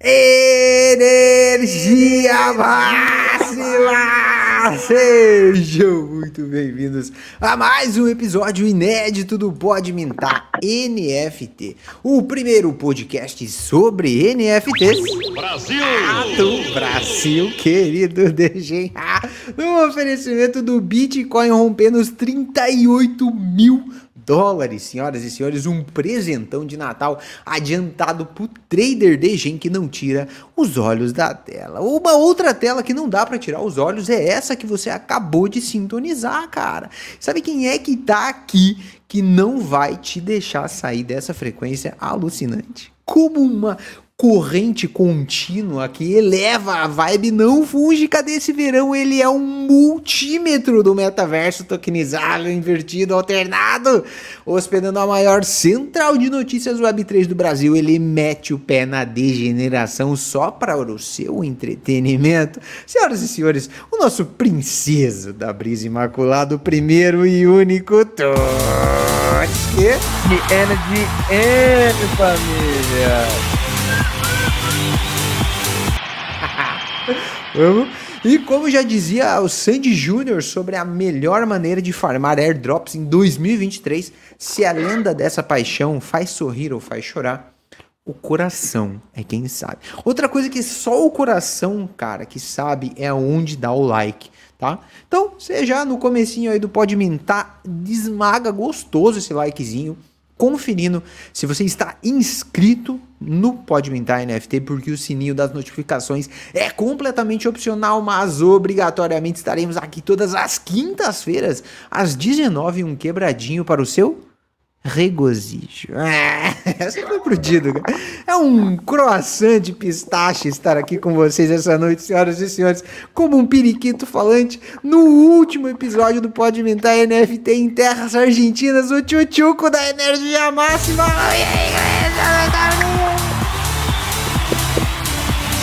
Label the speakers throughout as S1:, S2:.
S1: Energia máxima! Sejam muito bem-vindos a mais um episódio inédito do Pode Mintar NFT, o primeiro podcast sobre NFTs
S2: Brasil!
S1: do Brasil, querido DG, no oferecimento do Bitcoin rompendo os 38 mil dólares, senhoras e senhores, um presentão de Natal adiantado pro trader de gen que não tira os olhos da tela. Uma outra tela que não dá para tirar os olhos é essa que você acabou de sintonizar, cara. Sabe quem é que tá aqui que não vai te deixar sair dessa frequência alucinante? Como uma corrente contínua que eleva a vibe não fúngica desse verão. Ele é um multímetro do metaverso tokenizável, invertido, alternado, hospedando a maior central de notícias Web3 do Brasil. Ele mete o pé na degeneração só para o seu entretenimento. Senhoras e senhores, o nosso princeso da brisa imaculada, o primeiro e único Toski.
S3: The Energy N, família!
S1: E como já dizia o Sandy Júnior sobre a melhor maneira de farmar airdrops em 2023, se a lenda dessa paixão faz sorrir ou faz chorar, o coração é quem sabe. Outra coisa que só o coração, cara, que sabe é onde dá o like, tá? Então, você já no comecinho aí do Pode Mintar, desmaga gostoso esse likezinho conferindo se você está inscrito no Pode Mintar NFT, porque o sininho das notificações é completamente opcional, mas obrigatoriamente estaremos aqui todas as quintas-feiras, às 19 um quebradinho para o seu regozijo. É, essa foi pro Dido, cara. É um croissant de pistache estar aqui com vocês essa noite, senhoras e senhores, como um periquito falante no último episódio do Pode Inventar NFT em terras argentinas, o tchutchuco da energia máxima.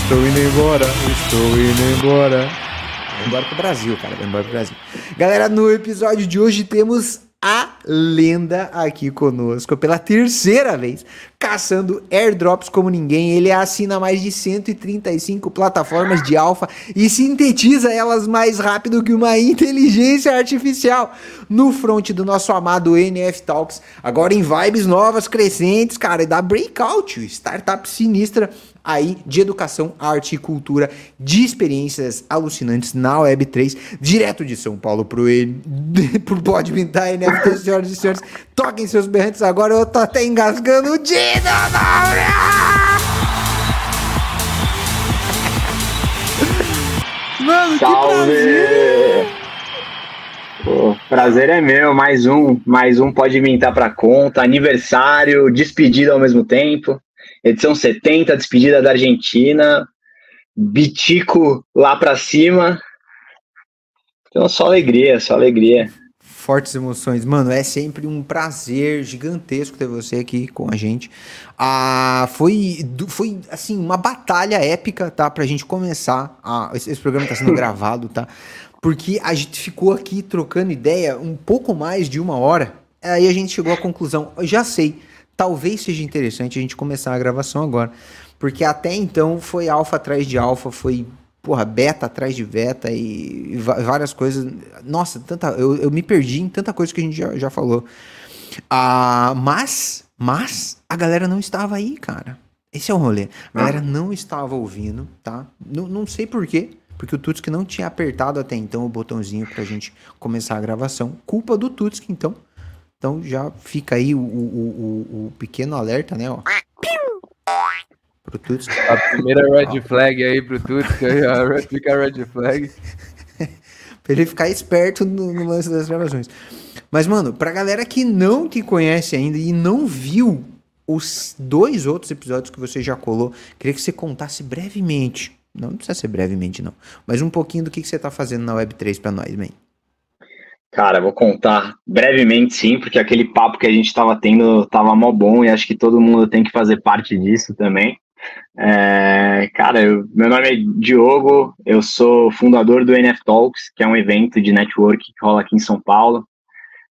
S1: Estou indo embora, estou indo embora. Vou embora pro Brasil, cara. Vou embora pro Brasil. Galera, no episódio de hoje temos a lenda aqui conosco pela terceira vez, caçando airdrops como ninguém. Ele assina mais de 135 plataformas de alfa e sintetiza elas mais rápido que uma inteligência artificial no front do nosso amado NF Talks. Agora em vibes novas, crescentes, cara, e da Breakout, startup sinistra aí de educação, arte e cultura, de experiências alucinantes na Web3, direto de São Paulo pro, pro Pode Pintar NFT, senhoras e senhores. Toquem seus berrantes agora, eu tô até engasgando o Dino Mano,
S4: Salve!
S1: que prazer!
S4: Pô, prazer é meu, mais um, mais um pode mintar pra conta, aniversário, despedida ao mesmo tempo, edição 70, despedida da Argentina, Bitico lá pra cima, então só alegria, só alegria.
S1: Fortes emoções. Mano, é sempre um prazer gigantesco ter você aqui com a gente. Ah, foi, foi assim, uma batalha épica, tá? Pra gente começar. Ah, esse, esse programa tá sendo gravado, tá? Porque a gente ficou aqui trocando ideia um pouco mais de uma hora. Aí a gente chegou à conclusão, já sei, talvez seja interessante a gente começar a gravação agora. Porque até então foi alfa atrás de alfa, foi porra, beta atrás de beta e, e várias coisas. Nossa, tanta, eu, eu me perdi em tanta coisa que a gente já, já falou. Ah, mas, mas a galera não estava aí, cara. Esse é o rolê. A galera não estava ouvindo, tá? Não, não sei por quê. Porque o Tutski não tinha apertado até então o botãozinho pra gente começar a gravação. Culpa do Tutski, então. Então já fica aí o, o, o, o pequeno alerta, né? Ó.
S3: Pro Tutski. A primeira red flag aí pro a fica a red flag.
S1: pra ele ficar esperto no, no, lance das gravações. Mas, mano, pra galera que não te conhece ainda e não viu os dois outros episódios que você já colou, queria que você contasse brevemente. Não, não precisa ser brevemente, não. Mas um pouquinho do que, que você tá fazendo na Web3 pra nós, man.
S4: Cara, vou contar brevemente sim, porque aquele papo que a gente estava tendo tava mó bom e acho que todo mundo tem que fazer parte disso também. É, cara, eu, meu nome é Diogo, eu sou fundador do NF Talks, que é um evento de network que rola aqui em São Paulo.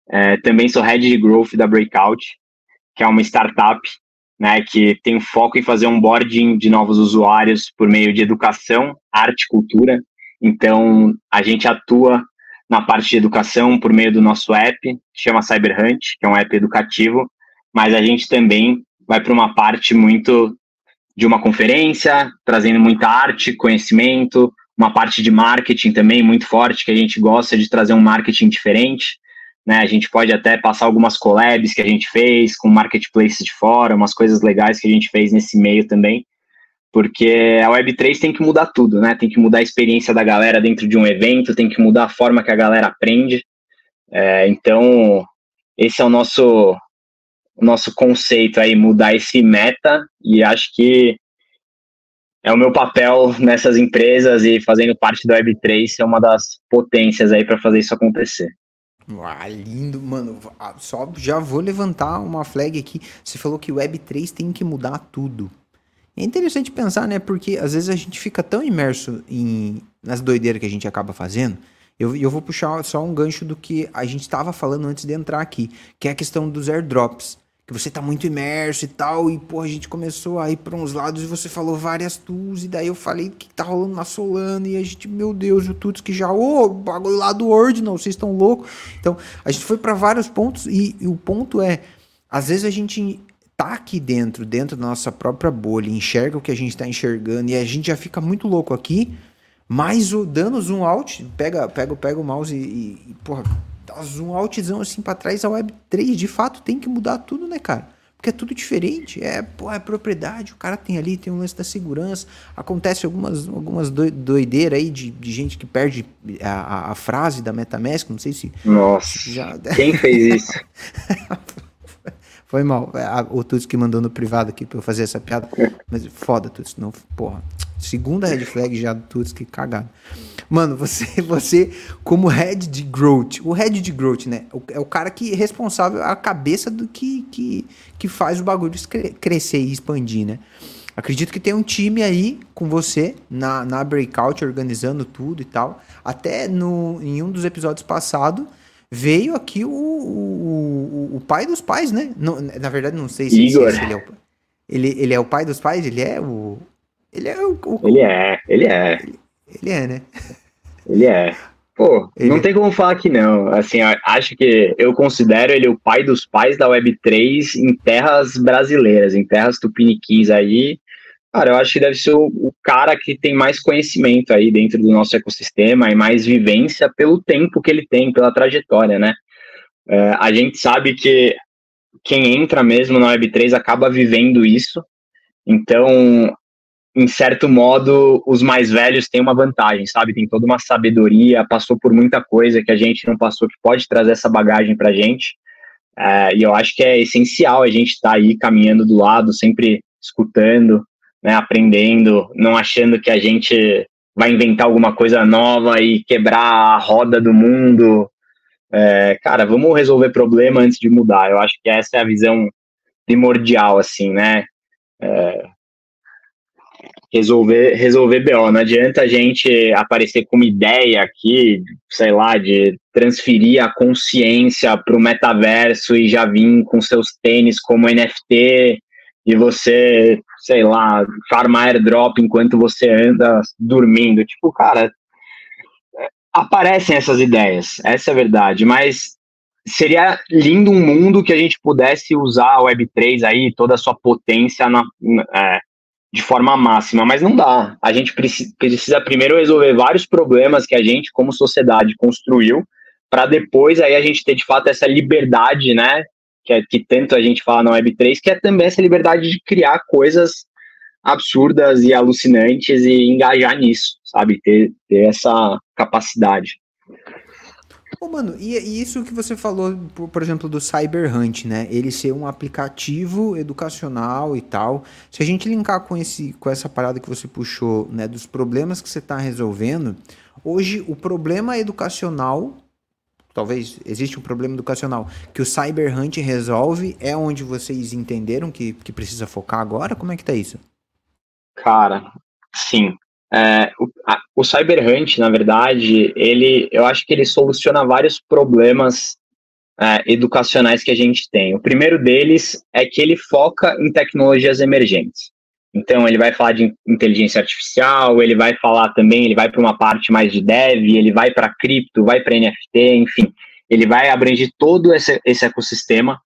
S4: É, também sou head de growth da Breakout, que é uma startup né, que tem foco em fazer onboarding de novos usuários por meio de educação, arte e cultura. Então, a gente atua na parte de educação por meio do nosso app, que chama CyberHunt, que é um app educativo, mas a gente também vai para uma parte muito de uma conferência, trazendo muita arte, conhecimento, uma parte de marketing também muito forte, que a gente gosta de trazer um marketing diferente. Né? A gente pode até passar algumas collabs que a gente fez com marketplace de fora, umas coisas legais que a gente fez nesse meio também, porque a Web3 tem que mudar tudo, né? Tem que mudar a experiência da galera dentro de um evento, tem que mudar a forma que a galera aprende. É, então, esse é o nosso, o nosso conceito aí, mudar esse meta, e acho que é o meu papel nessas empresas e fazendo parte da Web3 ser uma das potências aí para fazer isso acontecer.
S1: Ah, lindo, mano. Ah, só já vou levantar uma flag aqui. Você falou que Web3 tem que mudar tudo. É interessante pensar, né? Porque às vezes a gente fica tão imerso em, nas doideiras que a gente acaba fazendo. Eu, eu vou puxar só um gancho do que a gente estava falando antes de entrar aqui, que é a questão dos airdrops que você tá muito imerso e tal, e pô, a gente começou a ir para uns lados e você falou várias tools, e daí eu falei que tá rolando na Solana, e a gente, meu Deus, o tuts que já, ô, oh, bagulho lá do Ordinal, vocês estão loucos. Então, a gente foi para vários pontos, e, e o ponto é, às vezes a gente tá aqui dentro, dentro da nossa própria bolha, enxerga o que a gente tá enxergando, e a gente já fica muito louco aqui, mas o dando zoom out, pega, pega, pega o mouse e, e porra, dá um outzão assim para trás, a Web3 de fato tem que mudar tudo, né, cara? Porque é tudo diferente, é, pô, é propriedade, o cara tem ali, tem um lance da segurança, acontece algumas, algumas doideiras aí de, de gente que perde a, a, frase da MetaMask, não sei se...
S4: Nossa, já... quem fez isso?
S1: Foi mal, é, o Tuts que mandou no privado aqui pra eu fazer essa piada, mas foda, Tuts, não, porra, segunda red flag já do Tuts, que cagado. Mano, você, você como head de growth, o head de growth, né? É o cara que é responsável, a cabeça do que, que, que faz o bagulho crescer e expandir, né? Acredito que tem um time aí com você na, na breakout organizando tudo e tal. Até no, em um dos episódios passados veio aqui o, o, o, pai dos pais, né? Não, na verdade, não sei se,
S4: Igor. se
S1: ele é o ele, ele é o pai dos pais, ele é o. Ele é o. o
S4: ele é, ele é.
S1: Ele, ele é, né?
S4: Ele é. Pô, ele... não tem como falar que não. Assim, acho que eu considero ele o pai dos pais da Web3 em terras brasileiras, em terras tupiniquins aí. Cara, eu acho que deve ser o, o, cara que tem mais conhecimento aí dentro do nosso ecossistema e mais vivência pelo tempo que ele tem, pela trajetória, né? É, a gente sabe que quem entra mesmo na Web3 acaba vivendo isso. Então, em certo modo, os mais velhos têm uma vantagem, sabe? Tem toda uma sabedoria, passou por muita coisa que a gente não passou, que pode trazer essa bagagem pra gente. É, e eu acho que é essencial a gente estar tá aí caminhando do lado, sempre escutando, né, aprendendo, não achando que a gente vai inventar alguma coisa nova e quebrar a roda do mundo. É, cara, vamos resolver problema antes de mudar. Eu acho que essa é a visão primordial, assim, né? É, resolver, resolver BO. Não adianta a gente aparecer com uma ideia aqui, sei lá, de transferir a consciência para o metaverso e já vir com seus tênis como NFT e você, sei lá, farmar airdrop enquanto você anda dormindo. Tipo, cara, aparecem essas ideias, essa é a verdade, mas seria lindo um mundo que a gente pudesse usar a Web3 aí, toda a sua potência na, é, de forma máxima, mas não dá. A gente precisa primeiro resolver vários problemas que a gente, como sociedade, construiu, para depois aí a gente ter de fato essa liberdade, né? Que, é, que tanto a gente fala na Web3, que é também essa liberdade de criar coisas absurdas e alucinantes e engajar nisso, sabe? Ter, ter essa capacidade.
S1: Ô, mano, e, e, isso que você falou, por, por, exemplo, do Cyber Hunt, né? Ele ser um aplicativo educacional e tal. Se a gente linkar com, esse, com essa parada que você puxou, né? Dos problemas que você está resolvendo, hoje o problema educacional, talvez existe um problema educacional, que o Cyber Hunt resolve, é onde vocês entenderam que, que precisa focar agora? Como é que tá isso?
S4: Cara, sim. É, o, a, o Cyber Hunt, na verdade, ele, eu acho que ele soluciona vários problemas é, educacionais que a gente tem. O primeiro deles é que ele foca em tecnologias emergentes. Então, ele vai falar de inteligência artificial, ele vai falar também, ele vai para uma parte mais de dev, ele vai para cripto, vai para NFT, enfim, ele vai abranger todo esse, esse ecossistema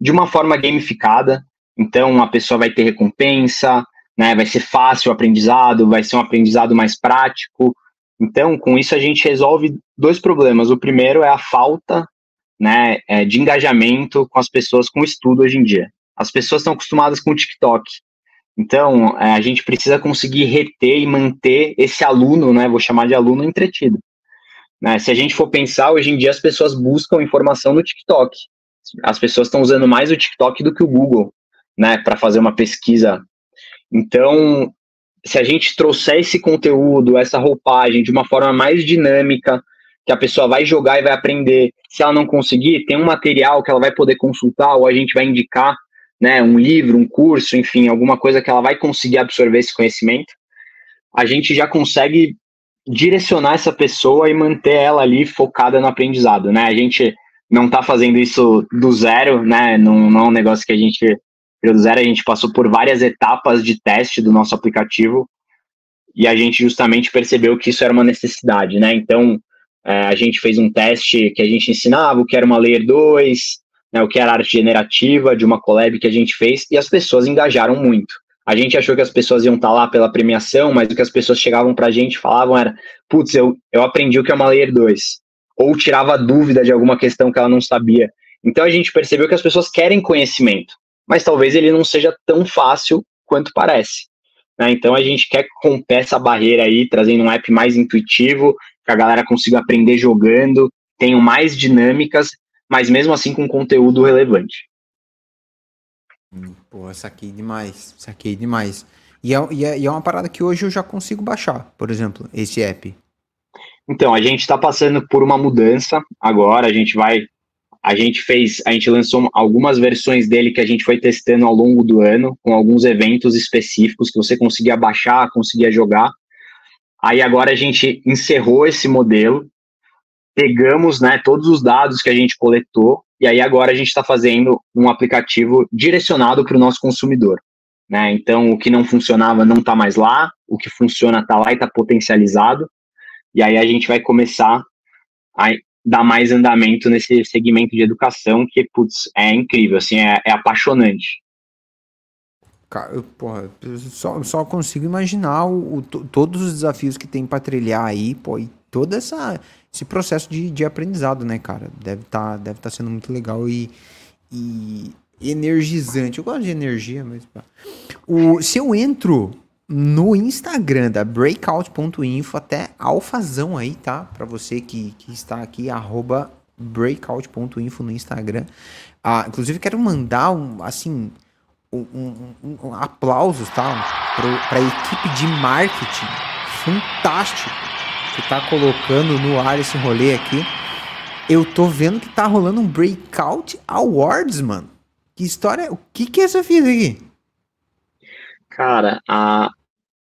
S4: de uma forma gamificada. Então, a pessoa vai ter recompensa, né, vai ser fácil o aprendizado, vai ser um aprendizado mais prático. Então, com isso, a gente resolve dois problemas. O primeiro é a falta né, é, de engajamento com as pessoas com o estudo hoje em dia. As pessoas estão acostumadas com o TikTok. Então, é, a gente precisa conseguir reter e manter esse aluno, né, vou chamar de aluno entretido. Né, se a gente for pensar, hoje em dia as pessoas buscam informação no TikTok. As pessoas estão usando mais o TikTok do que o Google, né, para fazer uma pesquisa. Então, se a gente trouxer esse conteúdo, essa roupagem de uma forma mais dinâmica, que a pessoa vai jogar e vai aprender. Se ela não conseguir, tem um material que ela vai poder consultar ou a gente vai indicar, né, um livro, um curso, enfim, alguma coisa que ela vai conseguir absorver esse conhecimento. A gente já consegue direcionar essa pessoa e manter ela ali focada no aprendizado, né? A gente não está fazendo isso do zero, né? Não, não é um negócio que a gente do zero, a gente passou por várias etapas de teste do nosso aplicativo e a gente justamente percebeu que isso era uma necessidade, né? Então, é, a gente fez um teste que a gente ensinava o que era uma Layer 2, né, o que era arte generativa de uma collab que a gente fez, e as pessoas engajaram muito. A gente achou que as pessoas iam estar tá lá pela premiação, mas o que as pessoas chegavam para a gente e falavam era: putz, eu, eu aprendi o que é uma Layer 2. Ou tirava dúvida de alguma questão que ela não sabia. Então a gente percebeu que as pessoas querem conhecimento, mas talvez ele não seja tão fácil quanto parece. Né? Então a gente quer romper essa barreira aí, trazendo um app mais intuitivo, que a galera consiga aprender jogando, tenham mais dinâmicas, mas mesmo assim com conteúdo relevante.
S1: Hum, pô, saquei demais, saquei demais. E é, e, é, e é uma parada que hoje eu já consigo baixar, por exemplo, esse app.
S4: Então, a gente está passando por uma mudança agora, a gente vai. A gente fez, a gente lançou algumas versões dele que a gente foi testando ao longo do ano, com alguns eventos específicos que você conseguia baixar, conseguia jogar. Aí agora a gente encerrou esse modelo, pegamos né, todos os dados que a gente coletou, e aí agora a gente está fazendo um aplicativo direcionado para o nosso consumidor. Né? Então, o que não funcionava não está mais lá, o que funciona está lá e está potencializado, e aí a gente vai começar a dar mais andamento nesse segmento de educação que, putz, é incrível, assim, é, é apaixonante.
S1: Cara, eu, porra, só, só consigo imaginar o, o, todos os desafios que tem para trilhar aí, pô, e todo essa, esse processo de, de aprendizado, né, cara? Deve estar tá, deve tá sendo muito legal e, e energizante. Eu gosto de energia, mas. O, se eu entro no Instagram da breakout.info, até alfazão aí, tá? Para você que, que está aqui, arroba breakout.info no Instagram. Ah, inclusive, quero mandar um, assim, um, um, um, aplausos tá? para a equipe de marketing fantástico que está colocando no ar esse rolê aqui. Eu tô vendo que tá rolando um Breakout Awards, mano. Que história. O que, que é essa fita aqui?
S4: Cara, a,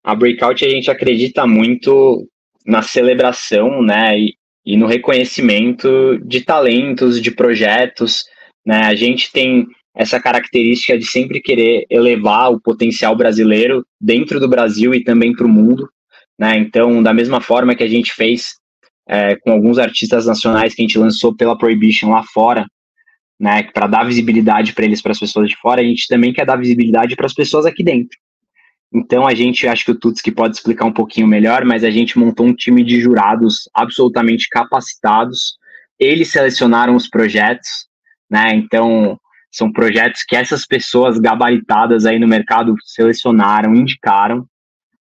S4: a Breakout a gente acredita muito na celebração, né? E, e no reconhecimento de talentos, de projetos. Né? A gente tem essa característica de sempre querer elevar o potencial brasileiro dentro do Brasil e também para o mundo. Né? Então, da mesma forma que a gente fez é, com alguns artistas nacionais que a gente lançou pela Prohibition lá fora, né, para dar visibilidade para eles, para as pessoas de fora, a gente também quer dar visibilidade para as pessoas aqui dentro. Então, a gente, acho que o Tutski pode explicar um pouquinho melhor, mas a gente montou um time de jurados absolutamente capacitados. Eles selecionaram os projetos, né? Então, são projetos que essas pessoas gabaritadas aí no mercado selecionaram, indicaram,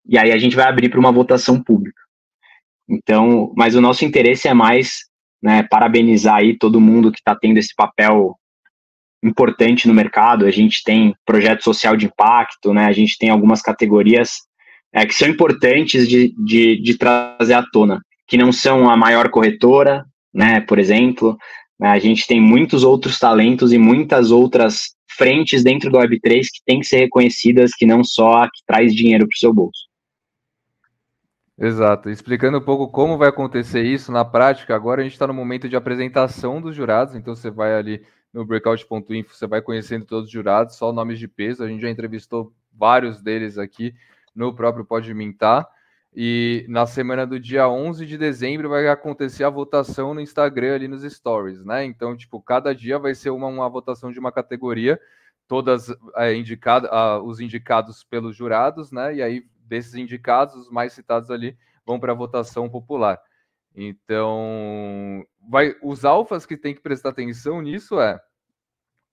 S4: e aí a gente vai abrir para uma votação pública. Então, mas o nosso interesse é mais né, parabenizar aí todo mundo que está tendo esse papel importante no mercado. A gente tem projeto social de impacto, né? A gente tem algumas categorias é, que são importantes de, de, de trazer à tona, que não são a maior corretora, né? Por exemplo, né? A gente tem muitos outros talentos e muitas outras frentes dentro do Web3 que tem que ser reconhecidas, que não só a que traz dinheiro para o seu bolso.
S3: Exato. Explicando um pouco como vai acontecer isso na prática, agora a gente está no momento de apresentação dos jurados, então você vai ali no breakout.info, você vai conhecendo todos os jurados, só nomes de peso. A gente já entrevistou vários deles aqui no próprio Pode Mintar. E na semana do dia 11 de dezembro vai acontecer a votação no Instagram ali nos stories, né? Então, tipo, cada dia vai ser uma, uma votação de uma categoria, todas é, indicadas, os indicados pelos jurados, né? E aí, desses indicados, os mais citados ali vão para a votação popular. Então, vai, os alfas que tem que prestar atenção nisso é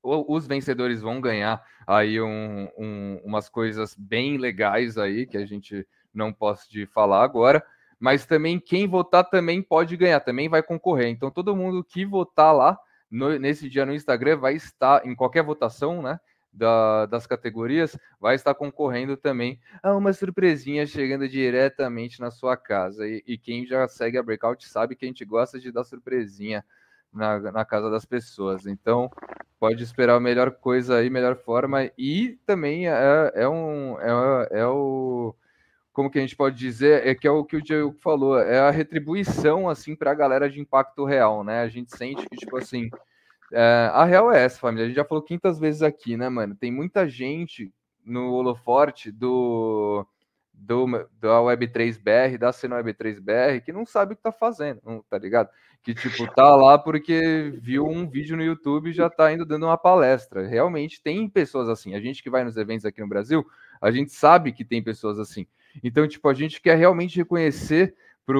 S3: os vencedores vão ganhar aí um, um, umas coisas bem legais aí que a gente não posso de falar agora, mas também quem votar também pode ganhar, também vai concorrer. Então todo mundo que votar lá no, nesse dia no Instagram vai estar em qualquer votação, né? Da, das categorias, vai estar concorrendo também a uma surpresinha chegando diretamente na sua casa. E, e quem já segue a Breakout sabe que a gente gosta de dar surpresinha na, na casa das pessoas. Então, pode esperar a melhor coisa aí, melhor forma. E também é, é um. É, é o como que a gente pode dizer, é que é o que o Diego falou, é a retribuição, assim, para a galera de impacto real, né? A gente sente que, tipo assim, é, a real é essa, família. A gente já falou quintas vezes aqui, né, mano? Tem muita gente no holoforte do, do, da Web3BR, da cena Web3BR, que não sabe o que tá fazendo, tá ligado? Que, tipo, tá lá porque viu um vídeo no YouTube e já tá indo dando uma palestra. Realmente tem pessoas assim. A gente que vai nos eventos aqui no Brasil, a gente sabe que tem pessoas assim. Então, tipo, a gente quer realmente reconhecer para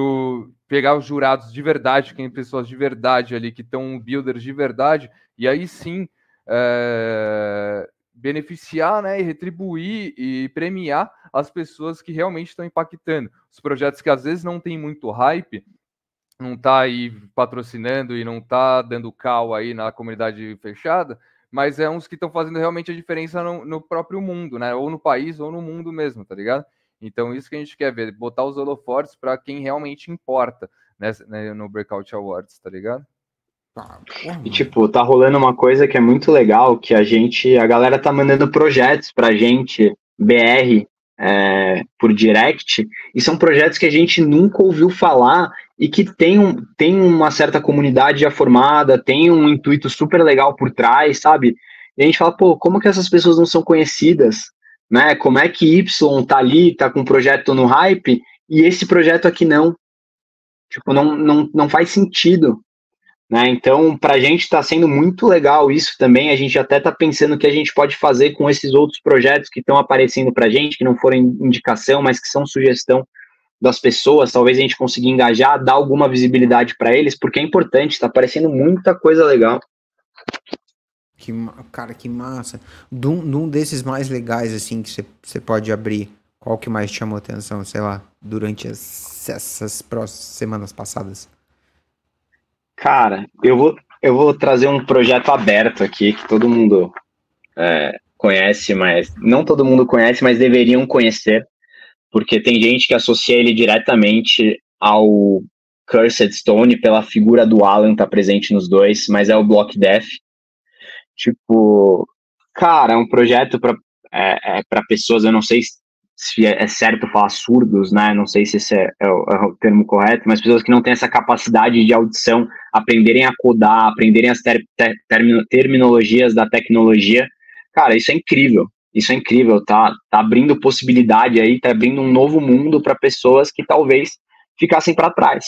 S3: pegar os jurados de verdade, que tem pessoas de verdade ali, que estão builders de verdade, e aí sim é, beneficiar né, e retribuir e premiar as pessoas que realmente estão impactando. Os projetos que às vezes não tem muito hype, não está aí patrocinando e não está dando cal aí na comunidade fechada, mas é uns que estão fazendo realmente a diferença no, no próprio mundo, né? Ou no país ou no mundo mesmo, tá ligado? Então, isso que a gente quer ver, botar os holofortes para quem realmente importa né, no Breakout Awards, tá ligado?
S4: Ah, e tipo, tá rolando uma coisa que é muito legal, que a gente, a galera tá mandando projetos pra gente, BR, é, por direct, e são projetos que a gente nunca ouviu falar e que tem, um, tem uma certa comunidade já formada, tem um intuito super legal por trás, sabe? E a gente fala, pô, como que essas pessoas não são conhecidas? Né? Como é que Y tá ali, tá com um projeto no hype e esse projeto aqui não? Tipo, não, não, não faz sentido, né? Então, para a gente está sendo muito legal isso também. A gente até está pensando o que a gente pode fazer com esses outros projetos que estão aparecendo para a gente, que não foram indicação, mas que são sugestão das pessoas. Talvez a gente consiga engajar, dar alguma visibilidade para eles, porque é importante. Está aparecendo muita coisa legal.
S1: Que, cara, que massa. De um, desses mais legais, assim, que você pode abrir, qual que mais chamou atenção, sei lá, durante as, essas próximas semanas passadas?
S4: Cara, eu vou, eu vou trazer um projeto aberto aqui, que todo mundo é, conhece, mas não todo mundo conhece, mas deveriam conhecer, porque tem gente que associa ele diretamente ao Cursed Stone pela figura do Alan tá presente nos dois, mas é o Block Death. Tipo, cara, é um projeto para é, é para pessoas, eu não sei se é, é certo falar surdos, né? Não sei se esse é, é, o, é, o, termo correto, mas pessoas que não têm essa capacidade de audição, aprenderem a codar, aprenderem as ter, ter, terminologias da tecnologia. Cara, isso é incrível. Isso é incrível, tá, tá abrindo possibilidade aí, tá abrindo um novo mundo para pessoas que talvez ficassem para trás.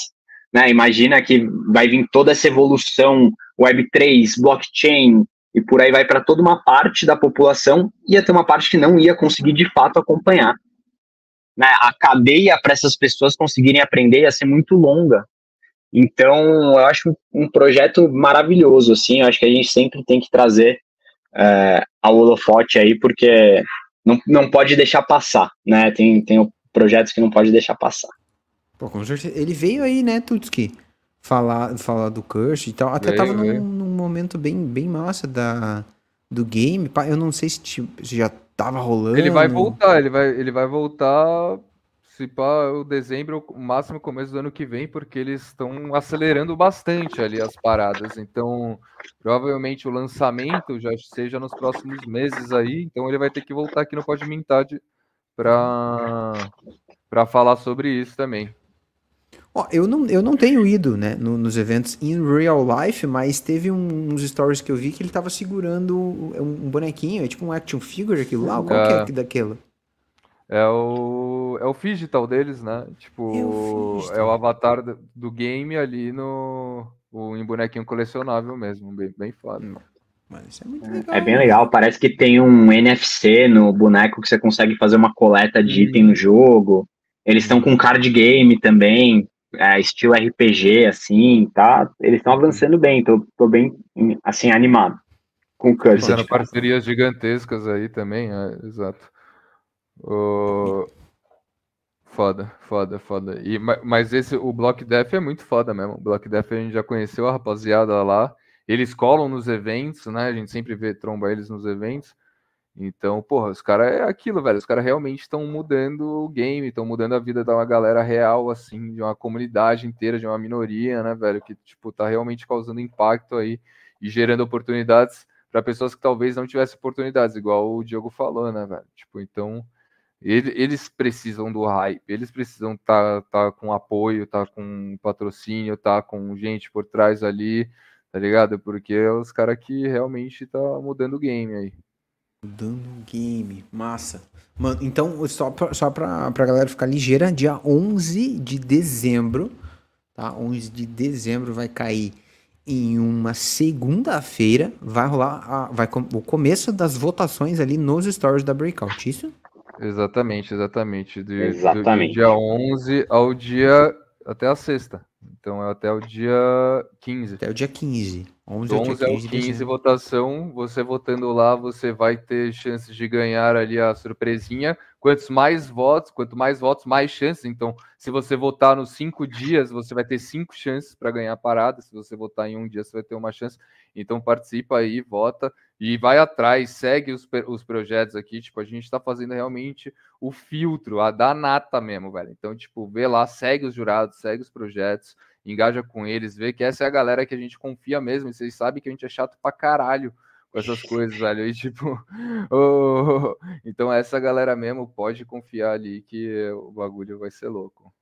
S4: Né? Imagina que vai vir toda essa evolução Web3, blockchain, e por aí vai para toda uma parte da população, ia ter uma parte que não ia conseguir de fato acompanhar. Né? A cadeia para essas pessoas conseguirem aprender ia ser muito longa. Então, eu acho um projeto maravilhoso, assim, eu acho que a gente sempre tem que trazer é, ao holofote aí, porque não, não pode deixar passar, né? Tem, tem projetos que não pode deixar passar.
S1: Pô, com certeza. Ele veio aí, né, Tutski? Falar, falar do Curse e tal. Até veio, tava num, num, momento bem, bem massa da, do game. Eu não sei se, se já tava rolando.
S3: Ele vai voltar, ele vai, ele vai voltar se pá, o dezembro, o máximo começo do ano que vem, porque eles estão acelerando bastante ali as paradas. Então, provavelmente o lançamento já seja nos próximos meses aí. Então, ele vai ter que voltar aqui no Pode Mintade para para falar sobre isso também.
S1: Ó, eu, não, eu não tenho ido né, no, nos eventos in real life, mas teve um, uns stories que eu vi que ele tava segurando um, um bonequinho, é tipo um action figure aquilo lá. Qual é. que é daquilo?
S3: É o, é o digital deles, né? Tipo, é o, é o avatar do game ali no o, em bonequinho colecionável mesmo, bem, bem foda.
S4: É, muito legal, é bem legal, parece que tem um NFC no boneco que você consegue fazer uma coleta de hum. item no jogo. Eles estão com card game também, é, estilo RPG, assim, tá? Eles estão avançando bem, tô, tô bem, assim, animado com o Cursed.
S3: Fazendo parcerias gigantescas aí também, é, exato. Foda, foda, foda. E, mas esse, o Block é muito foda mesmo. O Block a gente já conheceu a rapaziada lá. Eles colam nos eventos, né? A gente sempre vê tromba eles nos eventos. Então, porra, os caras é aquilo, velho. Os caras realmente estão mudando o game, estão mudando a vida de uma galera real, assim, de uma comunidade inteira, de uma minoria, né, velho? Que, tipo, tá realmente causando impacto aí e gerando oportunidades para pessoas que talvez não tivessem oportunidades, igual o Diogo falou, né, velho? Tipo, então, ele, eles precisam do hype, eles precisam tá, tá com apoio, tá com patrocínio, tá com gente por trás ali, tá ligado? Porque é os caras que realmente tá mudando o game aí.
S1: Mudando game, massa. Mano, então, só pra, só pra, pra galera ficar ligeira, dia 11 de dezembro, tá? 11 de dezembro vai cair em uma segunda-feira, vai rolar a, vai, o começo das votações ali nos stories da Breakout, isso?
S3: Exatamente, exatamente. De, exatamente. Do dia 11 ao dia até a sexta. Então é até o dia 15.
S1: Até o dia 15.
S3: 11, 11 ao 15, 15 votação. Você votando lá, você vai ter chances de ganhar ali a surpresinha. Quantos mais votos, quanto mais votos, mais chances. Então, se você votar nos cinco dias, você vai ter cinco chances para ganhar a parada. Se você votar em um dia, você vai ter uma chance. Então, participa aí, vota e vai atrás, segue os, os projetos aqui. Tipo, a gente está fazendo realmente o filtro, a da nata mesmo, velho. Então, tipo, vê lá, segue os jurados, segue os projetos engaja com eles, vê que essa é a galera que a gente confia mesmo, e vocês sabem que a gente é chato pra caralho com essas coisas, velho, e tipo, oh, então essa galera mesmo pode confiar ali que o bagulho vai ser louco.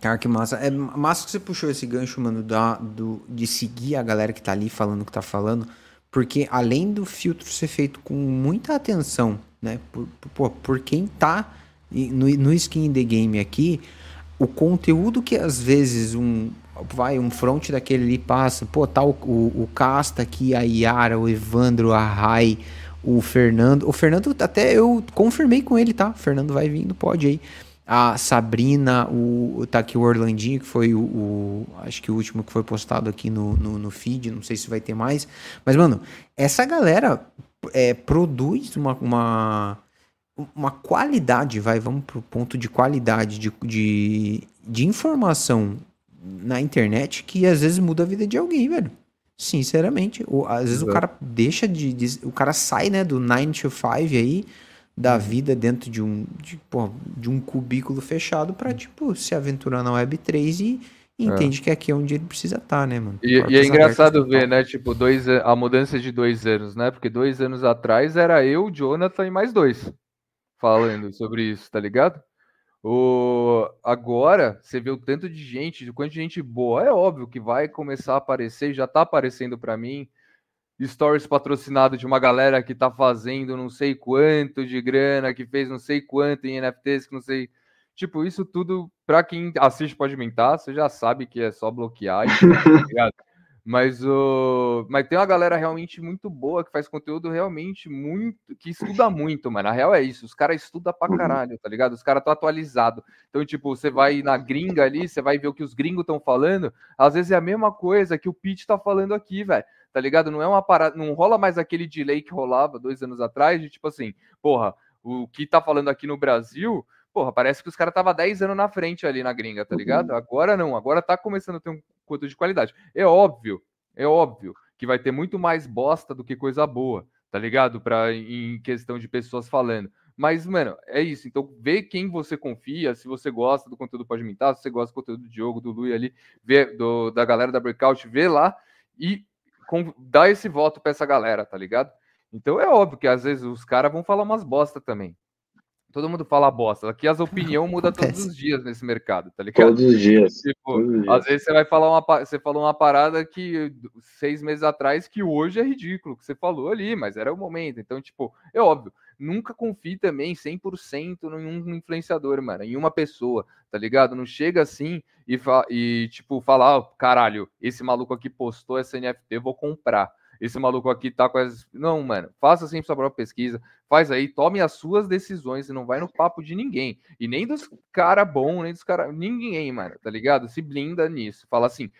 S1: Cara, que massa. É massa que você puxou esse gancho, mano, da, do, de seguir a galera que tá ali falando o que tá falando, porque além do filtro ser feito com muita atenção, né, por, por, por quem tá no, no skin the game aqui, o conteúdo que às vezes um, vai, um front daquele ali passa, pô, tá o, o, o Casta aqui, a Yara, o Evandro, a Rai, o Fernando. O Fernando até eu confirmei com ele, tá? O Fernando vai vindo, pode aí. A Sabrina, o, tá aqui o Orlandinho, que foi o, o, Acho que o último que foi postado aqui no, no, no, feed, não sei se vai ter mais. Mas, mano, essa galera é, produz uma, uma, uma qualidade, vai, vamos pro ponto de qualidade de, de, de informação na internet que às vezes muda a vida de alguém, velho. Sinceramente. Ou, às vezes Exato. o cara deixa de, de, O cara sai, né, do 9 to 5 aí, da uhum. vida dentro de um, de, pô, de um cubículo fechado pra, uhum. tipo, se aventurar na Web3 e, entende é. que aqui é onde ele precisa estar, tá, né, mano?
S3: E, e é engraçado ver, né, tipo, dois, a mudança de dois anos, né? Porque dois anos atrás era eu, Jonathan e mais dois falando sobre isso, tá ligado? O... Agora, você vê o tanto de gente, de quanto de gente boa. É óbvio que vai começar a aparecer, já tá aparecendo para mim, stories patrocinado de uma galera que tá fazendo não sei quanto de grana, que fez não sei quanto em NFTs, que não sei. Tipo, isso tudo, para quem assiste pode mentar, você já sabe que é só bloquear, tá mas, o... Mas tem uma galera realmente muito boa que faz conteúdo realmente muito. que estuda muito, mano. Na real é isso. Os caras estudam pra uhum. caralho, tá ligado? Os caras estão atualizados. Então, tipo, você vai na gringa ali, você vai ver o que os gringos estão falando. Às vezes é a mesma coisa que o Pete tá falando aqui, velho. Tá ligado? Não é uma parada. Não rola mais aquele delay que rolava dois anos atrás, de tipo assim, porra, o que tá falando aqui no Brasil porra, parece que os caras estavam 10 anos na frente ali na gringa, tá ligado? Uhum. Agora não, agora tá começando a ter um conteúdo de qualidade. É óbvio, é óbvio que vai ter muito mais bosta do que coisa boa, tá ligado? Pra, em questão de pessoas falando. Mas, mano, é isso. Então, vê quem você confia, se você gosta do conteúdo Pode Mintar, se você gosta do conteúdo do Diogo, do Lui ali, vê, do, da galera da Breakout, vê lá e com, dá esse voto pra essa galera, tá ligado? Então, é óbvio que às vezes os caras vão falar umas bosta também Todo mundo fala bosta. Aqui as opiniões mudam todos os dias nesse mercado, tá ligado?
S4: Todos os dias.
S3: Tipo,
S4: todos os dias.
S3: às vezes você vai falar uma, você falou uma parada que seis meses atrás que hoje é ridículo, que você falou ali, mas era o momento. Então, tipo, é óbvio, nunca confie também 100% em um influenciador, mano, em uma pessoa, tá ligado? Não chega assim e, e tipo, falar, oh, caralho, esse maluco aqui postou essa NFT, vou comprar esse maluco aqui tá com as. Não, mano, faça sempre sua própria pesquisa, faz aí, tome as suas decisões e não vai no papo de ninguém. E nem dos cara bom, nem dos cara. Ninguém, mano, tá ligado? Se blinda nisso. Fala assim,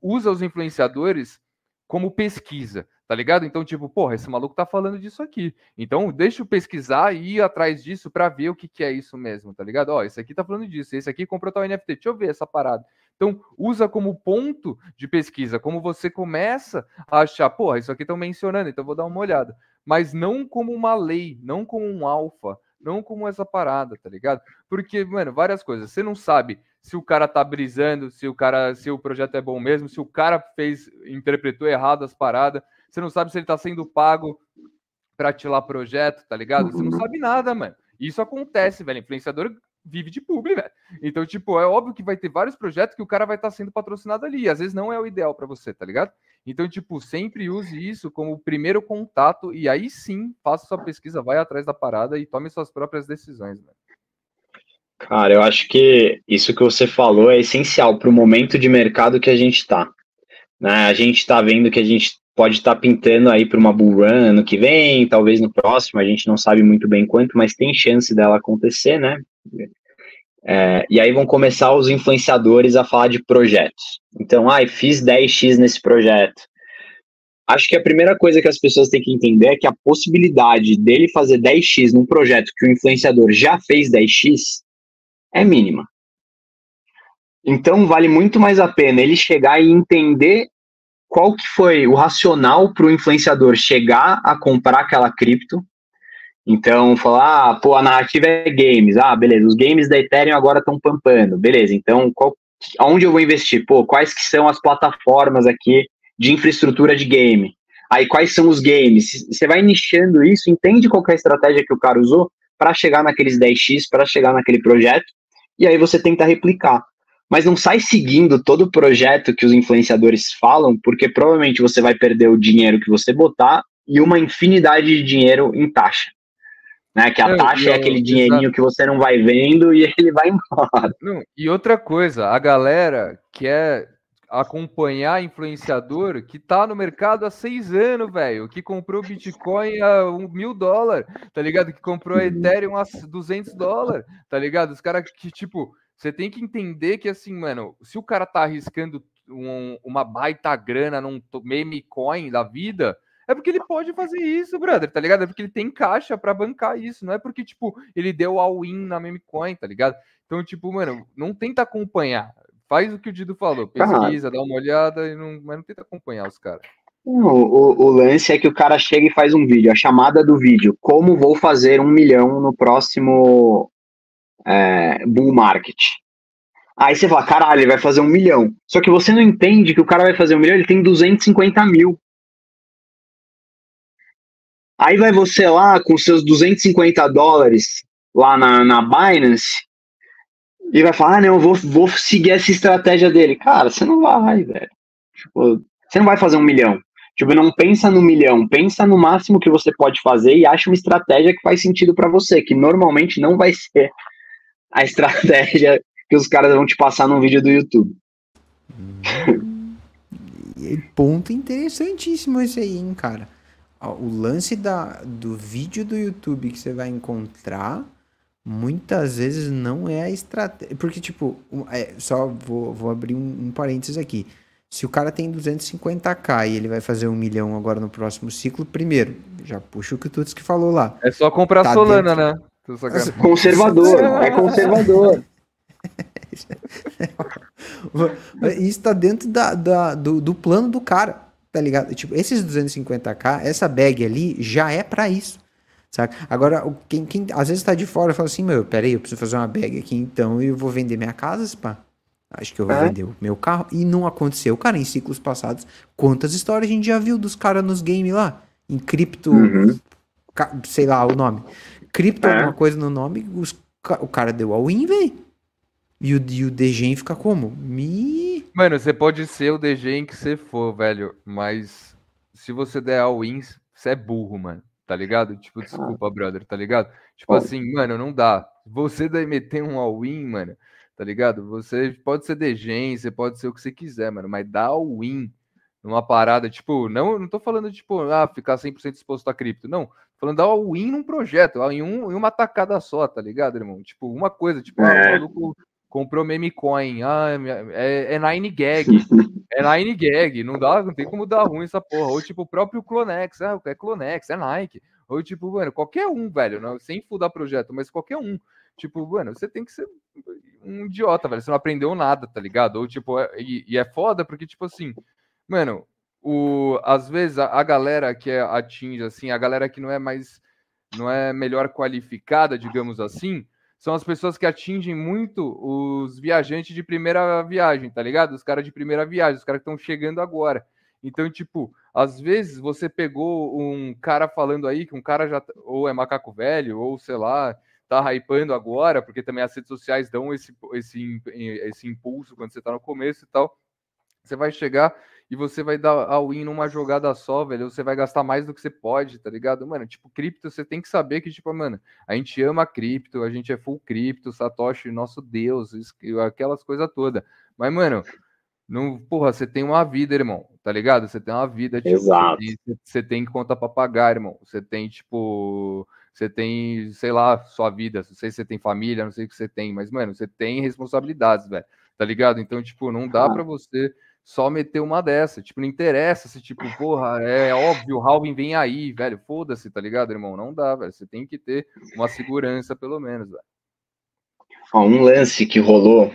S3: usa os influenciadores como pesquisa, tá ligado? Então, tipo, porra, esse maluco tá falando disso aqui. Então, deixa eu pesquisar e ir atrás disso para ver o que, que é isso mesmo, tá ligado? Ó, esse aqui tá falando disso, esse aqui comprou tal NFT, deixa eu ver essa parada. Então, usa como ponto de pesquisa, como você começa a achar, porra, isso aqui estão mencionando, então vou dar uma olhada. Mas não como uma lei, não como um alfa, não como essa parada, tá ligado? Porque, mano, várias coisas. Você não sabe se o cara tá brisando, se o cara, se o projeto é bom mesmo, se o cara fez, interpretou errado as paradas. Você não sabe se ele tá sendo pago para tirar projeto, tá ligado? Você não uhum. sabe nada, mano. Isso acontece, velho. Influenciador vive de publi, velho. Então, tipo, é óbvio que vai ter vários projetos que o cara vai estar tá sendo patrocinado ali. E às vezes não é o ideal para você, tá ligado? Então, tipo, sempre use isso como o primeiro contato e aí sim, faça sua pesquisa, vai atrás da parada e tome suas próprias decisões, velho.
S4: Cara, eu acho que isso que você falou é essencial para o momento de mercado que a gente está. Né? A gente está vendo que a gente pode estar tá pintando aí para uma bull run ano que vem, talvez no próximo, a gente não sabe muito bem quanto, mas tem chance dela acontecer, né? É, e aí vão começar os influenciadores a falar de projetos. Então, ai, ah, fiz 10x nesse projeto. Acho que a primeira coisa que as pessoas têm que entender é que a possibilidade dele fazer 10x num projeto que o influenciador já fez 10x é mínima. Então, vale muito mais a pena ele chegar e entender qual que foi o racional para o influenciador chegar a comprar aquela cripto então, falar, ah, pô, a narrativa é games. Ah, beleza, os games da Ethereum agora estão pampando. Beleza, então, qual, aonde eu vou investir? Pô, quais que são as plataformas aqui de infraestrutura de game? Aí, quais são os games? Você vai nichando isso, entende qual é a estratégia que o cara usou para chegar naqueles 10x, para chegar naquele projeto, e aí você tenta replicar. Mas não sai seguindo todo o projeto que os influenciadores falam, porque provavelmente você vai perder o dinheiro que você botar e uma infinidade de dinheiro em taxa né? Que a não, taxa é aquele dinheirinho exato. que você não vai vendo e ele vai embora.
S3: Não, e outra coisa, a galera quer acompanhar influenciador que tá no mercado há seis anos, velho, que comprou Bitcoin a um mil dólares, tá ligado? Que comprou uhum. Ethereum a 200 dólares, tá ligado? Os caras que, tipo, você tem que entender que, assim, mano, se o cara tá arriscando um, uma baita grana num meme coin da vida, é porque ele pode fazer isso, brother, tá ligado? É porque ele tem caixa para bancar isso, não é porque, tipo, ele deu all-in na meme coin, tá ligado? Então, tipo, mano, não tenta acompanhar. Faz o que o Dido falou, pesquisa, dá uma olhada, e não, mas não tenta acompanhar os caras.
S4: O, o, lance é que o cara chega e faz um vídeo, a chamada do vídeo, como vou fazer um milhão no próximo é, bull market. Aí você fala, caralho, ele vai fazer um milhão. Só que você não entende que o cara vai fazer um milhão, ele tem 250 mil. Aí vai você lá com seus 250 dólares lá na, na Binance e vai falar, ah, não, eu vou, vou seguir essa estratégia dele. Cara, você não vai, velho. Tipo, você não vai fazer um milhão. Tipo, não pensa no milhão, pensa no máximo que você pode fazer e acha uma estratégia que faz sentido para você, que normalmente não vai ser a estratégia que os caras vão te passar num vídeo do YouTube.
S1: Hum, ponto interessantíssimo esse aí, hein, cara o lance da, do vídeo do YouTube que você vai encontrar muitas vezes não é a estratégia. Porque, tipo, é, só vou, vou abrir um, um parênteses aqui. Se o cara tem 250k e ele vai fazer um milhão agora no próximo ciclo, primeiro, já puxa o que o que falou lá.
S3: É só comprar tá Solana, dentro...
S4: né? Conservador, é conservador.
S1: Isso tá dentro da, da, do, do plano do cara tá ligado? Tipo, esses 250k, essa bag ali já é para isso. Sabe? Agora, quem, quem às vezes tá de fora fala assim: Meu, peraí, eu preciso fazer uma bag aqui então e eu vou vender minha casa, pá. Acho que eu vou é. vender o meu carro. E não aconteceu, cara, em ciclos passados. Quantas histórias a gente já viu dos caras nos games lá? Em cripto, uhum. sei lá o nome. Cripto, é. alguma coisa no nome, os, o cara deu all-in, velho. E o, e o DGen fica como? Me.
S3: Mano, você pode ser o DGen que você for, velho, mas se você der all-in, você é burro, mano. Tá ligado? Tipo, desculpa, brother, tá ligado? Tipo assim, mano, não dá. Você daí meter um all-in, mano, tá ligado? Você pode ser DGen, você pode ser o que você quiser, mano, mas dá all-in numa parada, tipo, não, não tô falando, tipo, ah, ficar 100% exposto a cripto, não. Falando dar all-in num projeto, em, um, em uma tacada só, tá ligado, irmão? Tipo, uma coisa, tipo, é. ah, comprou meme coin, ah, é, é nine gag, é nine gag, não dá, não tem como dar ruim essa porra. Ou tipo, o próprio Clonex, ah, é Clonex, é Nike. Ou tipo, mano, qualquer um, velho, não, sem fudar projeto, mas qualquer um. Tipo, mano, você tem que ser um idiota, velho. Você não aprendeu nada, tá ligado? Ou tipo, é, e, e, é foda porque, tipo assim, mano, o, às vezes a, a, galera que é, atinge, assim, a galera que não é mais, não é melhor qualificada, digamos assim, são as pessoas que atingem muito os viajantes de primeira viagem, tá ligado? Os caras de primeira viagem, os caras que estão chegando agora. Então, tipo, às vezes você pegou um cara falando aí que um cara já ou é macaco velho, ou sei lá, tá hypando agora, porque também as redes sociais dão esse, esse, esse impulso quando você tá no começo e tal. Você vai chegar e você vai dar all-in numa jogada só, velho. Você vai gastar mais do que você pode, tá ligado? Mano, tipo, cripto, você tem que saber que, tipo, mano, a gente ama cripto, a gente é full cripto, Satoshi, nosso Deus, aquelas coisas todas. Mas, mano, não, porra, você tem uma vida, irmão, tá ligado? Você tem uma vida,
S4: tipo, Exato.
S3: você tem conta pra pagar, irmão. Você tem, tipo, você tem, sei lá, sua vida, não sei se você tem família, não sei o que você tem, mas, mano, você tem responsabilidades, velho, tá ligado? Então, tipo, não dá ah. para você só meter uma dessa. Tipo, não interessa se, tipo, porra, é óbvio, o Halvin vem aí, velho. Foda-se, tá ligado, irmão? Não dá, velho. Você tem que ter uma segurança, pelo menos, velho.
S4: um lance que rolou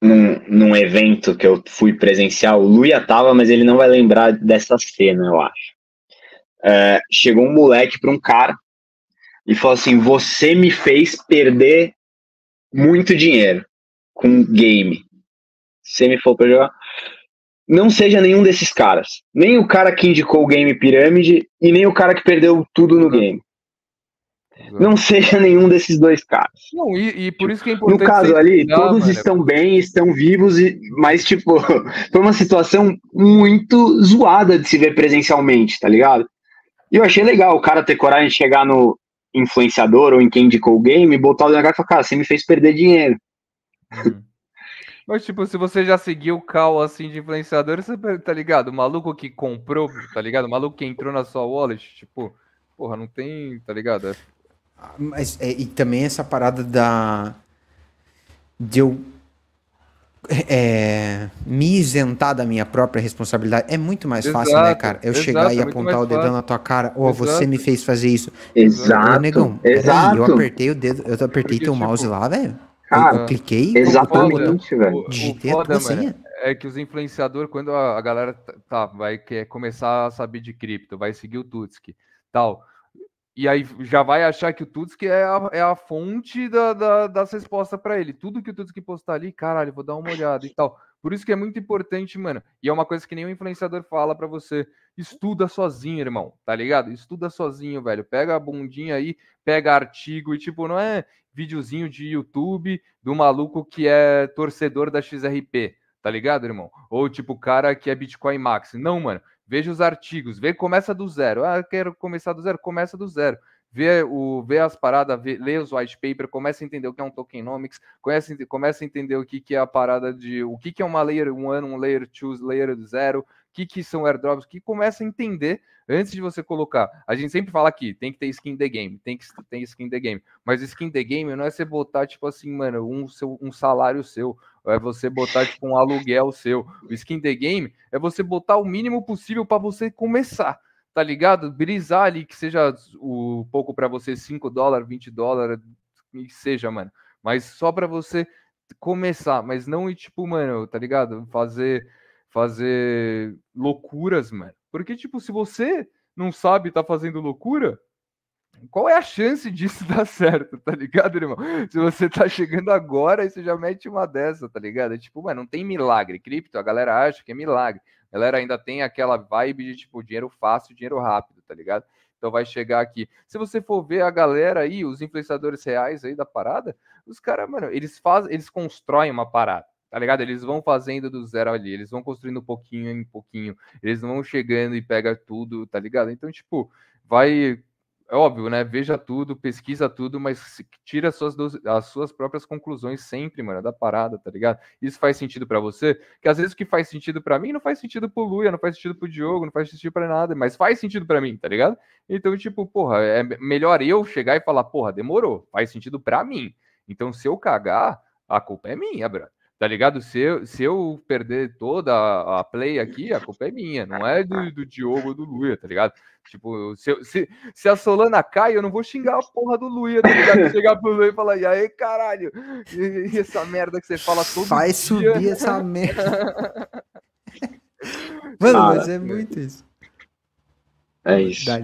S4: num, num evento que eu fui presencial, o Luia tava, mas ele não vai lembrar dessa cena, eu acho. É, chegou um moleque para um cara e falou assim: Você me fez perder muito dinheiro com game. Você me falou para jogar não seja nenhum desses caras. Nem o cara que indicou o game pirâmide e nem o cara que perdeu tudo no game. Não seja nenhum desses dois caras.
S3: Não, e, e por isso que é importante.
S4: No caso ali, cuidar, todos mano. estão bem, estão vivos, e, mas, tipo, foi uma situação muito zoada de se ver presencialmente, tá ligado? E eu achei legal o cara ter coragem de chegar no influenciador ou em quem indicou o game, botar o na cara e falar, cara, você me fez perder dinheiro. Uhum.
S3: Mas, tipo, se você já seguiu o cal assim de influenciador, você tá ligado? O maluco que comprou, tá ligado? O maluco que entrou na sua wallet, tipo, porra, não tem, tá ligado? É...
S1: Mas, é, e também essa parada da. de eu. É, me isentar da minha própria responsabilidade é muito mais exato, fácil, né, cara? Eu exato, chegar e é apontar o dedão na tua cara, ó, oh, você me fez fazer isso.
S4: Exato. Ô,
S1: negão,
S4: exato.
S1: eu apertei o dedo, eu apertei Porque, teu tipo, mouse lá, velho.
S4: Cara, eu cliquei. Exatamente, velho.
S3: Digitei a tua senha. É que os influenciadores, quando a, galera tá, vai quer começar a saber de cripto, vai seguir o Tutski, tal. E aí já vai achar que o Tutski é a, é a fonte da, da, das respostas para ele. Tudo que o Tutski postar ali, caralho, vou dar uma olhada e tal. Por isso que é muito importante, mano. E é uma coisa que nenhum influenciador fala para você. Estuda sozinho, irmão, tá ligado? Estuda sozinho, velho. Pega a bundinha aí, pega artigo e, tipo, não é videozinho de YouTube do maluco que é torcedor da XRP, tá ligado, irmão? Ou tipo cara que é Bitcoin Max. Não, mano. Veja os artigos, vê, começa do zero. Ah, quero começar do zero, começa do zero. Vê, o, vê as paradas, vê, lê os white paper, começa a entender o que é um tokenomics, começa, começa a entender o que, que é a parada de o que, que é uma layer 1, um layer 2, layer 0, que, que são airdrops, que começa a entender antes de você colocar. A gente sempre fala aqui, tem que ter skin the game, tem que ter skin the game. Mas skin the game não é você botar, tipo assim, mano, um, seu, um salário seu, é você botar, tipo, um aluguel seu. O skin the game é você botar o mínimo possível para você começar tá ligado? Brisar ali que seja o pouco para você 5 dólares, 20 dólares, que seja, mano. Mas só para você começar, mas não ir tipo, mano, tá ligado? Fazer fazer loucuras, mano. Porque, tipo, se você não sabe tá fazendo loucura, qual é a chance disso dar certo, tá ligado, irmão? Se você tá chegando agora e você já mete uma dessa, tá ligado? É tipo, mano, não tem milagre. Cripto, a galera acha que é milagre. Galera ainda tem aquela vibe de, tipo, dinheiro fácil, dinheiro rápido, tá ligado? Então vai chegar aqui. Se você for ver a galera aí, os influenciadores reais aí da parada, os caras, mano, eles fazem, eles constroem uma parada tá ligado? Eles vão fazendo do zero ali, eles vão construindo pouquinho em pouquinho, eles vão chegando e pega tudo, tá ligado? Então, tipo, vai é óbvio, né? Veja tudo, pesquisa tudo, mas tira as suas, as suas próprias conclusões sempre, mano, da parada, tá ligado? Isso faz sentido para você? Que às vezes o que faz sentido para mim não faz sentido pro Luia, não faz sentido pro Diogo, não faz sentido para nada, mas faz sentido para mim, tá ligado? Então, tipo, porra, é melhor eu chegar e falar, porra, demorou, faz sentido para mim. Então, se eu cagar, a culpa é minha, brother. Tá ligado? Se eu, se eu perder toda a, a play aqui, a culpa é minha, não é do, do Diogo ou do Luia, tá ligado? Tipo, se, se, se, a Solana cai, eu não vou xingar a porra do Luia, tá ligado? Chegar pro Luia e falar, e aí, caralho, e, e essa merda que você fala todo
S1: Faz dia. subir essa merda. Mano, ah, mas é muito isso.
S4: É isso. Dá,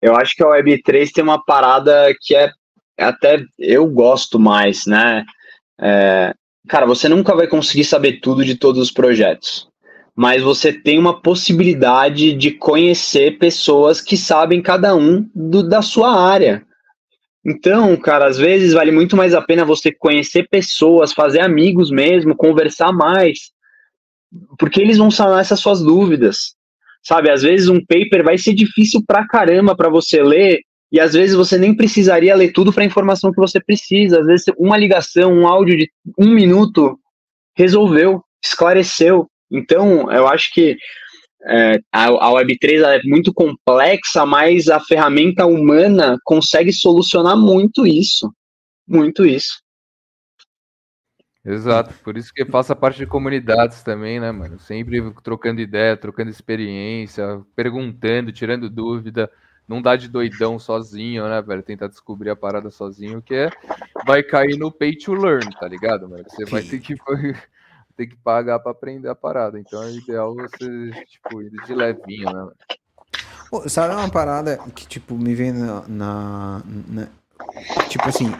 S4: eu acho que a Web3 tem uma parada que é até eu gosto mais, né? É, cara, você nunca vai conseguir saber tudo de todos os projetos, mas você tem uma possibilidade de conhecer pessoas que sabem cada um do, da sua área. Então, cara, às vezes vale muito mais a pena você conhecer pessoas, fazer amigos mesmo, conversar mais, porque eles vão sanar essas suas dúvidas. Sabe, às vezes um paper vai ser difícil pra caramba para você ler, e às vezes você nem precisaria ler tudo para a informação que você precisa. Às vezes uma ligação, um áudio de um minuto resolveu, esclareceu. Então, eu acho que é, a, a Web3 é muito complexa, mas a ferramenta humana consegue solucionar muito isso. Muito isso.
S3: Exato, por isso que faça parte de comunidades também, né, mano? Sempre trocando ideia, trocando experiência, perguntando, tirando dúvida não dá de doidão sozinho, né, velho? Tentar descobrir a parada sozinho, que é vai cair no pay to learn, tá ligado, mano? Você vai ter que ter que pagar para aprender a parada. Então é ideal você, tipo, ir de levinho, né?
S1: Pô, sabe uma parada que, tipo, me vem na, na, na. Tipo assim,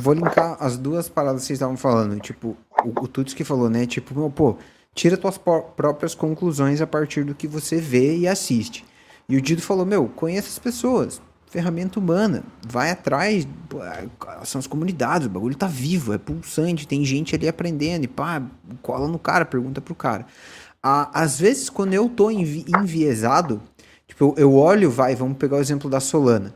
S1: vou linkar as duas paradas que vocês estavam falando. Tipo, o, o Tuts que falou, né? Tipo, pô, tira tuas próprias conclusões a partir do que você vê e assiste. E o Dido falou: Meu, conheça as pessoas, ferramenta humana, vai atrás, são as comunidades, o bagulho tá vivo, é pulsante, tem gente ali aprendendo, e pá, cola no cara, pergunta pro cara. às vezes, quando eu tô envi enviesado, tipo, eu olho, vai, vamos pegar o exemplo da Solana.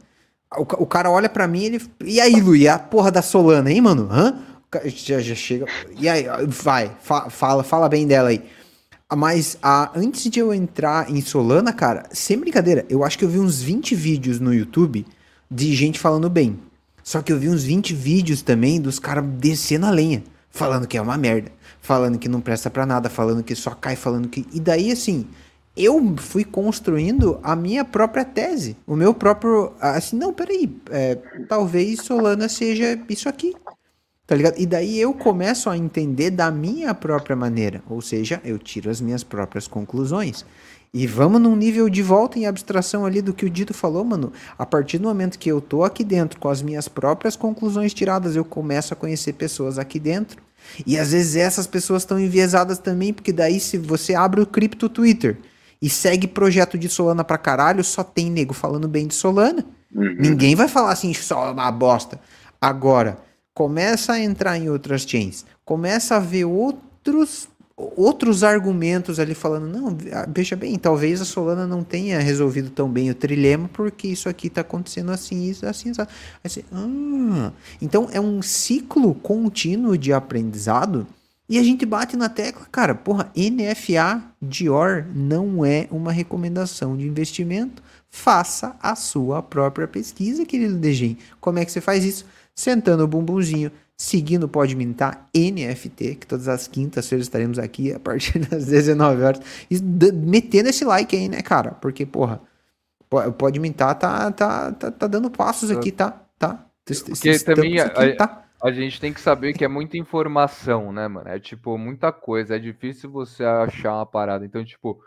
S1: O, o cara olha para mim ele. E aí, Lu, e a porra da Solana, hein, mano? Hã? Já, já chega. E aí, vai, fa fala, fala bem dela aí. Mas a, antes de eu entrar em Solana, cara, sem brincadeira, eu acho que eu vi uns 20 vídeos no YouTube de gente falando bem. Só que eu vi uns 20 vídeos também dos caras descendo a lenha, falando que é uma merda, falando que não presta para nada, falando que só cai, falando que. E daí, assim, eu fui construindo a minha própria tese, o meu próprio. Assim, não, peraí, é, talvez Solana seja isso aqui. Tá ligado? E daí eu começo a entender da minha própria maneira. Ou seja, eu tiro as minhas próprias conclusões. E vamos num nível de volta em abstração ali do que o Dito falou, mano. A partir do momento que eu tô aqui dentro com as minhas próprias conclusões tiradas, eu começo a conhecer pessoas aqui dentro. E às vezes essas pessoas estão enviesadas também, porque daí se você abre o cripto Twitter e segue projeto de Solana pra caralho, só tem nego falando bem de Solana. Uhum. Ninguém vai falar assim, só uma bosta. Agora, começa a entrar em outras chains, começa a ver outros outros argumentos ali falando, não, ah, veja bem, talvez a Solana não tenha resolvido tão bem o trilema porque isso aqui está acontecendo assim, isso, assim, assim. assim ah. Então é um ciclo contínuo de aprendizado e a gente bate na tecla, cara, porra, NFA Dior não é uma recomendação de investimento. Faça a sua própria pesquisa, querido DG. Como é que você faz isso? Sentando o bumbumzinho, seguindo o Pode Mintar NFT, que todas as quintas-feiras estaremos aqui a partir das 19 horas, e metendo esse like aí, né, cara? Porque, porra, Pode Mintar tá, tá, tá, tá dando passos aqui, tá? Tá?
S3: Porque também aqui, a, tá? a gente tem que saber que é muita informação, né, mano? É tipo muita coisa, é difícil você achar uma parada. Então, tipo,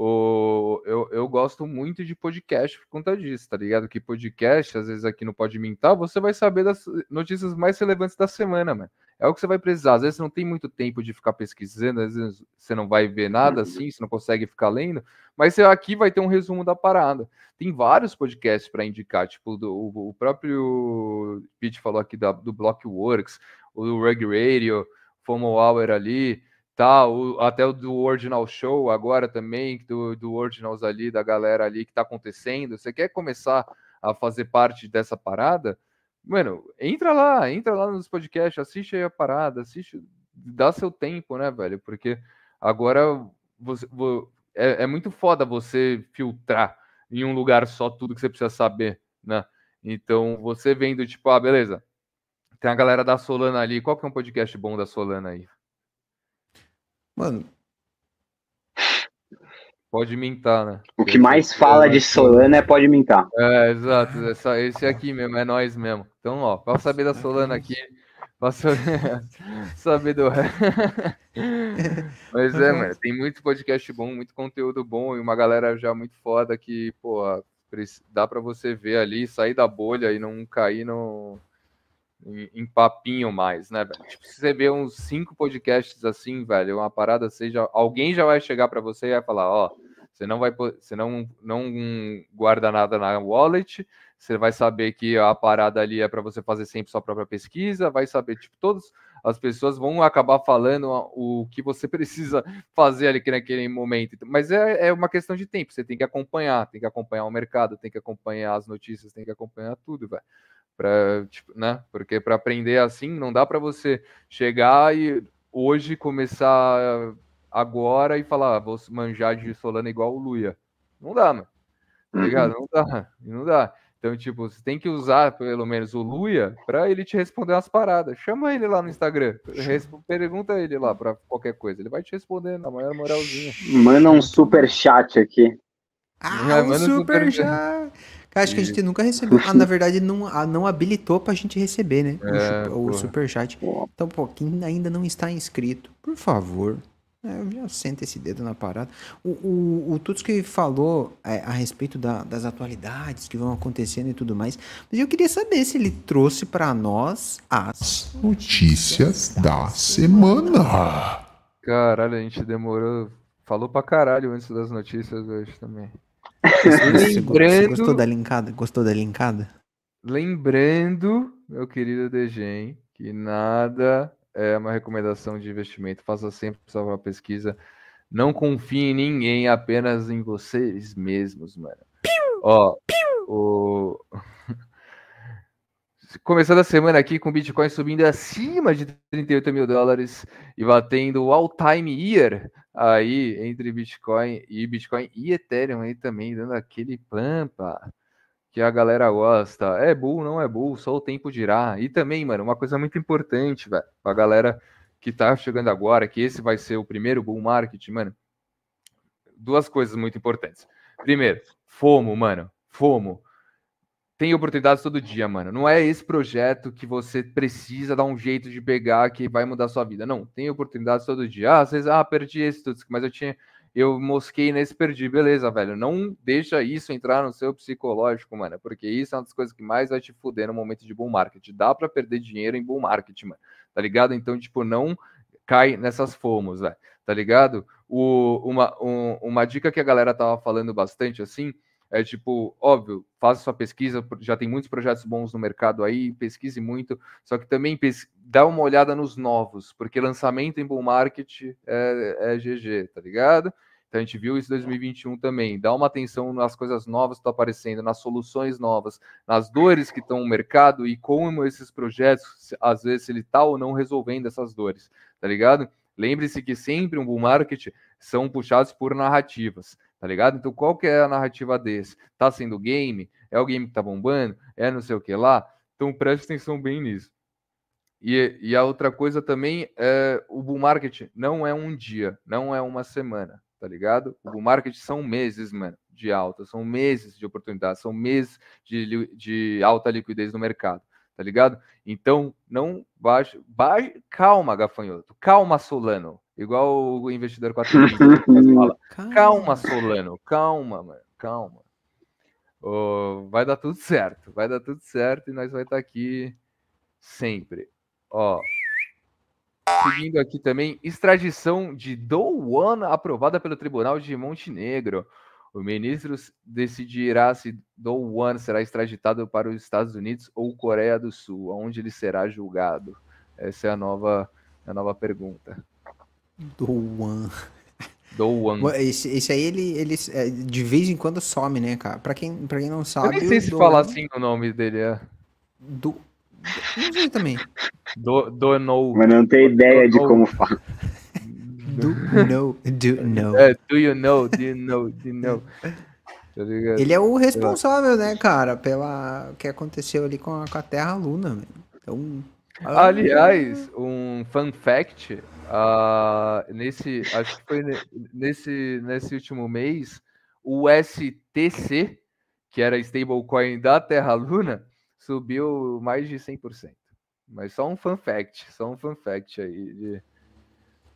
S3: o, eu, eu gosto muito de podcast por conta disso, tá ligado? Que podcast, às vezes aqui no Pode Mintar, você vai saber das notícias mais relevantes da semana, mano. é o que você vai precisar. Às vezes você não tem muito tempo de ficar pesquisando, às vezes você não vai ver nada assim, você não consegue ficar lendo, mas você aqui vai ter um resumo da parada. Tem vários podcasts para indicar, tipo do, o, próprio Pete falou aqui da, do Blockworks, o Rug Radio, Fomo Hour ali, tá, o, até o do Ordinal Show agora também, do, do Ordinals ali, da galera ali que tá acontecendo. Você quer começar a fazer parte dessa parada? Mano, entra lá, entra lá nos podcasts, assiste aí a parada, assiste, dá seu tempo, né, velho? Porque agora você, é, é muito foda você filtrar em um lugar só tudo que você precisa saber, né? Então, você vendo, tipo, ah, beleza, tem a galera da Solana ali, qual que é um podcast bom da Solana aí?
S1: Mano,
S3: Pode mintar, né?
S4: O que mais fala de Solana é pode mintar.
S3: É, exato. Essa, esse aqui mesmo, é nós mesmo. Então, ó, para saber da Solana aqui, para saber do. Mas é, mano, tem muito podcast bom, muito conteúdo bom e uma galera já muito foda que, pô, dá para você ver ali, sair da bolha e não cair no, em, em papinho mais, né, velho? Tipo, se você vê uns cinco podcasts assim, velho, uma parada seja, alguém já vai chegar para você e vai falar, ó, você não vai, você não, não guarda nada na wallet, você vai saber que a parada ali é para você fazer sempre sua própria pesquisa, vai saber, tipo, todas as pessoas vão acabar falando o que você precisa fazer ali naquele momento. Mas é, é uma questão de tempo, você tem que acompanhar, tem que acompanhar o mercado, tem que acompanhar as notícias, tem que acompanhar tudo, velho para tipo, né? Porque para aprender assim não dá para você chegar e hoje começar agora e falar, ah, vou manjar de Solana igual o Luia. Não dá, mano. Tá ligado? Não dá. Não dá. Então, tipo, você tem que usar pelo menos o Luia para ele te responder umas paradas. Chama ele lá no Instagram. Pergunta ele lá para qualquer coisa. Ele vai te responder na maior moralzinha.
S4: Manda um super chat aqui.
S1: Ah, é, um super, super chat. Acho que a gente nunca recebeu. Ah, na verdade, não, ah, não habilitou pra gente receber, né? É, o, o superchat. Então, pô, quem ainda não está inscrito, por favor. É, eu já sento esse dedo na parada. O, o, o Tutski falou é, a respeito da, das atualidades que vão acontecendo e tudo mais. Mas eu queria saber se ele trouxe para nós as notícias da semana.
S3: Caralho, a gente demorou. Falou pra caralho antes das notícias hoje também.
S1: Lembrando... Você gostou da linkada? Gostou da linkada?
S3: Lembrando, meu querido Degen, que nada é uma recomendação de investimento. Faça sempre sua pesquisa. Não confie em ninguém, apenas em vocês mesmos, mano. Piu, Ó, piu. o... Começando a semana aqui com o Bitcoin subindo acima de 38 mil dólares e batendo o all-time year aí entre Bitcoin e Bitcoin e Ethereum aí também, dando aquele pampa que a galera gosta. É bull, não é bull, só o tempo dirá. E também, mano, uma coisa muito importante, velho, pra galera que tá chegando agora, que esse vai ser o primeiro bull market, mano. Duas coisas muito importantes. Primeiro, FOMO, mano. FOMO tem oportunidades todo dia, mano. Não é esse projeto que você precisa dar um jeito de pegar que vai mudar sua vida. Não, tem oportunidades todo dia. Ah, às vezes, ah, perdi esse, mas eu tinha. Eu mosquei nesse, perdi. Beleza, velho. Não deixa isso entrar no seu psicológico, mano. Porque isso é uma das coisas que mais vai te fuder no momento de bull market. Dá para perder dinheiro em bull market, mano. Tá ligado? Então, tipo, não cai nessas fomos, velho. Tá ligado? O, uma, um, uma dica que a galera tava falando bastante, assim, é tipo, óbvio, faça sua pesquisa, já tem muitos projetos bons no mercado aí, pesquise muito, só que também dá uma olhada nos novos, porque lançamento em bull market é, é GG, tá ligado? Então a gente viu isso em 2021 também. Dá uma atenção nas coisas novas que estão aparecendo, nas soluções novas, nas dores que estão no mercado e como esses projetos, às vezes, ele está ou não resolvendo essas dores, tá ligado? Lembre-se que sempre um bull market são puxados por narrativas tá ligado? Então, qual que é a narrativa desse? Tá sendo game? É o game que tá bombando? É não sei o que lá? Então, preste atenção bem nisso. E, e a outra coisa também é o bull market não é um dia, não é uma semana, tá ligado? O bull market são meses, mano, de alta, são meses de oportunidade, são meses de, de alta liquidez no mercado, tá ligado? Então, não baixe, baixe calma, gafanhoto, calma, Solano, Igual o investidor 4 fala. Calma, Solano, calma, mano, calma. Oh, vai dar tudo certo, vai dar tudo certo e nós vai estar aqui sempre. Ó, seguindo aqui também, extradição de Douan aprovada pelo Tribunal de Montenegro. O ministro decidirá se Douan será extraditado para os Estados Unidos ou Coreia do Sul, onde ele será julgado. Essa é a nova, a nova pergunta.
S1: Douan.
S3: Douan.
S1: Esse, esse aí, ele, ele é, de vez em quando some, né, cara? Pra quem, pra quem não sabe.
S3: Eu nem sei se fala assim o nome dele. É.
S1: Do, não sei também.
S3: Do, do no.
S4: Mas não tenho ideia de como fala.
S1: Do know, do know.
S3: É, do you know, do you know, do you know. Tá
S1: Ele é o responsável, né, cara, pela que aconteceu ali com a, com a Terra Luna. Véio. Então,
S3: aliás, um fun fact, uh, nesse, acho que foi nesse, nesse último mês, o STC, que era stablecoin da Terra Luna, subiu mais de 100%. Mas só um fun fact, só um fun fact aí. De,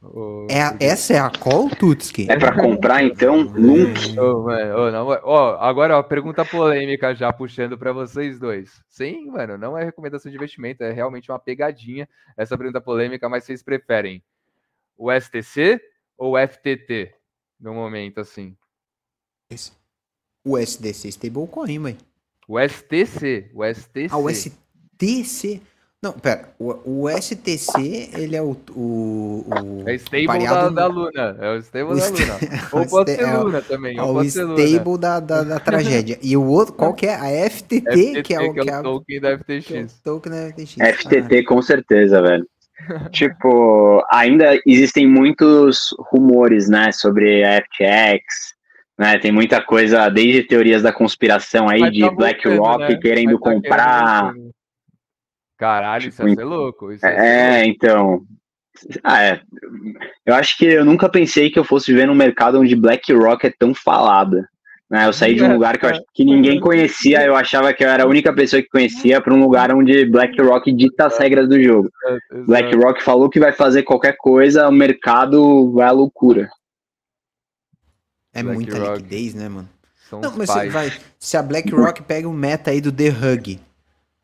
S1: oh, é, essa é a call, Tutski?
S4: É para comprar, então? Nunca.
S3: Oh, oh, não, oh, agora, ó, pergunta polêmica já puxando para vocês dois. Sim, mano, não é recomendação de investimento, é realmente uma pegadinha essa pergunta polêmica, mas vocês preferem o STC ou o FTT no momento, assim?
S1: O SDC Stablecoin, mãe.
S3: O STC. O STC.
S1: Ah, o STC. Não, pera. O, o STC, ele é o. o,
S3: o é stable pareado... da, da, Luna. É o stable o da Luna. Ou pode ser é Luna também.
S1: Ou o stable da, da, da, tragédia. E o outro, qual que é? A FTT, FTT que é o,
S3: que é o token da FTX. É
S1: token da FTX.
S4: FTT, ah. com certeza, velho. tipo, ainda existem muitos rumores, né, sobre a FTX, né? Tem muita coisa, desde teorias da conspiração aí, de tá BlackRock né? querendo tá comprar.
S3: Caralho, isso tipo, é louco. Isso
S4: é, é então. Ah, é. Eu acho que eu nunca pensei que eu fosse viver num mercado onde BlackRock é tão falada. Né? Eu saí de um é, lugar que, eu, é. que ninguém conhecia, eu achava que eu era a única pessoa que conhecia, para um lugar onde BlackRock dita as regras do jogo. BlackRock falou que vai fazer qualquer coisa, o mercado vai à loucura.
S1: É Black muita Rock. liquidez, né, mano? São não, mas você vai. Se a BlackRock pega o meta aí do The Hug.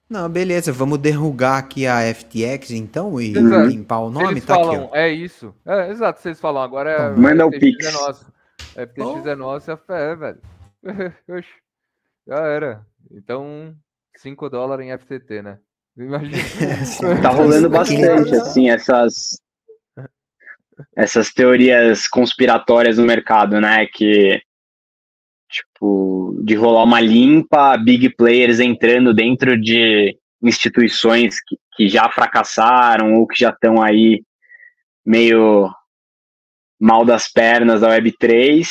S1: Não, beleza, vamos derrugar aqui a FTX então e exato. limpar o nome,
S3: Eles
S1: tá
S3: falam,
S1: aqui, ó.
S3: É isso. É, exato, vocês falam, agora é.
S4: Manda o Pix.
S3: É nosso. FTX oh. é nosso, é fé, velho. Oxi, já era. Então, 5 dólares em FTT, né? Imagina.
S4: tá rolando bastante, assim, essas essas teorias conspiratórias no mercado, né? Que tipo de rolar uma limpa, big players entrando dentro de instituições que, que já fracassaram ou que já estão aí meio mal das pernas da Web3,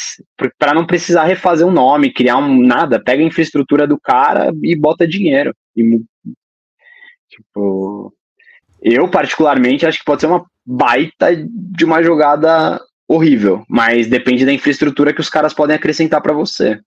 S4: para não precisar refazer um nome, criar um nada, pega a infraestrutura do cara e bota dinheiro. E, tipo, eu particularmente acho que pode ser uma baita de uma jogada horrível, mas depende da infraestrutura que os caras podem acrescentar para você.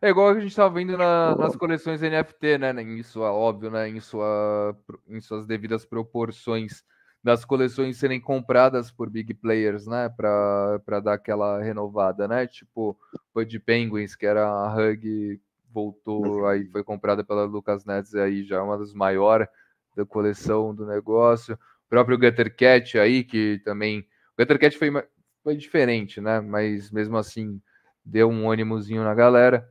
S3: É igual a gente estava vendo na, nas coleções NFT, né? Em sua, óbvio, né? Em, sua, em suas devidas proporções das coleções serem compradas por big players, né? Para dar aquela renovada, né? Tipo, foi de Penguins, que era a Hug, voltou, aí foi comprada pela Lucas Nets, aí já é uma das maiores da coleção do negócio próprio Gutter Cat aí, que também. O Gutter Cat foi, foi diferente, né? Mas mesmo assim deu um ânimozinho na galera.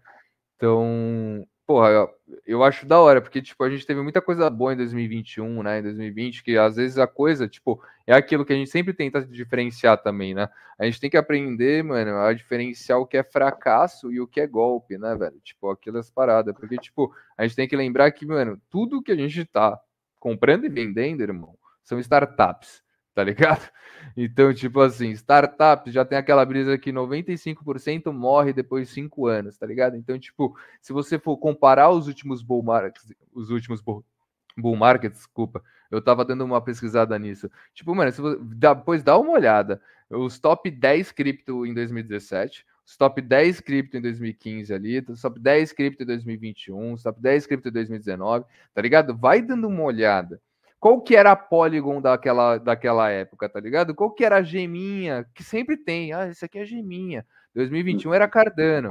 S3: Então, porra, eu, eu acho da hora, porque tipo, a gente teve muita coisa boa em 2021, né? Em 2020, que às vezes a coisa, tipo, é aquilo que a gente sempre tenta diferenciar também, né? A gente tem que aprender, mano, a diferenciar o que é fracasso e o que é golpe, né, velho? Tipo, aquelas paradas. Porque, tipo, a gente tem que lembrar que, mano, tudo que a gente tá comprando e vendendo, irmão, são startups, tá ligado? Então, tipo assim, startups já tem aquela brisa que 95% morre depois de 5 anos, tá ligado? Então, tipo, se você for comparar os últimos bull markets, os últimos bull, markets, desculpa, eu tava dando uma pesquisada nisso. Tipo, mano, você, depois dá uma olhada, os top 10 cripto em 2017, os top 10 cripto em 2015 ali, os top 10 cripto em 2021, os top 10 cripto em 2019, tá ligado? Vai dando uma olhada qual que era a Polygon daquela, daquela época, tá ligado? Qual que era a geminha, que sempre tem, ah, isso aqui é geminha, 2021 era Cardano,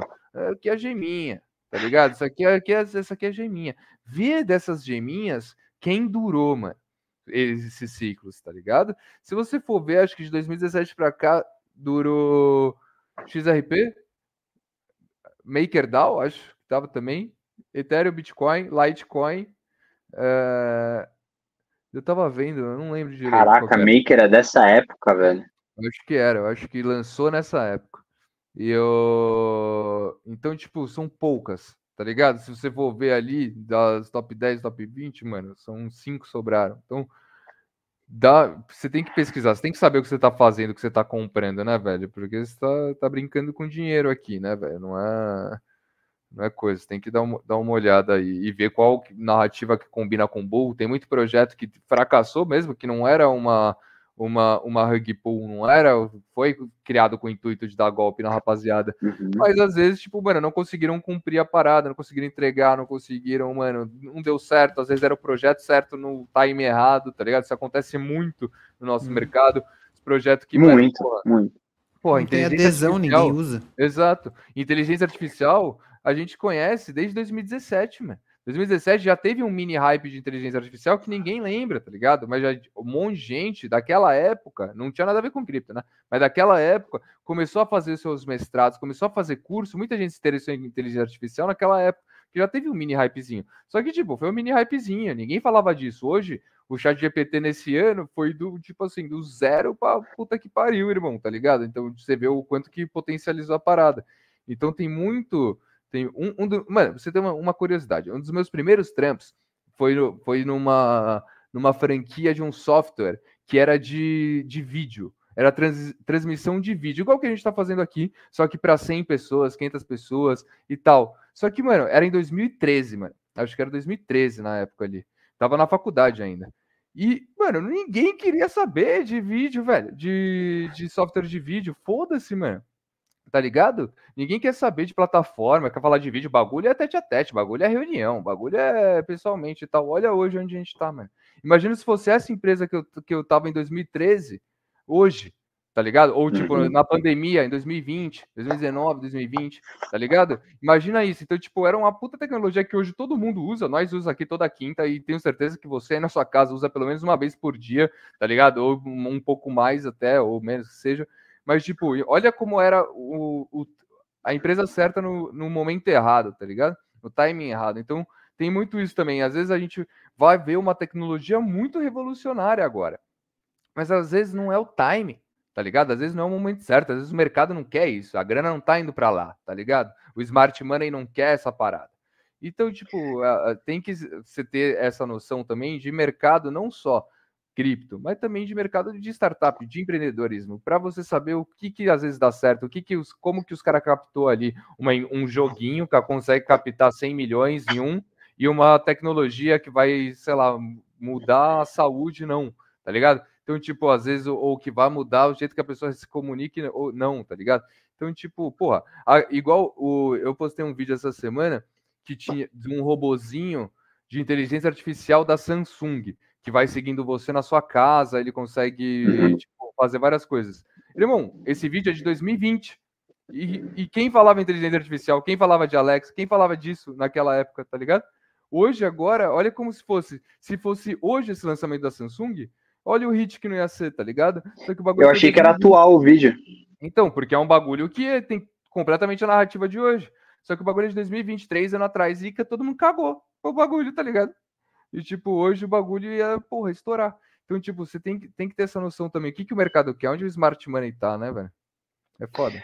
S3: aqui é a geminha, tá ligado? Isso aqui, aqui, é, isso aqui é geminha. Vê dessas geminhas quem durou, mano. esses ciclos, tá ligado? Se você for ver, acho que de 2017 para cá durou XRP, MakerDAO, acho que tava também, Ethereum, Bitcoin, Litecoin. É... Eu tava vendo, eu não lembro direito.
S4: Caraca, Maker é dessa época, velho.
S3: Eu acho que era, eu acho que lançou nessa época. E eu. Então, tipo, são poucas, tá ligado? Se você for ver ali, das top 10, top 20, mano, são 5 sobraram. Então, dá, você tem que pesquisar, você tem que saber o que você tá fazendo, o que você tá comprando, né, velho? Porque você tá, tá brincando com dinheiro aqui, né, velho? Não é, não é coisa, tem que dar uma, dar uma olhada aí e ver qual narrativa que combina com o Bull. Tem muito projeto que fracassou mesmo, que não era uma uma, uma rug pull, não era? Foi criado com o intuito de dar golpe na rapaziada. Uhum. Mas às vezes, tipo, mano, não conseguiram cumprir a parada, não conseguiram entregar, não conseguiram, mano, não deu certo. Às vezes era o projeto certo no time errado, tá ligado? Isso acontece muito no nosso uhum. mercado. Projeto que.
S4: Muito, mano, muito.
S1: Pô, não tem adesão, ninguém usa.
S3: Exato. Inteligência artificial, a gente conhece desde 2017, mano. 2017 já teve um mini hype de inteligência artificial que ninguém lembra, tá ligado? Mas já um monte de gente daquela época, não tinha nada a ver com cripto, né? Mas daquela época começou a fazer seus mestrados, começou a fazer curso, muita gente se interessou em inteligência artificial naquela época, que já teve um mini hypezinho. Só que, tipo, foi um mini hypezinho, ninguém falava disso. Hoje, o chat GPT nesse ano foi do, tipo assim, do zero pra puta que pariu, irmão, tá ligado? Então você vê o quanto que potencializou a parada. Então tem muito tem um, um do, mano, você tem uma, uma, curiosidade. Um dos meus primeiros trampos foi, no, foi numa, numa franquia de um software que era de, de vídeo. Era trans, transmissão de vídeo, igual que a gente está fazendo aqui, só que para 100 pessoas, 500 pessoas e tal. Só que, mano, era em 2013, mano. Acho que era 2013 na época ali. Tava na faculdade ainda. E, mano, ninguém queria saber de vídeo, velho. De, de software de vídeo. Foda-se, mano tá ligado? Ninguém quer saber de plataforma, quer falar de vídeo, bagulho é tete a tete, bagulho é reunião, bagulho é pessoalmente e tal. Olha hoje onde a gente tá, mano. Imagina se fosse essa empresa que eu, que eu tava em 2013, hoje, tá ligado? Ou tipo, uhum. na pandemia, em 2020, 2019, 2020, tá ligado? Imagina isso. Então, tipo, era uma puta tecnologia que hoje todo mundo usa, nós usamos aqui toda quinta e tenho certeza que você aí na sua casa usa pelo menos uma vez por dia, tá ligado? Ou um pouco mais até, ou menos que seja. Mas, tipo, olha como era o, o a empresa certa no, no momento errado, tá ligado? No timing errado. Então, tem muito isso também. Às vezes a gente vai ver uma tecnologia muito revolucionária agora. Mas às vezes não é o time, tá ligado? Às vezes não é o momento certo. Às vezes o mercado não quer isso. A grana não tá indo para lá, tá ligado? O smart money não quer essa parada. Então, tipo, tem que você ter essa noção também de mercado não só cripto, mas também de mercado de startup, de empreendedorismo, para você saber o que, que às vezes dá certo, o que, que os, como que os caras captou ali uma, um joguinho que consegue captar 100 milhões em um e uma tecnologia que vai, sei lá, mudar a saúde, não, tá ligado? Então, tipo, às vezes, ou que vai mudar o jeito que a pessoa se comunique, ou não, tá ligado? Então, tipo, porra, a, igual o, eu postei um vídeo essa semana que tinha de um robozinho de inteligência artificial da Samsung que vai seguindo você na sua casa, ele consegue uhum. tipo, fazer várias coisas. Irmão, esse vídeo é de 2020. E, e, quem falava inteligência artificial, quem falava de Alex, quem falava disso naquela época, tá ligado? Hoje, agora, olha como se fosse. Se fosse hoje esse lançamento da Samsung, olha o hit que não ia ser, tá ligado?
S4: Eu achei que era atual o vídeo.
S3: Então, porque é um bagulho que tem completamente a narrativa de hoje. Só que o bagulho é de 2023, ano atrás, e que todo mundo cagou o bagulho, tá ligado? E, tipo, hoje o bagulho ia, porra, estourar. Então, tipo, você tem que, tem que ter essa noção também. O que, que o mercado quer? Onde o smart money tá, né, velho? É foda.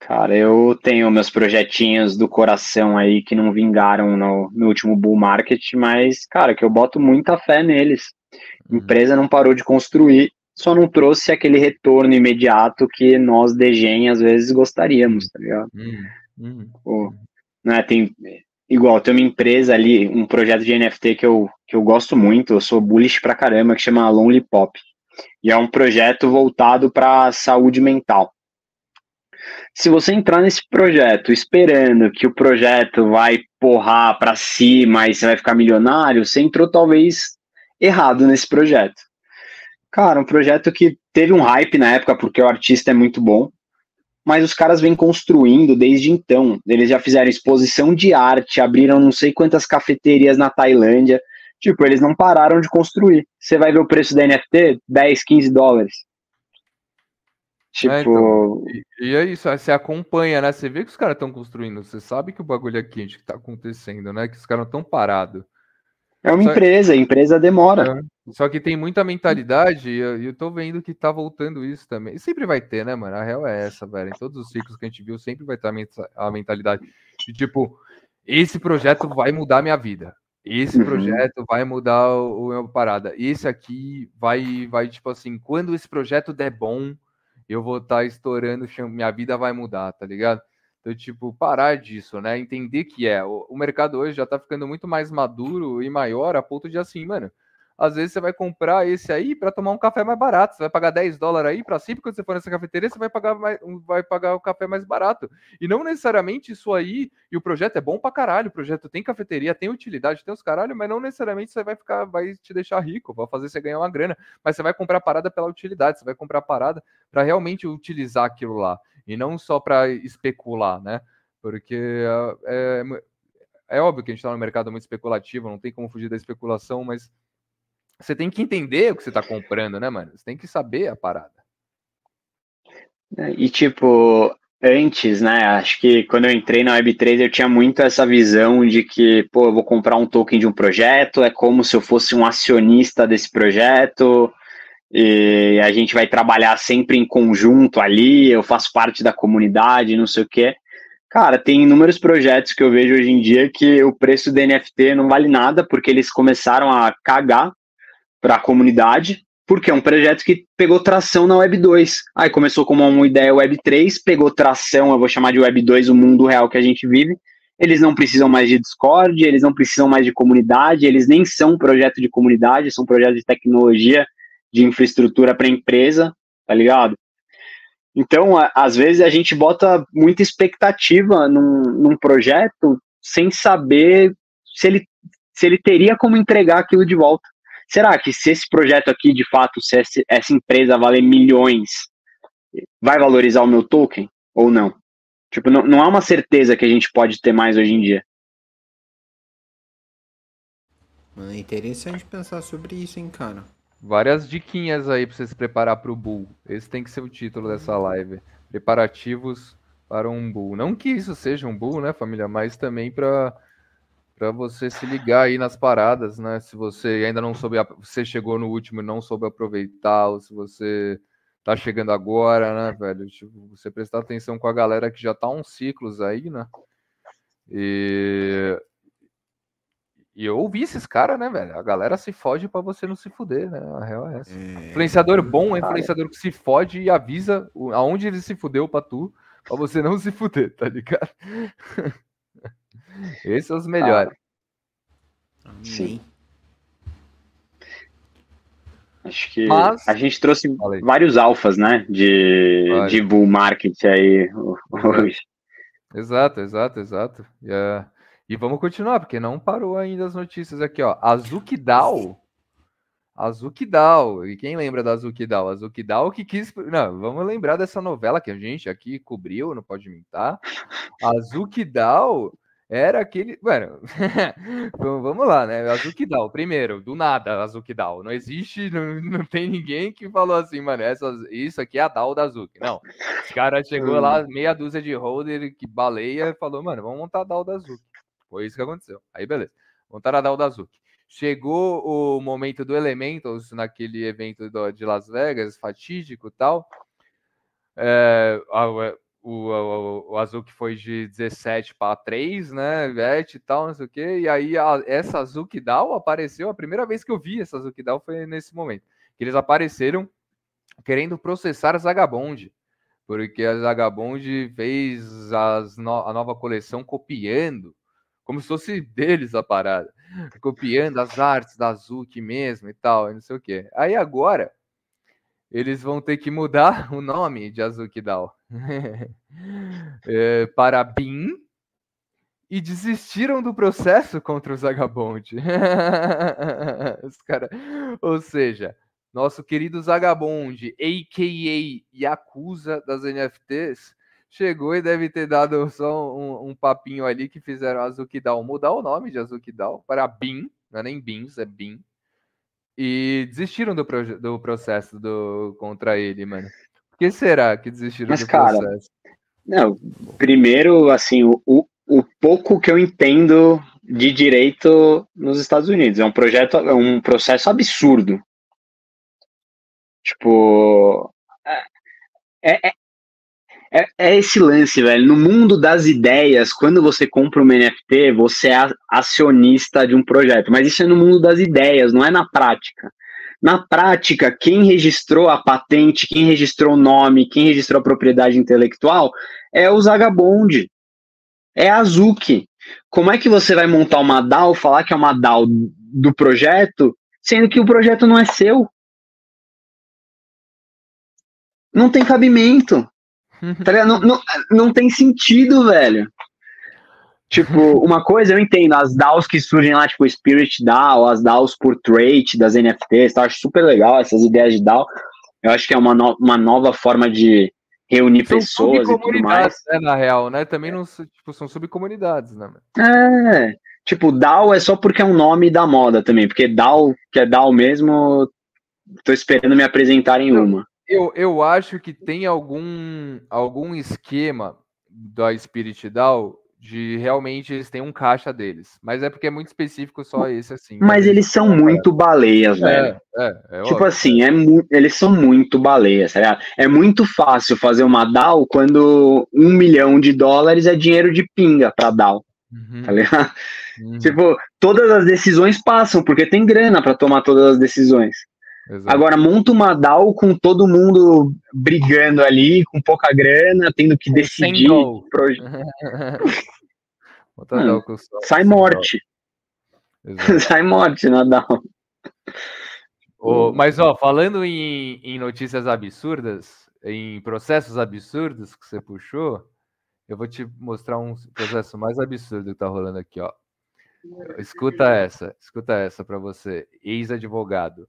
S4: Cara, eu tenho meus projetinhos do coração aí que não vingaram no, no último bull market, mas, cara, que eu boto muita fé neles. Uhum. empresa não parou de construir, só não trouxe aquele retorno imediato que nós, DGEM, às vezes gostaríamos, tá ligado? Uhum. Uhum. Pô, né, tem, igual, tem uma empresa ali, um projeto de NFT que eu, que eu gosto muito, eu sou bullish pra caramba, que chama Lonely Pop. E é um projeto voltado para saúde mental. Se você entrar nesse projeto esperando que o projeto vai porrar para cima e você vai ficar milionário, você entrou talvez errado nesse projeto. Cara, um projeto que teve um hype na época porque o artista é muito bom, mas os caras vêm construindo desde então. Eles já fizeram exposição de arte, abriram não sei quantas cafeterias na Tailândia, Tipo, eles não pararam de construir. Você vai ver o preço da NFT, 10, 15 dólares.
S3: Tipo. É, então, e, e, é isso, você acompanha, né? Você vê que os caras estão construindo, você sabe que o bagulho é quente que tá acontecendo, né? Que os caras não estão parados.
S4: É uma Só... empresa, a empresa demora.
S3: É. Só que tem muita mentalidade, e eu, eu tô vendo que tá voltando isso também. E sempre vai ter, né, mano? A real é essa, velho. Em todos os ciclos que a gente viu, sempre vai ter a mentalidade de tipo, esse projeto vai mudar minha vida. Esse uhum. projeto vai mudar o, o meu parada. Esse aqui vai, vai, tipo assim, quando esse projeto der bom, eu vou estar tá estourando, minha vida vai mudar, tá ligado? Então, tipo, parar disso, né? Entender que é. O, o mercado hoje já tá ficando muito mais maduro e maior a ponto de assim, mano. Às vezes você vai comprar esse aí para tomar um café mais barato. Você vai pagar 10 dólares aí para sempre quando você for nessa cafeteria, você vai pagar, mais, vai pagar o café mais barato. E não necessariamente isso aí, e o projeto é bom pra caralho. O projeto tem cafeteria, tem utilidade, tem os caralho, mas não necessariamente você vai ficar, vai te deixar rico, vai fazer você ganhar uma grana. Mas você vai comprar parada pela utilidade, você vai comprar parada para realmente utilizar aquilo lá. E não só para especular, né? Porque é, é, é óbvio que a gente está no mercado muito especulativo, não tem como fugir da especulação, mas você tem que entender o que você está comprando, né, mano? Você tem que saber a parada.
S4: É, e tipo, antes, né? Acho que quando eu entrei na Web3 eu tinha muito essa visão de que, pô, eu vou comprar um token de um projeto, é como se eu fosse um acionista desse projeto, e a gente vai trabalhar sempre em conjunto ali, eu faço parte da comunidade, não sei o quê. Cara, tem inúmeros projetos que eu vejo hoje em dia que o preço do NFT não vale nada, porque eles começaram a cagar para a comunidade, porque é um projeto que pegou tração na Web 2. Aí começou como uma ideia Web 3, pegou tração, eu vou chamar de Web 2, o mundo real que a gente vive. Eles não precisam mais de Discord, eles não precisam mais de comunidade, eles nem são um projeto de comunidade, são um projeto de tecnologia, de infraestrutura para empresa, tá ligado? Então, a, às vezes a gente bota muita expectativa num, num projeto sem saber se ele, se ele teria como entregar aquilo de volta será que se esse projeto aqui, de fato, se essa empresa valer milhões, vai valorizar o meu token ou não? Tipo, não, não há uma certeza que a gente pode ter mais hoje em dia.
S1: É interessante pensar sobre isso, hein, cara.
S3: Várias diquinhas aí pra você se preparar pro Bull. Esse tem que ser o título dessa live. Preparativos para um Bull. Não que isso seja um Bull, né, família? Mas também para para você se ligar aí nas paradas, né? Se você ainda não soube, você chegou no último e não soube aproveitar, ou se você tá chegando agora, né, velho? Tipo, você prestar atenção com a galera que já tá uns ciclos aí, né? E e eu ouvi esses caras, né, velho? A galera se fode para você não se fuder, né? A real é essa. É... Influenciador bom é influenciador que se fode e avisa aonde ele se fudeu pra tu, pra você não se fuder, tá ligado? Esses são os melhores.
S4: Ah, sim. Acho que Mas... a gente trouxe Falei. vários alfas, né? De, de bull market aí hoje.
S3: Exato, exato, exato. E, uh, e vamos continuar, porque não parou ainda as notícias aqui, ó. Azuki Dao. Azuki Dao. E quem lembra da? Azuki Dao que quis. Não, vamos lembrar dessa novela que a gente aqui cobriu, não pode mentar. Dao era aquele. Mano, vamos lá, né? Azukidal, primeiro, do nada, Azukidal. Não existe, não, não tem ninguém que falou assim, mano, essa, isso aqui é a DAO da Azuki. Não. Os caras chegou lá, hum. meia dúzia de holder que baleia e falou, mano, vamos montar a DAO da Azuki. Foi isso que aconteceu. Aí, beleza. Montaram a DAO da Azuki. Chegou o momento do Elementals naquele evento de Las Vegas, fatídico e tal. É, o, o, o Azuki foi de 17 para 3, né? Vet e tal, não sei o quê. E aí a, essa Azuki Dao apareceu. A primeira vez que eu vi essa Azuki Dao foi nesse momento. Que eles apareceram querendo processar a Zagabond. Porque a Zagabond fez as no, a nova coleção copiando, como se fosse deles a parada. Copiando as artes da Azuki mesmo e tal, não sei o quê. Aí agora eles vão ter que mudar o nome de Azuki Dao é, para BIM e desistiram do processo contra o Zagabond. Os cara... Ou seja, nosso querido Zagabond, a.k.a. Yakuza das NFTs, chegou e deve ter dado só um, um papinho ali que fizeram Azuki Dao mudar o nome de Azuki Dao para BIM não é nem BINs, é BIM. E desistiram do, do processo do, contra ele, mano. Por que será que desistiram
S4: Mas,
S3: do
S4: cara,
S3: processo?
S4: Não, primeiro, assim, o, o pouco que eu entendo de direito nos Estados Unidos. É um projeto, é um processo absurdo. Tipo, é, é, é, é, esse lance, velho. No mundo das ideias, quando você compra uma NFT, você é acionista de um projeto. Mas isso é no mundo das ideias, não é na prática. Na prática, quem registrou a patente, quem registrou o nome, quem registrou a propriedade intelectual é o Zagabond, é a Azuki. Como é que você vai montar uma DAO, falar que é uma DAO do projeto, sendo que o projeto não é seu? Não tem cabimento. Tá não, não, não tem sentido, velho. Tipo, uma coisa eu entendo, as DAOs que surgem lá, tipo Spirit DAO, as DAOs por trait das NFTs, tá? eu acho super legal essas ideias de DAO. Eu acho que é uma, no, uma nova forma de reunir são pessoas e tudo mais.
S3: Né, na real, né? Também não tipo, são subcomunidades, né?
S4: É, tipo, DAO é só porque é um nome da moda também, porque DAO, que é DAO mesmo, tô esperando me apresentar em uma.
S3: Eu, eu acho que tem algum, algum esquema da Spirit DAO de realmente eles têm um caixa deles. Mas é porque é muito específico só esse, assim.
S4: Mas eles são muito baleias, é, velho. É, é, tipo óbvio, assim, é. eles são muito baleias, tá ligado? É muito fácil fazer uma DAO quando um milhão de dólares é dinheiro de pinga pra DAO. Uhum. Tá ligado? Uhum. Tipo, todas as decisões passam, porque tem grana para tomar todas as decisões. Exato. Agora, monta uma DAO com todo mundo brigando ali, com pouca grana, tendo que decidir. Proje... Mano, sai morte. sai morte na DAO.
S3: Oh, mas, ó, falando em, em notícias absurdas, em processos absurdos que você puxou, eu vou te mostrar um processo mais absurdo que tá rolando aqui, ó. Escuta essa, escuta essa para você, ex-advogado.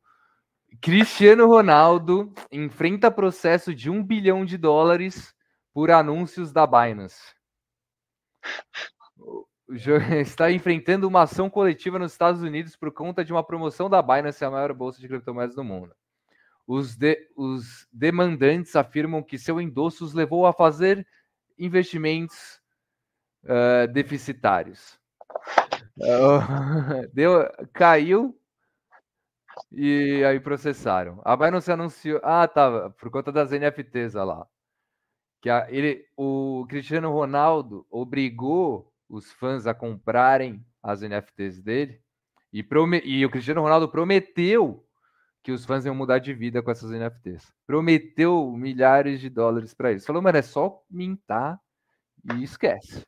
S3: Cristiano Ronaldo enfrenta processo de um bilhão de dólares por anúncios da Binance. Está enfrentando uma ação coletiva nos Estados Unidos por conta de uma promoção da Binance, a maior bolsa de criptomoedas do mundo. Os, de, os demandantes afirmam que seu endosso os levou a fazer investimentos uh, deficitários. Uh, deu, caiu e aí processaram. A Binance anunciou. Ah, tá. Por conta das NFTs olha lá. Que a, ele, o Cristiano Ronaldo obrigou os fãs a comprarem as NFTs dele. E, prome, e o Cristiano Ronaldo prometeu que os fãs iam mudar de vida com essas NFTs. Prometeu milhares de dólares para eles. Falou, mano, é só mintar e esquece.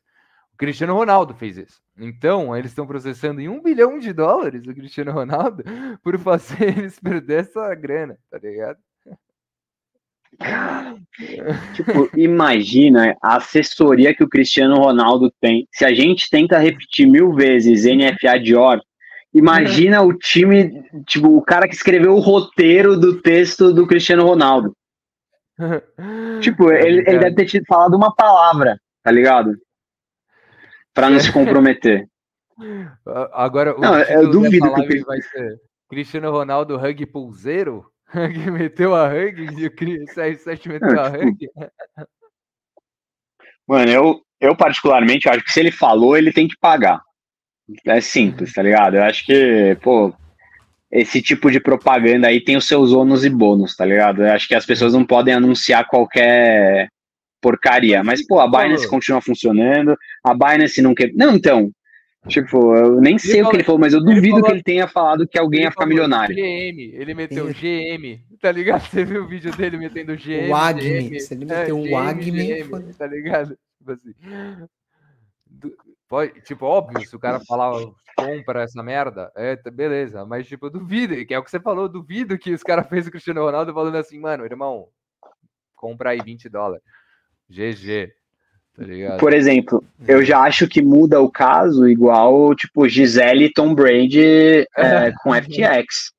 S3: O Cristiano Ronaldo fez isso. Então, eles estão processando em um bilhão de dólares o Cristiano Ronaldo por fazer eles perder essa grana, tá ligado?
S4: tipo, imagina a assessoria que o Cristiano Ronaldo tem. Se a gente tenta repetir mil vezes NFA Dior, imagina o time, tipo, o cara que escreveu o roteiro do texto do Cristiano Ronaldo. tipo, ele, ele deve ter falado uma palavra, tá ligado? Para não se comprometer.
S3: Agora, o
S4: não, eu duvido que
S3: vai ser Cristiano Ronaldo Hug Pulseiro? meteu a Hug e o CR7 meteu a Hug? Tipo,
S4: mano, eu, eu particularmente acho que se ele falou, ele tem que pagar. É simples, tá ligado? Eu acho que, pô, esse tipo de propaganda aí tem os seus ônus e bônus, tá ligado? Eu acho que as pessoas não podem anunciar qualquer porcaria. Mas, pô, a Binance continua funcionando, a Binance não quer. Não, então. Tipo, eu nem sei o que ele falou, mas eu duvido que ele tenha falado que alguém ia ficar milionário.
S3: GM, ele meteu GM, tá ligado? Você viu o vídeo dele metendo GM?
S1: O Agme, se ele meteu é, o Agme,
S3: tá ligado? Tipo assim. Pode, tipo, óbvio, se o cara falar compra essa merda, é, beleza, mas tipo, eu duvido, que é o que você falou, duvido que os caras fez o Cristiano Ronaldo falando assim, mano, irmão, compra aí 20 dólares. GG. Tá
S4: Por exemplo, eu já acho que muda o caso igual, tipo, Gisele e Tom Brady é, com FTX.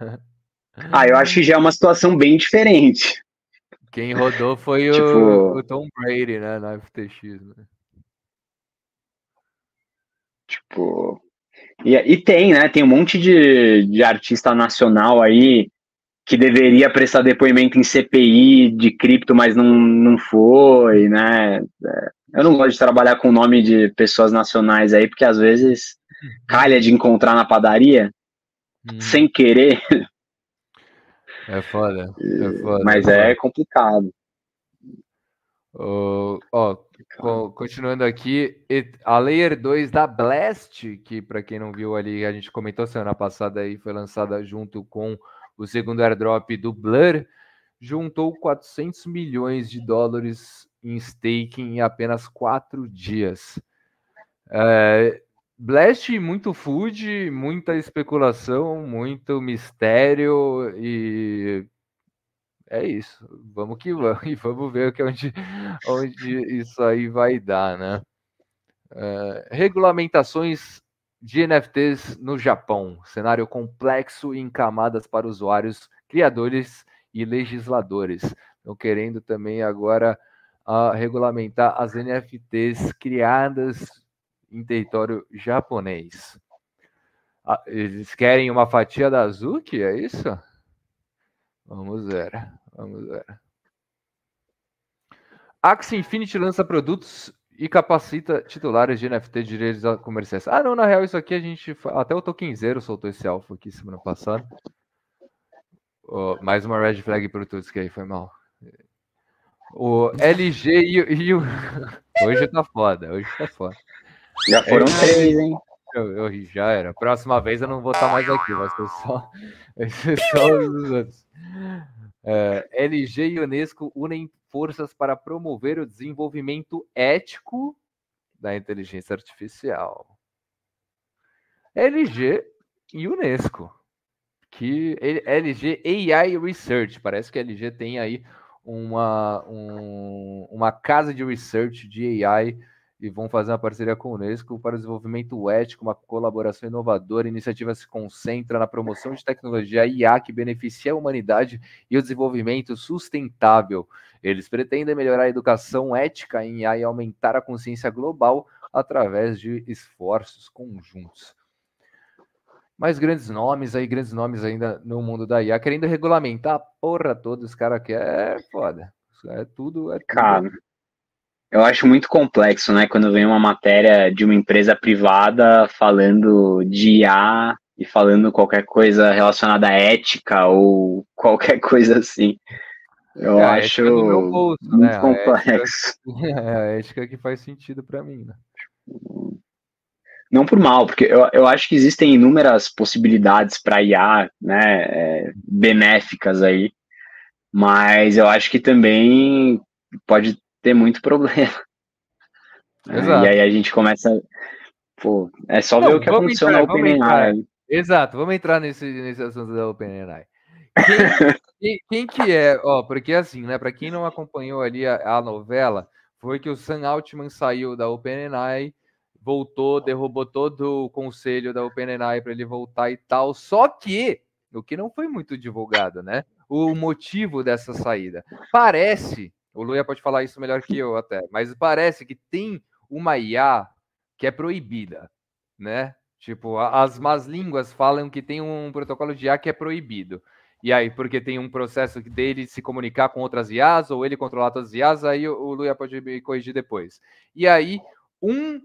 S4: Ah, eu acho que já é uma situação bem diferente.
S3: Quem rodou foi tipo... o, o, Tom Brady, né, na FTX. Né?
S4: Tipo, E, e tem, né? Tem um monte de, de artista nacional aí que deveria prestar depoimento em CPI de cripto, mas não, não foi, né? É, eu não gosto de trabalhar com o nome de pessoas nacionais aí, porque às vezes calha de encontrar na padaria hum. sem querer.
S3: É foda, é foda.
S4: Mas é complicado.
S3: Uh, ó, continuando aqui, a Layer 2 da Blast, que para quem não viu ali, a gente comentou semana passada aí, foi lançada junto com o segundo airdrop do Blur, juntou 400 milhões de dólares em staking em apenas quatro dias. É, Blast, muito food, muita especulação, muito mistério e é isso. Vamos que vamos e vamos ver que onde, onde isso aí vai dar, né? É, regulamentações de NFTs no Japão, cenário complexo em camadas para usuários, criadores e legisladores. Estão querendo também agora uh, regulamentar as NFTs criadas em território japonês. Ah, eles querem uma fatia da Azuki, é isso? Vamos ver, vamos ver. Axie Infinity lança produtos e capacita titulares de NFT de direitos comerciais. Ah, não, na real, isso aqui a gente. Até o Token Zero soltou esse alfa aqui semana passada. Oh, mais uma red flag para o Tutski aí, foi mal. O LG e, e o. Hoje tá foda, hoje tá foda.
S4: Já foram é, três, hein?
S3: Eu, eu, já era. Próxima vez eu não vou estar mais aqui, vai ser só, vai ser só os outros. É, LG e Unesco unem forças para promover o desenvolvimento ético da inteligência artificial. LG e Unesco, que LG AI Research, parece que a LG tem aí uma, um, uma casa de research de AI e vão fazer uma parceria com o Unesco para o desenvolvimento ético, uma colaboração inovadora. A iniciativa se concentra na promoção de tecnologia IA que beneficia a humanidade e o desenvolvimento sustentável. Eles pretendem melhorar a educação ética em IA e aumentar a consciência global através de esforços conjuntos. Mais grandes nomes aí, grandes nomes ainda no mundo da IA, querendo regulamentar a porra toda, os caras que é foda. É tudo, é tudo.
S4: Cara, eu acho muito complexo, né? Quando vem uma matéria de uma empresa privada falando de IA e falando qualquer coisa relacionada à ética ou qualquer coisa assim. Eu é, acho bolso, muito né? complexo.
S3: A ética, é a ética que faz sentido para mim, né?
S4: Não por mal, porque eu, eu acho que existem inúmeras possibilidades para IA, né, é, benéficas aí, mas eu acho que também pode ter muito problema. Exato. E aí a gente começa. Pô, é só Não, ver o que aconteceu entrar, na OpenAI.
S3: Exato, vamos entrar nesse, nesse assunto da OpenAI. Quem, quem, que é, ó, porque assim, né, para quem não acompanhou ali a, a, novela, foi que o Sam Altman saiu da OpenAI, voltou, derrubou todo o conselho da OpenAI para ele voltar e tal, só que, o que não foi muito divulgado, né, o motivo dessa saída. Parece o Luia pode falar isso melhor que eu até, mas parece que tem uma IA que é proibida, né? Tipo, as más línguas falam que tem um protocolo de IA que é proibido. E aí, porque tem um processo dele se comunicar com outras IAs, ou ele controlar todas as IAs, aí o Luia pode me corrigir depois. E aí, um.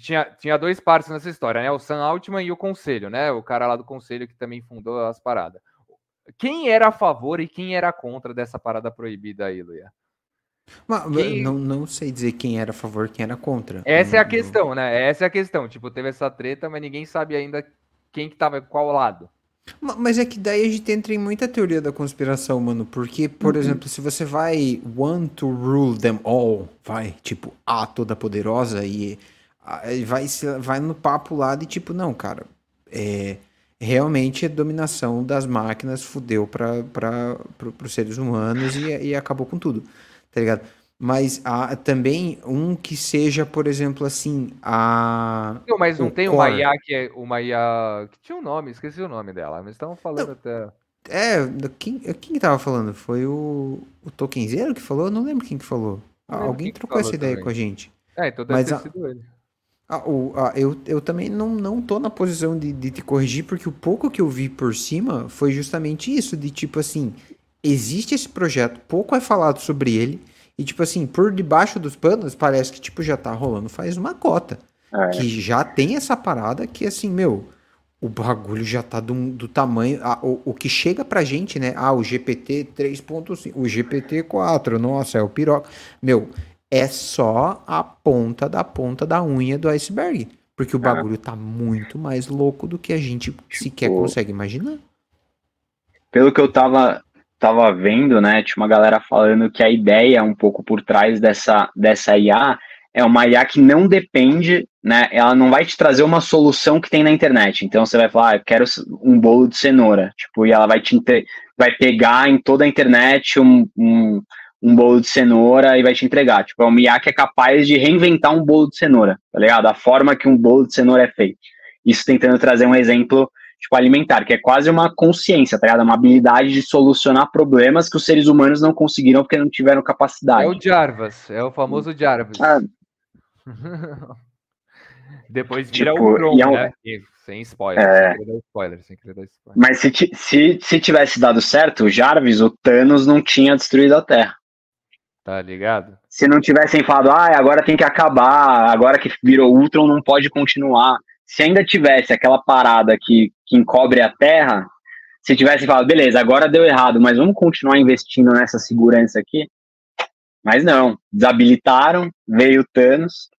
S3: Tinha, tinha dois partes nessa história, né? O Sam Altman e o Conselho, né? O cara lá do Conselho que também fundou as paradas. Quem era a favor e quem era contra dessa parada proibida aí, Luia?
S1: Mas, quem... não, não sei dizer quem era a favor quem era contra.
S3: Essa
S1: não,
S3: é a questão, não... né? Essa é a questão. Tipo, teve essa treta, mas ninguém sabe ainda quem que tava qual lado.
S1: Mas é que daí a gente entra em muita teoria da conspiração, mano. Porque, por uhum. exemplo, se você vai want to rule them all, vai, tipo, a toda poderosa e vai, vai no papo lá de tipo, não, cara, é realmente a dominação das máquinas fudeu para os seres humanos e, e acabou com tudo tá ligado? Mas há também um que seja, por exemplo, assim, a.
S3: Não, mas não tem core. uma IA que é uma IA. que tinha um nome, esqueci o nome dela, mas estavam falando não. até.
S1: É, quem, quem tava falando? Foi o, o Tokenzeiro que falou? Eu não lembro quem que falou. Alguém trocou essa ideia também. com a gente.
S3: É, então deve mas ter a... sido ele.
S1: Ah, o, ah, eu, eu também não, não tô na posição de, de te corrigir, porque o pouco que eu vi por cima foi justamente isso, de tipo assim, existe esse projeto, pouco é falado sobre ele, e tipo assim, por debaixo dos panos, parece que tipo já tá rolando faz uma cota. É. Que já tem essa parada que assim, meu, o bagulho já tá do, do tamanho. Ah, o, o que chega pra gente, né? Ah, o GPT 3.5, o GPT 4, nossa, é o piroca. Meu, é só a ponta da ponta da unha do iceberg. Porque o é. bagulho tá muito mais louco do que a gente tipo, sequer consegue imaginar.
S4: Pelo que eu tava, tava vendo, né? Tinha uma galera falando que a ideia um pouco por trás dessa, dessa IA é uma IA que não depende, né? Ela não vai te trazer uma solução que tem na internet. Então você vai falar, ah, eu quero um bolo de cenoura. Tipo, e ela vai te vai pegar em toda a internet um, um um bolo de cenoura e vai te entregar. Tipo, é um IA que é capaz de reinventar um bolo de cenoura, tá ligado? A forma que um bolo de cenoura é feito. Isso tentando trazer um exemplo, tipo, alimentar, que é quase uma consciência, tá ligado? Uma habilidade de solucionar problemas que os seres humanos não conseguiram porque não tiveram capacidade.
S3: É o Jarvis, é o famoso Jarvis. Ah. Depois vira tipo, o Tron, é um... né? Sem spoiler, é... sem spoiler,
S4: sem querer dar spoiler. Mas se, se, se tivesse dado certo, o Jarvis, o Thanos não tinha destruído a Terra.
S3: Tá ligado?
S4: Se não tivessem falado, ah, agora tem que acabar, agora que virou Ultron não pode continuar. Se ainda tivesse aquela parada que, que encobre a Terra, se tivessem falado, beleza, agora deu errado, mas vamos continuar investindo nessa segurança aqui. Mas não, desabilitaram, veio o Thanos,